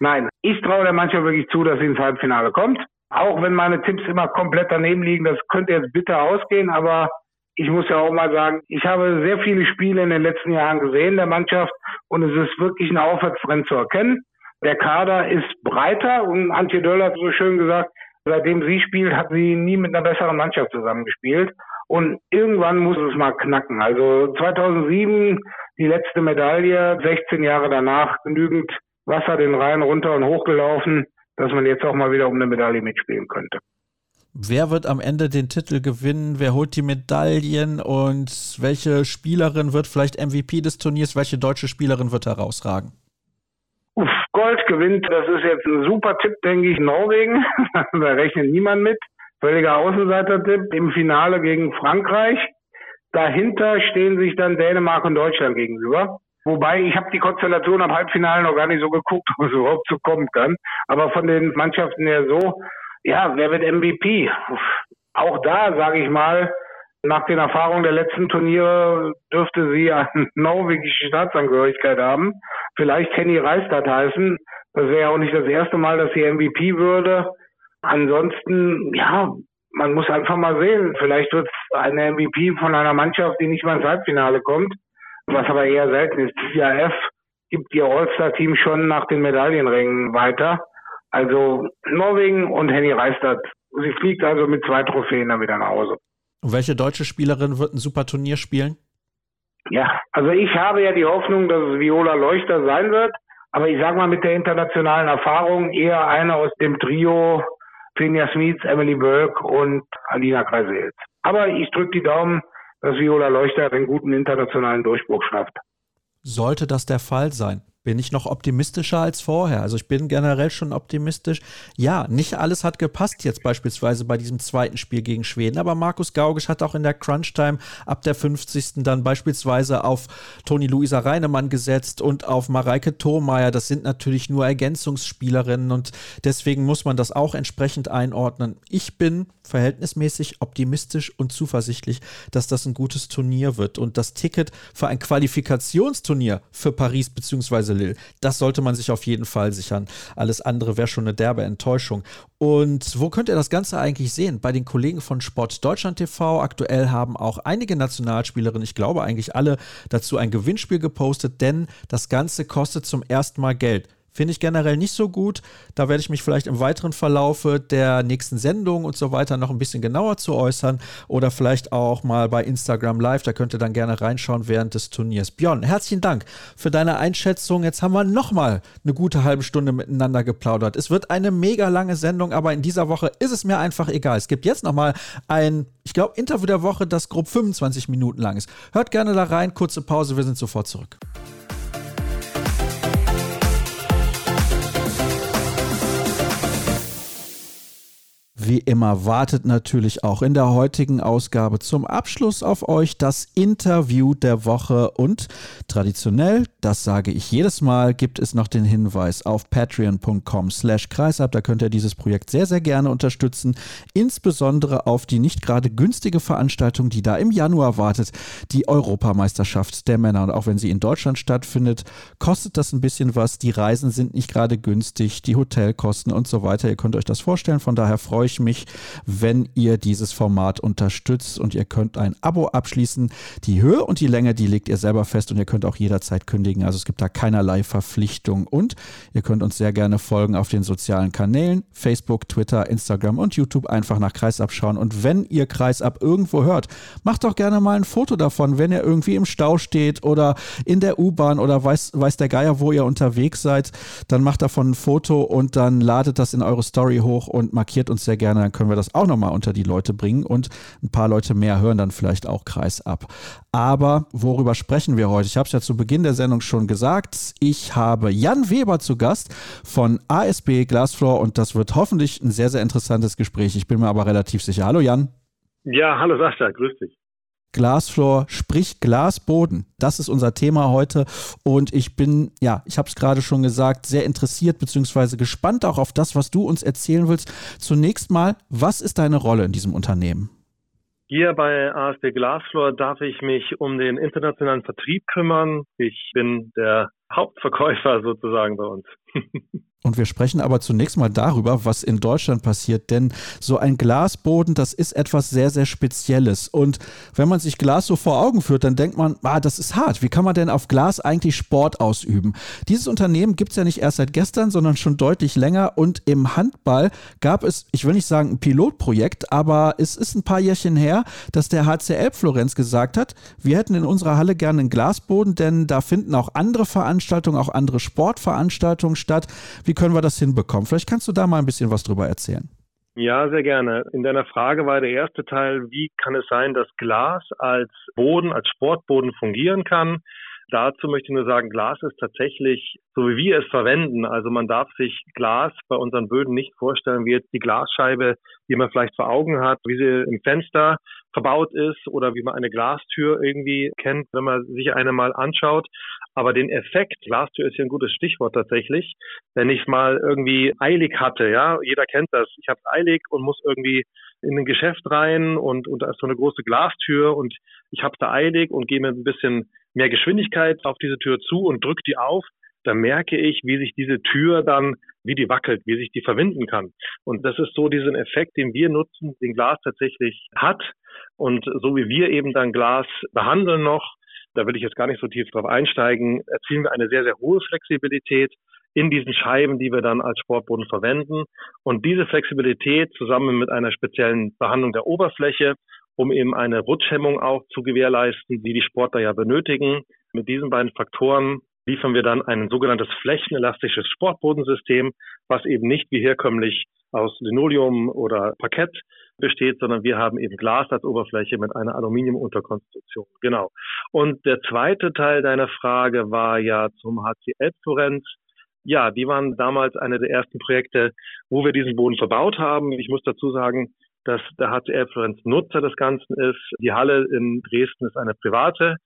Nein, ich traue der Mannschaft wirklich zu, dass sie ins Halbfinale kommt. Auch wenn meine Tipps immer komplett daneben liegen, das könnte jetzt bitter ausgehen, aber ich muss ja auch mal sagen, ich habe sehr viele Spiele in den letzten Jahren gesehen der Mannschaft und es ist wirklich ein Aufwärtstrend zu erkennen. Der Kader ist breiter und Antje Döll hat so schön gesagt, seitdem sie spielt, hat sie nie mit einer besseren Mannschaft zusammengespielt. Und irgendwann muss es mal knacken. Also 2007 die letzte Medaille, 16 Jahre danach genügend Wasser den Rhein runter und hochgelaufen, dass man jetzt auch mal wieder um eine Medaille mitspielen könnte. Wer wird am Ende den Titel gewinnen? Wer holt die Medaillen? Und welche Spielerin wird vielleicht MVP des Turniers? Welche deutsche Spielerin wird herausragen? Uff, Gold gewinnt, das ist jetzt ein super Tipp, denke ich, Norwegen. da rechnet niemand mit. Völliger Außenseiter-Tipp im Finale gegen Frankreich. Dahinter stehen sich dann Dänemark und Deutschland gegenüber. Wobei ich habe die Konstellation am Halbfinale noch gar nicht so geguckt, ob es überhaupt so kommen kann. Aber von den Mannschaften her so, ja, wer wird MVP? Auch da, sage ich mal, nach den Erfahrungen der letzten Turniere dürfte sie eine norwegische Staatsangehörigkeit haben. Vielleicht Henny Reistad heißen. Das wäre ja auch nicht das erste Mal, dass sie MVP würde. Ansonsten, ja, man muss einfach mal sehen. Vielleicht wird es eine MVP von einer Mannschaft, die nicht mal ins Halbfinale kommt, was aber eher selten ist. Die IAF gibt ihr All-Star-Team schon nach den Medaillenrängen weiter. Also Norwegen und Henny Reistad. Sie fliegt also mit zwei Trophäen dann wieder nach Hause. Und welche deutsche Spielerin wird ein super Turnier spielen? Ja, also ich habe ja die Hoffnung, dass es Viola Leuchter sein wird. Aber ich sage mal mit der internationalen Erfahrung eher eine aus dem Trio Finja Smith, Emily Burke und Alina Kreisels. Aber ich drücke die Daumen, dass Viola Leuchter einen guten internationalen Durchbruch schafft. Sollte das der Fall sein, bin ich noch optimistischer als vorher. Also ich bin generell schon optimistisch. Ja, nicht alles hat gepasst jetzt beispielsweise bei diesem zweiten Spiel gegen Schweden, aber Markus Gaugisch hat auch in der Crunch-Time ab der 50. dann beispielsweise auf Toni Luisa Reinemann gesetzt und auf Mareike Thormeier. Das sind natürlich nur Ergänzungsspielerinnen und deswegen muss man das auch entsprechend einordnen. Ich bin verhältnismäßig optimistisch und zuversichtlich, dass das ein gutes Turnier wird und das Ticket für ein Qualifikationsturnier für Paris bzw. Lille. Das sollte man sich auf jeden Fall sichern. Alles andere wäre schon eine derbe Enttäuschung. Und wo könnt ihr das Ganze eigentlich sehen? Bei den Kollegen von Sport Deutschland TV. Aktuell haben auch einige Nationalspielerinnen, ich glaube eigentlich alle, dazu ein Gewinnspiel gepostet, denn das Ganze kostet zum ersten Mal Geld. Finde ich generell nicht so gut. Da werde ich mich vielleicht im weiteren Verlaufe der nächsten Sendung und so weiter noch ein bisschen genauer zu äußern oder vielleicht auch mal bei Instagram Live. Da könnt ihr dann gerne reinschauen während des Turniers. Björn, herzlichen Dank für deine Einschätzung. Jetzt haben wir nochmal eine gute halbe Stunde miteinander geplaudert. Es wird eine mega lange Sendung, aber in dieser Woche ist es mir einfach egal. Es gibt jetzt nochmal ein, ich glaube, Interview der Woche, das grob 25 Minuten lang ist. Hört gerne da rein. Kurze Pause. Wir sind sofort zurück. Wie immer wartet natürlich auch in der heutigen Ausgabe zum Abschluss auf euch das Interview der Woche und traditionell, das sage ich jedes Mal, gibt es noch den Hinweis auf patreon.com slash kreisab. Da könnt ihr dieses Projekt sehr, sehr gerne unterstützen, insbesondere auf die nicht gerade günstige Veranstaltung, die da im Januar wartet, die Europameisterschaft der Männer. Und auch wenn sie in Deutschland stattfindet, kostet das ein bisschen was. Die Reisen sind nicht gerade günstig, die Hotelkosten und so weiter. Ihr könnt euch das vorstellen. Von daher freue ich mich, wenn ihr dieses Format unterstützt und ihr könnt ein Abo abschließen. Die Höhe und die Länge, die legt ihr selber fest und ihr könnt auch jederzeit kündigen. Also es gibt da keinerlei Verpflichtung und ihr könnt uns sehr gerne folgen auf den sozialen Kanälen Facebook, Twitter, Instagram und YouTube. Einfach nach Kreisab schauen und wenn ihr Kreisab irgendwo hört, macht doch gerne mal ein Foto davon, wenn ihr irgendwie im Stau steht oder in der U-Bahn oder weiß, weiß der Geier, wo ihr unterwegs seid, dann macht davon ein Foto und dann ladet das in eure Story hoch und markiert uns sehr gerne, dann können wir das auch nochmal unter die Leute bringen und ein paar Leute mehr hören dann vielleicht auch Kreis ab. Aber worüber sprechen wir heute? Ich habe es ja zu Beginn der Sendung schon gesagt. Ich habe Jan Weber zu Gast von ASB Glassfloor und das wird hoffentlich ein sehr, sehr interessantes Gespräch. Ich bin mir aber relativ sicher. Hallo Jan. Ja, hallo Sascha, grüß dich. Glasfloor, sprich Glasboden. Das ist unser Thema heute und ich bin, ja, ich habe es gerade schon gesagt, sehr interessiert bzw. gespannt auch auf das, was du uns erzählen willst. Zunächst mal, was ist deine Rolle in diesem Unternehmen? Hier bei ASB Glasfloor darf ich mich um den internationalen Vertrieb kümmern. Ich bin der Hauptverkäufer sozusagen bei uns. Und wir sprechen aber zunächst mal darüber, was in Deutschland passiert. Denn so ein Glasboden, das ist etwas sehr, sehr Spezielles. Und wenn man sich Glas so vor Augen führt, dann denkt man, ah, das ist hart. Wie kann man denn auf Glas eigentlich Sport ausüben? Dieses Unternehmen gibt es ja nicht erst seit gestern, sondern schon deutlich länger. Und im Handball gab es, ich will nicht sagen ein Pilotprojekt, aber es ist ein paar Jährchen her, dass der HCL Florenz gesagt hat, wir hätten in unserer Halle gerne einen Glasboden, denn da finden auch andere Veranstaltungen, auch andere Sportveranstaltungen statt. Wie können wir das hinbekommen? Vielleicht kannst du da mal ein bisschen was drüber erzählen. Ja, sehr gerne. In deiner Frage war der erste Teil, wie kann es sein, dass Glas als Boden, als Sportboden fungieren kann? Dazu möchte ich nur sagen, Glas ist tatsächlich, so wie wir es verwenden, also man darf sich Glas bei unseren Böden nicht vorstellen, wie jetzt die Glasscheibe, die man vielleicht vor Augen hat, wie sie im Fenster verbaut ist oder wie man eine Glastür irgendwie kennt, wenn man sich eine mal anschaut. Aber den Effekt, Glastür ist hier ein gutes Stichwort tatsächlich, wenn ich mal irgendwie eilig hatte, ja, jeder kennt das, ich habe eilig und muss irgendwie in ein Geschäft rein und, und da ist so eine große Glastür und ich habe da eilig und gehe mir ein bisschen mehr Geschwindigkeit auf diese Tür zu und drücke die auf, dann merke ich, wie sich diese Tür dann, wie die wackelt, wie sich die verwinden kann. Und das ist so diesen Effekt, den wir nutzen, den Glas tatsächlich hat. Und so wie wir eben dann Glas behandeln noch, da will ich jetzt gar nicht so tief drauf einsteigen, erzielen wir eine sehr, sehr hohe Flexibilität in diesen Scheiben, die wir dann als Sportboden verwenden. Und diese Flexibilität zusammen mit einer speziellen Behandlung der Oberfläche, um eben eine Rutschhemmung auch zu gewährleisten, die die Sportler ja benötigen. Mit diesen beiden Faktoren liefern wir dann ein sogenanntes flächenelastisches Sportbodensystem, was eben nicht wie herkömmlich aus Linoleum oder Parkett besteht, sondern wir haben eben Glas als Oberfläche mit einer Aluminiumunterkonstruktion. Genau. Und der zweite Teil deiner Frage war ja zum HCL Florenz. Ja, die waren damals eine der ersten Projekte, wo wir diesen Boden verbaut haben. Ich muss dazu sagen, dass der HCL Florenz Nutzer des Ganzen ist. Die Halle in Dresden ist eine private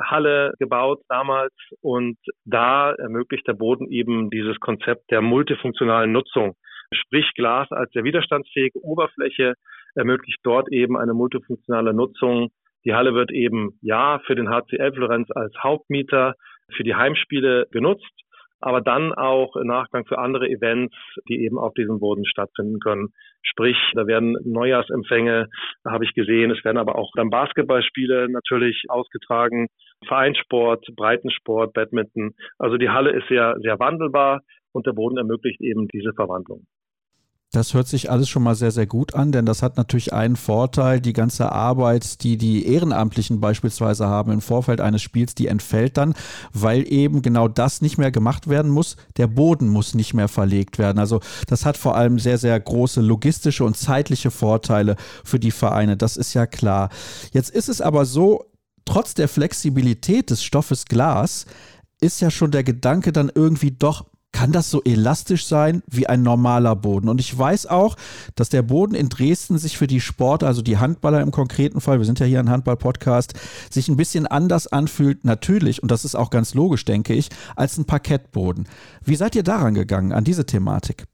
Halle gebaut damals und da ermöglicht der Boden eben dieses Konzept der multifunktionalen Nutzung. Sprich Glas als der widerstandsfähige Oberfläche ermöglicht dort eben eine multifunktionale Nutzung. Die Halle wird eben ja für den HCL Florenz als Hauptmieter für die Heimspiele genutzt aber dann auch Nachgang für andere Events, die eben auf diesem Boden stattfinden können. Sprich, da werden Neujahrsempfänge, da habe ich gesehen, es werden aber auch dann Basketballspiele natürlich ausgetragen, Vereinssport, Breitensport, Badminton. Also die Halle ist sehr, sehr wandelbar und der Boden ermöglicht eben diese Verwandlung. Das hört sich alles schon mal sehr, sehr gut an, denn das hat natürlich einen Vorteil. Die ganze Arbeit, die die Ehrenamtlichen beispielsweise haben im Vorfeld eines Spiels, die entfällt dann, weil eben genau das nicht mehr gemacht werden muss. Der Boden muss nicht mehr verlegt werden. Also das hat vor allem sehr, sehr große logistische und zeitliche Vorteile für die Vereine. Das ist ja klar. Jetzt ist es aber so, trotz der Flexibilität des Stoffes Glas, ist ja schon der Gedanke dann irgendwie doch kann das so elastisch sein wie ein normaler Boden. Und ich weiß auch, dass der Boden in Dresden sich für die Sportler, also die Handballer im konkreten Fall, wir sind ja hier ein Handball-Podcast, sich ein bisschen anders anfühlt, natürlich, und das ist auch ganz logisch, denke ich, als ein Parkettboden. Wie seid ihr daran gegangen, an diese Thematik?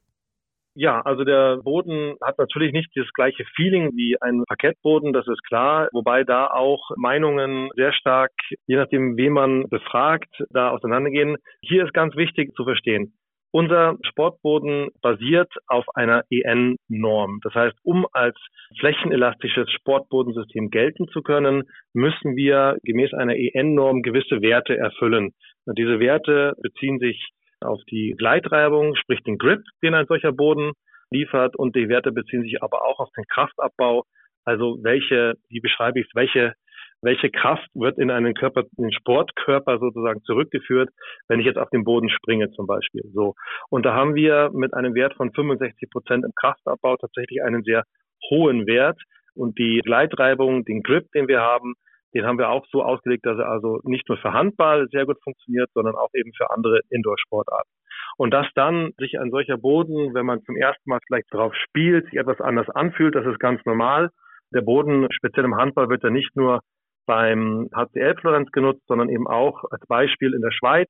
Ja, also der Boden hat natürlich nicht das gleiche Feeling wie ein Parkettboden, das ist klar, wobei da auch Meinungen sehr stark, je nachdem, wen man befragt, da auseinandergehen. Hier ist ganz wichtig zu verstehen, unser Sportboden basiert auf einer EN-Norm. Das heißt, um als flächenelastisches Sportbodensystem gelten zu können, müssen wir gemäß einer EN-Norm gewisse Werte erfüllen. Und diese Werte beziehen sich auf die Gleitreibung, sprich den Grip, den ein solcher Boden liefert und die Werte beziehen sich aber auch auf den Kraftabbau. Also welche, wie beschreibe ich es, welche welche Kraft wird in einen Körper, in den Sportkörper sozusagen zurückgeführt, wenn ich jetzt auf den Boden springe zum Beispiel. So. Und da haben wir mit einem Wert von 65 Prozent im Kraftabbau tatsächlich einen sehr hohen Wert. Und die Gleitreibung, den Grip, den wir haben, den haben wir auch so ausgelegt, dass er also nicht nur für Handball sehr gut funktioniert, sondern auch eben für andere Indoor-Sportarten. Und dass dann sich ein solcher Boden, wenn man zum ersten Mal vielleicht drauf spielt, sich etwas anders anfühlt, das ist ganz normal. Der Boden, speziell im Handball, wird ja nicht nur beim HCL Florenz genutzt, sondern eben auch als Beispiel in der Schweiz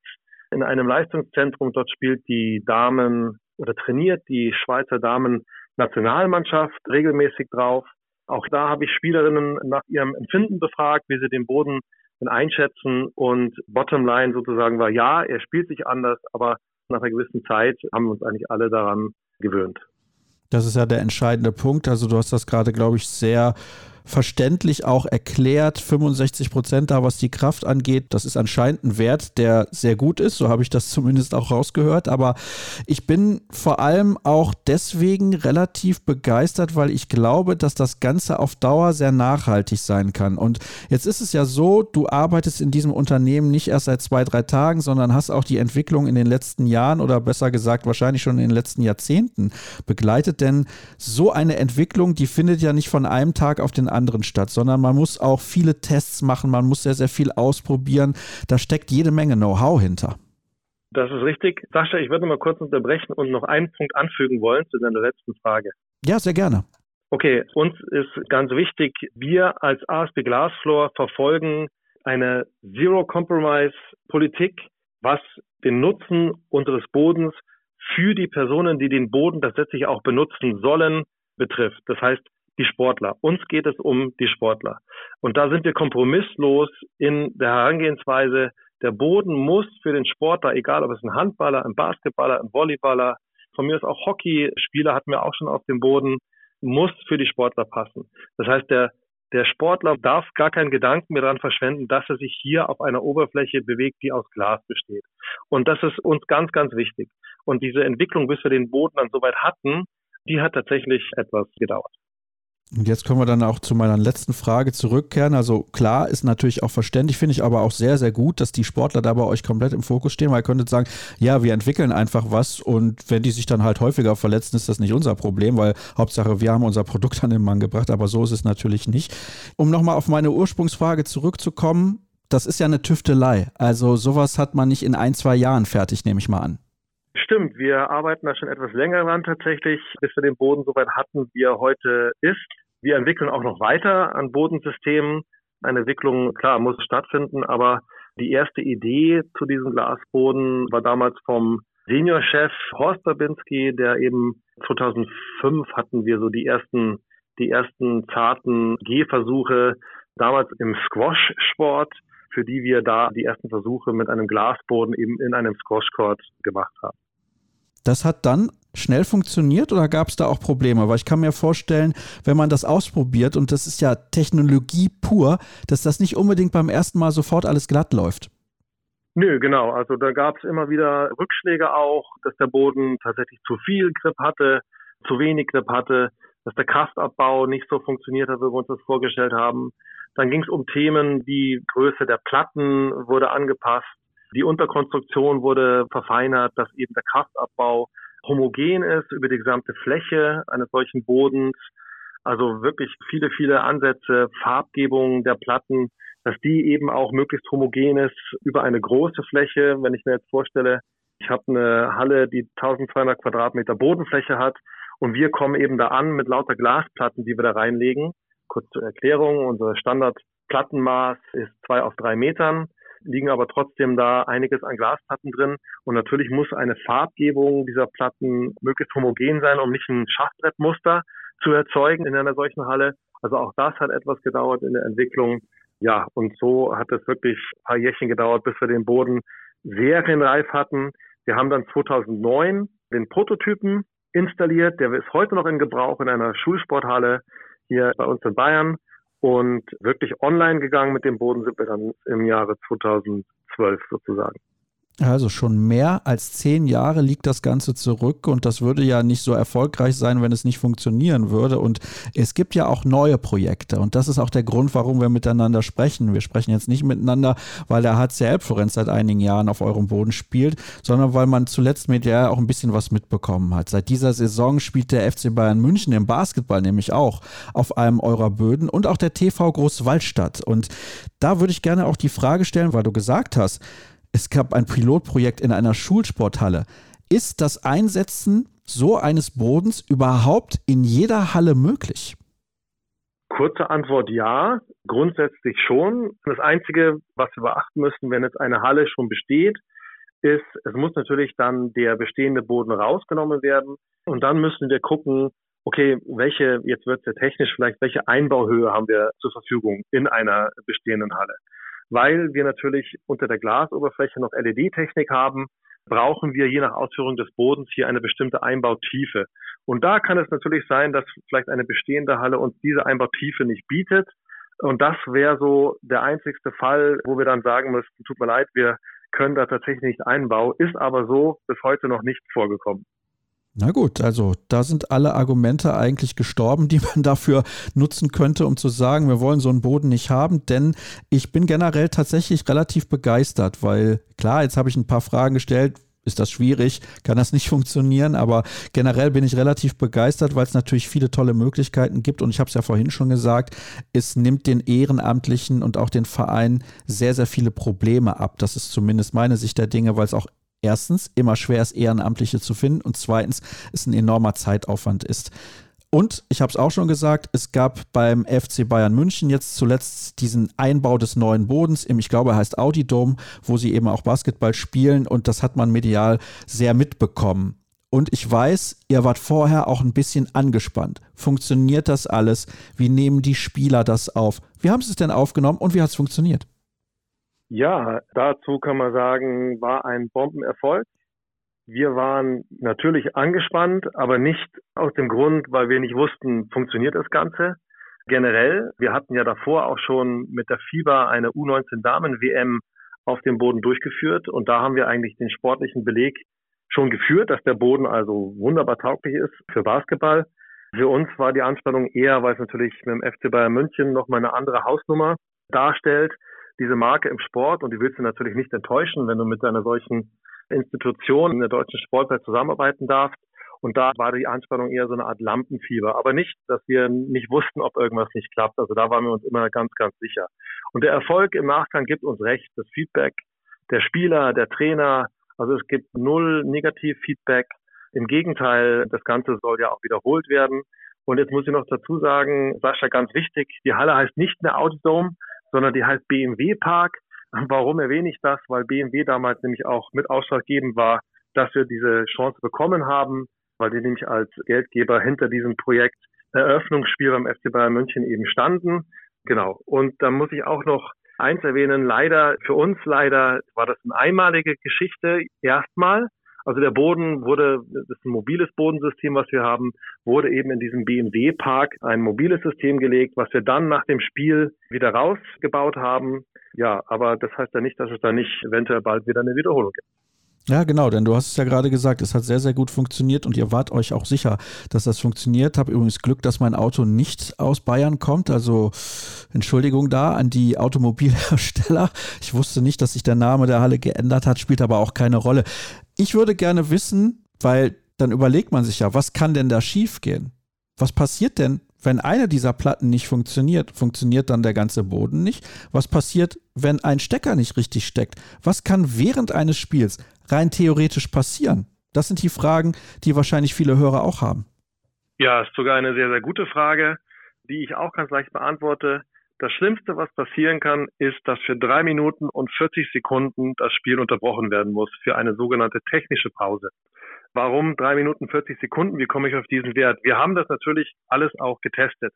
in einem Leistungszentrum. Dort spielt die Damen oder trainiert die Schweizer Damen Nationalmannschaft regelmäßig drauf. Auch da habe ich Spielerinnen nach ihrem Empfinden befragt, wie sie den Boden einschätzen und Bottomline sozusagen war, ja, er spielt sich anders, aber nach einer gewissen Zeit haben wir uns eigentlich alle daran gewöhnt. Das ist ja der entscheidende Punkt. Also du hast das gerade, glaube ich, sehr verständlich auch erklärt. 65 Prozent da, was die Kraft angeht. Das ist anscheinend ein Wert, der sehr gut ist. So habe ich das zumindest auch rausgehört. Aber ich bin vor allem auch deswegen relativ begeistert, weil ich glaube, dass das Ganze auf Dauer sehr nachhaltig sein kann. Und jetzt ist es ja so, du arbeitest in diesem Unternehmen nicht erst seit zwei, drei Tagen, sondern hast auch die Entwicklung in den letzten Jahren oder besser gesagt wahrscheinlich schon in den letzten Jahrzehnten begleitet. Denn so eine Entwicklung, die findet ja nicht von einem Tag auf den anderen statt, sondern man muss auch viele Tests machen, man muss sehr, sehr viel ausprobieren. Da steckt jede Menge Know-how hinter. Das ist richtig. Sascha, ich würde mal kurz unterbrechen und noch einen Punkt anfügen wollen zu deiner letzten Frage. Ja, sehr gerne. Okay, uns ist ganz wichtig, wir als ASB Glassfloor verfolgen eine Zero-Compromise-Politik, was den Nutzen unseres Bodens für die Personen, die den Boden tatsächlich auch benutzen sollen, betrifft. Das heißt, die Sportler. Uns geht es um die Sportler. Und da sind wir kompromisslos in der Herangehensweise. Der Boden muss für den Sportler, egal ob es ein Handballer, ein Basketballer, ein Volleyballer, von mir ist auch Hockeyspieler hatten wir auch schon auf dem Boden, muss für die Sportler passen. Das heißt, der, der Sportler darf gar keinen Gedanken mehr daran verschwenden, dass er sich hier auf einer Oberfläche bewegt, die aus Glas besteht. Und das ist uns ganz, ganz wichtig. Und diese Entwicklung, bis wir den Boden dann soweit hatten, die hat tatsächlich etwas gedauert. Und jetzt können wir dann auch zu meiner letzten Frage zurückkehren. Also klar, ist natürlich auch verständlich, finde ich aber auch sehr, sehr gut, dass die Sportler da bei euch komplett im Fokus stehen, weil ihr könntet sagen, ja, wir entwickeln einfach was und wenn die sich dann halt häufiger verletzen, ist das nicht unser Problem, weil Hauptsache wir haben unser Produkt an den Mann gebracht, aber so ist es natürlich nicht. Um nochmal auf meine Ursprungsfrage zurückzukommen, das ist ja eine Tüftelei. Also sowas hat man nicht in ein, zwei Jahren fertig, nehme ich mal an. Stimmt, wir arbeiten da schon etwas länger dran tatsächlich, bis wir den Boden soweit hatten, wie er heute ist. Wir entwickeln auch noch weiter an Bodensystemen. Eine Entwicklung, klar, muss stattfinden, aber die erste Idee zu diesem Glasboden war damals vom Seniorchef Horst Babinski, der eben 2005 hatten wir so die ersten, die ersten zarten Gehversuche damals im Squash-Sport, für die wir da die ersten Versuche mit einem Glasboden eben in einem Squash-Court gemacht haben. Das hat dann schnell funktioniert oder gab es da auch Probleme? Weil ich kann mir vorstellen, wenn man das ausprobiert und das ist ja Technologie pur, dass das nicht unbedingt beim ersten Mal sofort alles glatt läuft. Nö, genau. Also da gab es immer wieder Rückschläge auch, dass der Boden tatsächlich zu viel Grip hatte, zu wenig Grip hatte, dass der Kraftabbau nicht so funktioniert hat, wie wir uns das vorgestellt haben. Dann ging es um Themen, die Größe der Platten wurde angepasst, die Unterkonstruktion wurde verfeinert, dass eben der Kraftabbau homogen ist über die gesamte Fläche eines solchen Bodens. Also wirklich viele, viele Ansätze, Farbgebung der Platten, dass die eben auch möglichst homogen ist über eine große Fläche. Wenn ich mir jetzt vorstelle, ich habe eine Halle, die 1200 Quadratmeter Bodenfläche hat und wir kommen eben da an mit lauter Glasplatten, die wir da reinlegen. Kurz zur Erklärung, unser Standardplattenmaß ist zwei auf drei Metern liegen aber trotzdem da einiges an Glasplatten drin. Und natürlich muss eine Farbgebung dieser Platten möglichst homogen sein, um nicht ein Schachbrettmuster zu erzeugen in einer solchen Halle. Also auch das hat etwas gedauert in der Entwicklung. Ja, und so hat es wirklich ein paar Jährchen gedauert, bis wir den Boden serienreif hatten. Wir haben dann 2009 den Prototypen installiert. Der ist heute noch in Gebrauch in einer Schulsporthalle hier bei uns in Bayern. Und wirklich online gegangen mit dem Boden sind wir dann im Jahre 2012 sozusagen. Also schon mehr als zehn Jahre liegt das Ganze zurück und das würde ja nicht so erfolgreich sein, wenn es nicht funktionieren würde. Und es gibt ja auch neue Projekte und das ist auch der Grund, warum wir miteinander sprechen. Wir sprechen jetzt nicht miteinander, weil der HCL Florenz seit einigen Jahren auf eurem Boden spielt, sondern weil man zuletzt medial auch ein bisschen was mitbekommen hat. Seit dieser Saison spielt der FC Bayern München im Basketball nämlich auch auf einem eurer Böden und auch der TV Großwaldstadt. Und da würde ich gerne auch die Frage stellen, weil du gesagt hast, es gab ein Pilotprojekt in einer Schulsporthalle. Ist das Einsetzen so eines Bodens überhaupt in jeder Halle möglich? Kurze Antwort ja, grundsätzlich schon. Das Einzige, was wir beachten müssen, wenn jetzt eine Halle schon besteht, ist, es muss natürlich dann der bestehende Boden rausgenommen werden. Und dann müssen wir gucken, okay, welche, jetzt wird es ja technisch vielleicht, welche Einbauhöhe haben wir zur Verfügung in einer bestehenden Halle weil wir natürlich unter der Glasoberfläche noch LED-Technik haben, brauchen wir je nach Ausführung des Bodens hier eine bestimmte Einbautiefe. Und da kann es natürlich sein, dass vielleicht eine bestehende Halle uns diese Einbautiefe nicht bietet. Und das wäre so der einzigste Fall, wo wir dann sagen müssten, tut mir leid, wir können da tatsächlich nicht einbauen, ist aber so bis heute noch nicht vorgekommen. Na gut, also da sind alle Argumente eigentlich gestorben, die man dafür nutzen könnte, um zu sagen, wir wollen so einen Boden nicht haben, denn ich bin generell tatsächlich relativ begeistert, weil klar, jetzt habe ich ein paar Fragen gestellt, ist das schwierig, kann das nicht funktionieren, aber generell bin ich relativ begeistert, weil es natürlich viele tolle Möglichkeiten gibt und ich habe es ja vorhin schon gesagt, es nimmt den Ehrenamtlichen und auch den Vereinen sehr, sehr viele Probleme ab. Das ist zumindest meine Sicht der Dinge, weil es auch erstens immer schwer ist, Ehrenamtliche zu finden und zweitens es ein enormer Zeitaufwand ist. Und ich habe es auch schon gesagt, es gab beim FC Bayern München jetzt zuletzt diesen Einbau des neuen Bodens im, ich glaube, er heißt Audi Dome, wo sie eben auch Basketball spielen und das hat man medial sehr mitbekommen. Und ich weiß, ihr wart vorher auch ein bisschen angespannt. Funktioniert das alles? Wie nehmen die Spieler das auf? Wie haben sie es denn aufgenommen und wie hat es funktioniert? Ja, dazu kann man sagen, war ein Bombenerfolg. Wir waren natürlich angespannt, aber nicht aus dem Grund, weil wir nicht wussten, funktioniert das Ganze. Generell, wir hatten ja davor auch schon mit der FIBA eine U19-Damen-WM auf dem Boden durchgeführt und da haben wir eigentlich den sportlichen Beleg schon geführt, dass der Boden also wunderbar tauglich ist für Basketball. Für uns war die Anspannung eher, weil es natürlich mit dem FC Bayern München nochmal eine andere Hausnummer darstellt diese Marke im Sport und die willst du natürlich nicht enttäuschen, wenn du mit einer solchen Institution in der deutschen Sportwelt zusammenarbeiten darfst. Und da war die Anspannung eher so eine Art Lampenfieber. Aber nicht, dass wir nicht wussten, ob irgendwas nicht klappt. Also da waren wir uns immer ganz, ganz sicher. Und der Erfolg im Nachgang gibt uns recht. Das Feedback der Spieler, der Trainer, also es gibt null Negativ-Feedback. Im Gegenteil, das Ganze soll ja auch wiederholt werden. Und jetzt muss ich noch dazu sagen, Sascha, ganz wichtig, die Halle heißt nicht mehr Audidome, sondern die heißt BMW Park. Warum erwähne ich das? Weil BMW damals nämlich auch mit ausschlaggebend war, dass wir diese Chance bekommen haben, weil die nämlich als Geldgeber hinter diesem Projekt Eröffnungsspiel beim FC Bayern München eben standen. Genau. Und da muss ich auch noch eins erwähnen. Leider, für uns leider war das eine einmalige Geschichte erstmal. Also der Boden wurde, das ist ein mobiles Bodensystem, was wir haben, wurde eben in diesem BMW-Park ein mobiles System gelegt, was wir dann nach dem Spiel wieder rausgebaut haben. Ja, aber das heißt ja nicht, dass es da nicht eventuell bald wieder eine Wiederholung gibt. Ja, genau, denn du hast es ja gerade gesagt, es hat sehr, sehr gut funktioniert und ihr wart euch auch sicher, dass das funktioniert. Hab übrigens Glück, dass mein Auto nicht aus Bayern kommt. Also Entschuldigung da an die Automobilhersteller. Ich wusste nicht, dass sich der Name der Halle geändert hat, spielt aber auch keine Rolle. Ich würde gerne wissen, weil dann überlegt man sich ja, was kann denn da schiefgehen? Was passiert denn, wenn eine dieser Platten nicht funktioniert? Funktioniert dann der ganze Boden nicht? Was passiert, wenn ein Stecker nicht richtig steckt? Was kann während eines Spiels rein theoretisch passieren? Das sind die Fragen, die wahrscheinlich viele Hörer auch haben. Ja, ist sogar eine sehr, sehr gute Frage, die ich auch ganz leicht beantworte. Das Schlimmste, was passieren kann, ist, dass für drei Minuten und 40 Sekunden das Spiel unterbrochen werden muss für eine sogenannte technische Pause. Warum drei Minuten 40 Sekunden? Wie komme ich auf diesen Wert? Wir haben das natürlich alles auch getestet,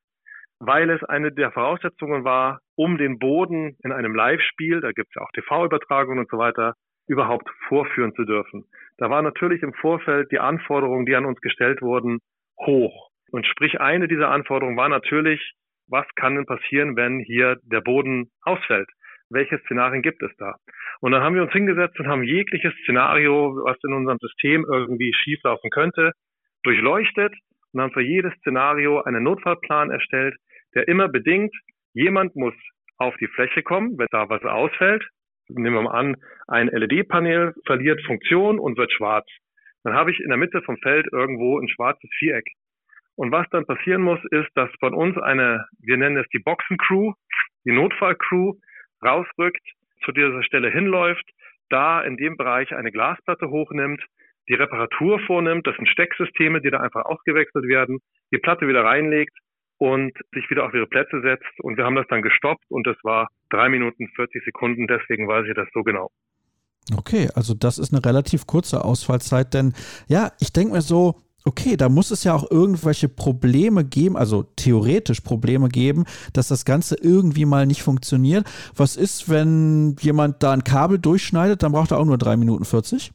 weil es eine der Voraussetzungen war, um den Boden in einem Live-Spiel, da gibt es ja auch TV-Übertragungen und so weiter, überhaupt vorführen zu dürfen. Da war natürlich im Vorfeld die Anforderungen, die an uns gestellt wurden, hoch. Und sprich, eine dieser Anforderungen war natürlich, was kann denn passieren, wenn hier der Boden ausfällt? welche Szenarien gibt es da? Und dann haben wir uns hingesetzt und haben jegliches Szenario, was in unserem System irgendwie schieflaufen könnte, durchleuchtet und haben für jedes Szenario einen Notfallplan erstellt, der immer bedingt, jemand muss auf die Fläche kommen, wenn da was ausfällt. Nehmen wir mal an, ein LED-Panel verliert Funktion und wird schwarz. Dann habe ich in der Mitte vom Feld irgendwo ein schwarzes Viereck. Und was dann passieren muss, ist, dass von uns eine, wir nennen es die Boxencrew, die Notfallcrew, rausrückt, zu dieser Stelle hinläuft, da in dem Bereich eine Glasplatte hochnimmt, die Reparatur vornimmt, das sind Stecksysteme, die da einfach ausgewechselt werden, die Platte wieder reinlegt und sich wieder auf ihre Plätze setzt. Und wir haben das dann gestoppt und das war drei Minuten 40 Sekunden, deswegen weiß ich das so genau. Okay, also das ist eine relativ kurze Ausfallzeit, denn ja, ich denke mir so, okay, da muss es ja auch irgendwelche Probleme geben, also theoretisch Probleme geben, dass das Ganze irgendwie mal nicht funktioniert. Was ist, wenn jemand da ein Kabel durchschneidet, dann braucht er auch nur drei Minuten 40?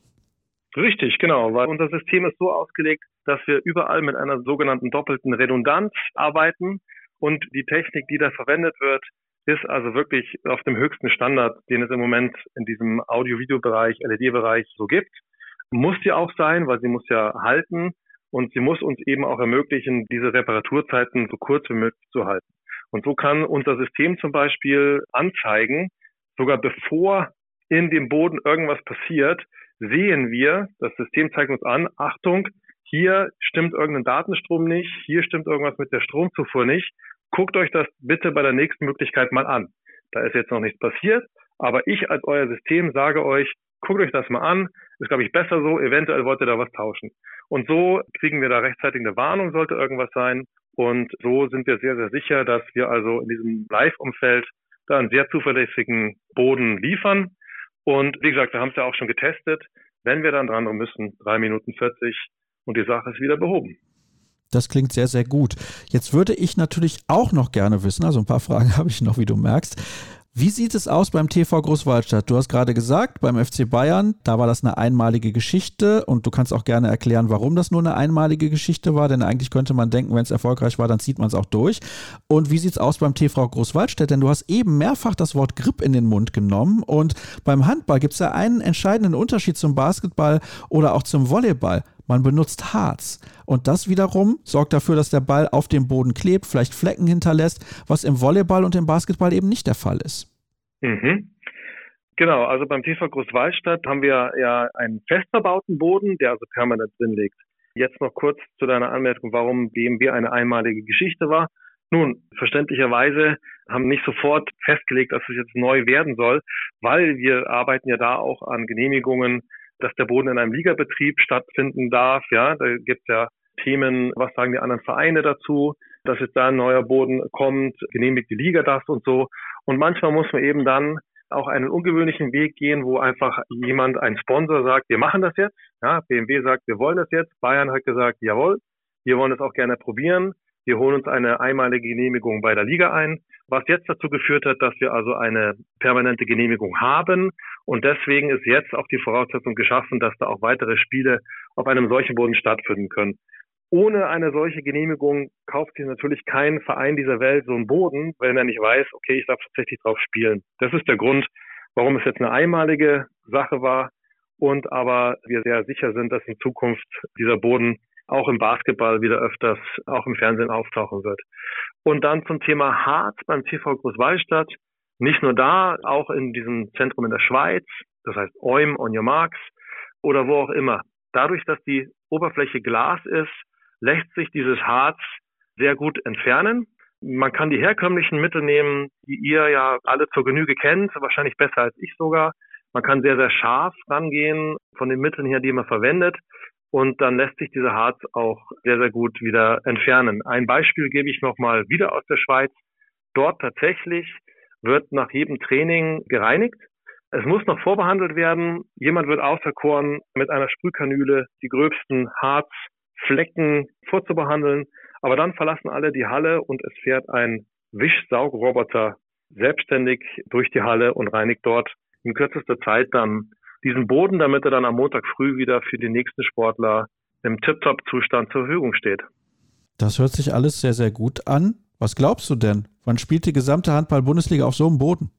Richtig, genau, weil unser System ist so ausgelegt, dass wir überall mit einer sogenannten doppelten Redundanz arbeiten und die Technik, die da verwendet wird, ist also wirklich auf dem höchsten Standard, den es im Moment in diesem Audio-Video-Bereich, LED-Bereich so gibt. Muss die auch sein, weil sie muss ja halten und sie muss uns eben auch ermöglichen, diese Reparaturzeiten so kurz wie möglich zu halten. Und so kann unser System zum Beispiel anzeigen, sogar bevor in dem Boden irgendwas passiert, sehen wir, das System zeigt uns an, Achtung, hier stimmt irgendein Datenstrom nicht, hier stimmt irgendwas mit der Stromzufuhr nicht. Guckt euch das bitte bei der nächsten Möglichkeit mal an. Da ist jetzt noch nichts passiert, aber ich als euer System sage euch, guckt euch das mal an, ist glaube ich besser so, eventuell wollt ihr da was tauschen. Und so kriegen wir da rechtzeitig eine Warnung, sollte irgendwas sein. Und so sind wir sehr, sehr sicher, dass wir also in diesem Live-Umfeld da einen sehr zuverlässigen Boden liefern. Und wie gesagt, wir haben es ja auch schon getestet. Wenn wir dann dran müssen, drei Minuten 40 und die Sache ist wieder behoben. Das klingt sehr, sehr gut. Jetzt würde ich natürlich auch noch gerne wissen, also ein paar Fragen habe ich noch, wie du merkst. Wie sieht es aus beim TV Großwaldstadt? Du hast gerade gesagt, beim FC Bayern, da war das eine einmalige Geschichte und du kannst auch gerne erklären, warum das nur eine einmalige Geschichte war, denn eigentlich könnte man denken, wenn es erfolgreich war, dann zieht man es auch durch. Und wie sieht es aus beim TV Großwaldstadt? Denn du hast eben mehrfach das Wort Grip in den Mund genommen und beim Handball gibt es ja einen entscheidenden Unterschied zum Basketball oder auch zum Volleyball. Man benutzt Harz. Und das wiederum sorgt dafür, dass der Ball auf dem Boden klebt, vielleicht Flecken hinterlässt, was im Volleyball und im Basketball eben nicht der Fall ist. Mhm. Genau, also beim TV Großwallstadt haben wir ja einen fest verbauten Boden, der also permanent drin liegt. Jetzt noch kurz zu deiner Anmerkung, warum BMW eine einmalige Geschichte war. Nun, verständlicherweise haben nicht sofort festgelegt, dass es jetzt neu werden soll, weil wir arbeiten ja da auch an Genehmigungen dass der Boden in einem Ligabetrieb stattfinden darf. Ja, da gibt es ja Themen, was sagen die anderen Vereine dazu, dass jetzt da ein neuer Boden kommt, genehmigt die Liga das und so. Und manchmal muss man eben dann auch einen ungewöhnlichen Weg gehen, wo einfach jemand, ein Sponsor sagt, wir machen das jetzt. Ja, BMW sagt, wir wollen das jetzt. Bayern hat gesagt, jawohl, wir wollen es auch gerne probieren. Wir holen uns eine einmalige Genehmigung bei der Liga ein, was jetzt dazu geführt hat, dass wir also eine permanente Genehmigung haben. Und deswegen ist jetzt auch die Voraussetzung geschaffen, dass da auch weitere Spiele auf einem solchen Boden stattfinden können. Ohne eine solche Genehmigung kauft sich natürlich kein Verein dieser Welt so einen Boden, wenn er nicht weiß, okay, ich darf tatsächlich drauf spielen. Das ist der Grund, warum es jetzt eine einmalige Sache war und aber wir sehr sicher sind, dass in Zukunft dieser Boden auch im Basketball wieder öfters auch im Fernsehen auftauchen wird. Und dann zum Thema Harz beim TV Großwallstadt. Nicht nur da, auch in diesem Zentrum in der Schweiz, das heißt Oim, on your marks oder wo auch immer. Dadurch, dass die Oberfläche Glas ist, lässt sich dieses Harz sehr gut entfernen. Man kann die herkömmlichen Mittel nehmen, die ihr ja alle zur Genüge kennt, wahrscheinlich besser als ich sogar. Man kann sehr, sehr scharf rangehen von den Mitteln her, die man verwendet und dann lässt sich dieser Harz auch sehr, sehr gut wieder entfernen. Ein Beispiel gebe ich nochmal wieder aus der Schweiz. Dort tatsächlich wird nach jedem Training gereinigt. Es muss noch vorbehandelt werden. Jemand wird auserkoren, mit einer Sprühkanüle die gröbsten Harzflecken vorzubehandeln. Aber dann verlassen alle die Halle und es fährt ein Wischsaugroboter selbstständig durch die Halle und reinigt dort in kürzester Zeit dann diesen Boden, damit er dann am Montag früh wieder für die nächsten Sportler im Tip-Top-Zustand zur Verfügung steht. Das hört sich alles sehr, sehr gut an. Was glaubst du denn? Wann spielt die gesamte Handball-Bundesliga auf so einem Boden?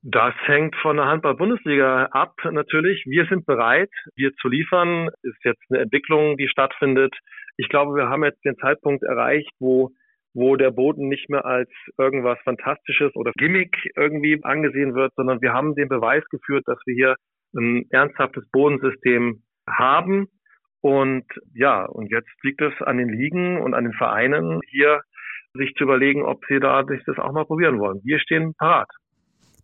Das hängt von der Handball-Bundesliga ab, natürlich. Wir sind bereit, wir zu liefern. Ist jetzt eine Entwicklung, die stattfindet. Ich glaube, wir haben jetzt den Zeitpunkt erreicht, wo wo der Boden nicht mehr als irgendwas Fantastisches oder Gimmick irgendwie angesehen wird, sondern wir haben den Beweis geführt, dass wir hier ein ernsthaftes Bodensystem haben. Und ja, und jetzt liegt es an den Ligen und an den Vereinen, hier sich zu überlegen, ob sie da sich das auch mal probieren wollen. Wir stehen parat.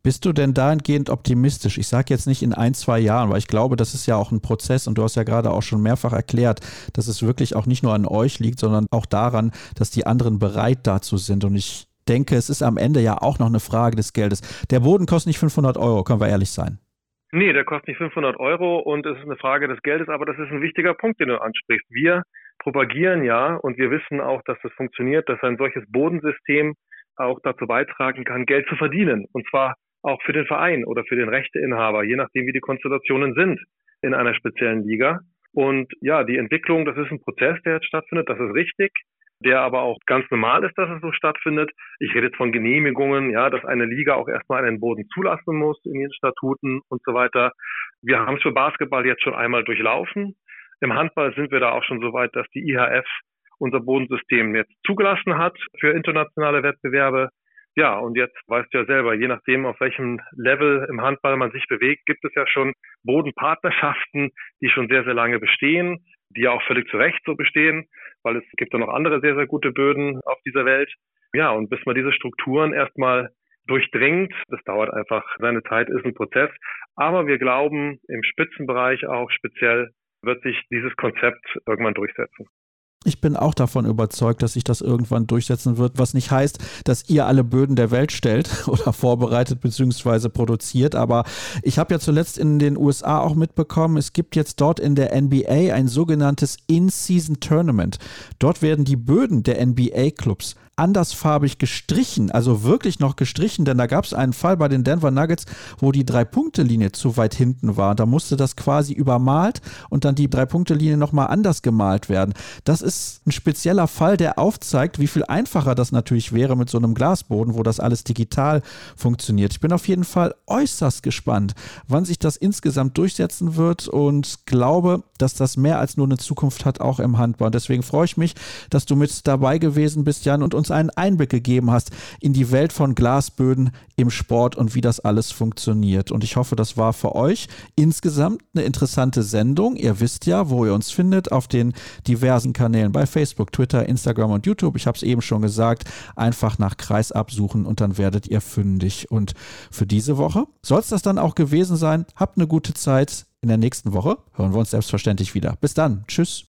Bist du denn dahingehend optimistisch? Ich sage jetzt nicht in ein, zwei Jahren, weil ich glaube, das ist ja auch ein Prozess und du hast ja gerade auch schon mehrfach erklärt, dass es wirklich auch nicht nur an euch liegt, sondern auch daran, dass die anderen bereit dazu sind. Und ich denke, es ist am Ende ja auch noch eine Frage des Geldes. Der Boden kostet nicht 500 Euro, können wir ehrlich sein. Nee, der kostet nicht 500 Euro und es ist eine Frage des Geldes, aber das ist ein wichtiger Punkt, den du ansprichst. Wir propagieren ja und wir wissen auch, dass das funktioniert, dass ein solches Bodensystem auch dazu beitragen kann, Geld zu verdienen. Und zwar auch für den Verein oder für den Rechteinhaber, je nachdem, wie die Konstellationen sind in einer speziellen Liga. Und ja, die Entwicklung, das ist ein Prozess, der jetzt stattfindet, das ist richtig, der aber auch ganz normal ist, dass es so stattfindet. Ich rede jetzt von Genehmigungen, ja, dass eine Liga auch erstmal einen Boden zulassen muss in ihren Statuten und so weiter. Wir haben es für Basketball jetzt schon einmal durchlaufen. Im Handball sind wir da auch schon so weit, dass die IHF unser Bodensystem jetzt zugelassen hat für internationale Wettbewerbe. Ja, und jetzt weißt du ja selber, je nachdem, auf welchem Level im Handball man sich bewegt, gibt es ja schon Bodenpartnerschaften, die schon sehr, sehr lange bestehen, die ja auch völlig zu Recht so bestehen, weil es gibt ja noch andere sehr, sehr gute Böden auf dieser Welt. Ja, und bis man diese Strukturen erstmal durchdringt, das dauert einfach seine Zeit, ist ein Prozess. Aber wir glauben, im Spitzenbereich auch speziell wird sich dieses Konzept irgendwann durchsetzen. Ich bin auch davon überzeugt, dass sich das irgendwann durchsetzen wird, was nicht heißt, dass ihr alle Böden der Welt stellt oder vorbereitet bzw. produziert. Aber ich habe ja zuletzt in den USA auch mitbekommen, es gibt jetzt dort in der NBA ein sogenanntes In-Season Tournament. Dort werden die Böden der NBA-Clubs andersfarbig gestrichen, also wirklich noch gestrichen, denn da gab es einen Fall bei den Denver Nuggets, wo die Drei-Punkte-Linie zu weit hinten war. Da musste das quasi übermalt und dann die Drei-Punkte-Linie nochmal anders gemalt werden. Das ist ein spezieller Fall, der aufzeigt, wie viel einfacher das natürlich wäre mit so einem Glasboden, wo das alles digital funktioniert. Ich bin auf jeden Fall äußerst gespannt, wann sich das insgesamt durchsetzen wird und glaube, dass das mehr als nur eine Zukunft hat, auch im Handball. Deswegen freue ich mich, dass du mit dabei gewesen bist, Jan, und uns uns einen Einblick gegeben hast in die Welt von Glasböden im Sport und wie das alles funktioniert. Und ich hoffe, das war für euch insgesamt eine interessante Sendung. Ihr wisst ja, wo ihr uns findet, auf den diversen Kanälen bei Facebook, Twitter, Instagram und YouTube. Ich habe es eben schon gesagt, einfach nach Kreis absuchen und dann werdet ihr fündig. Und für diese Woche soll es das dann auch gewesen sein. Habt eine gute Zeit. In der nächsten Woche hören wir uns selbstverständlich wieder. Bis dann. Tschüss.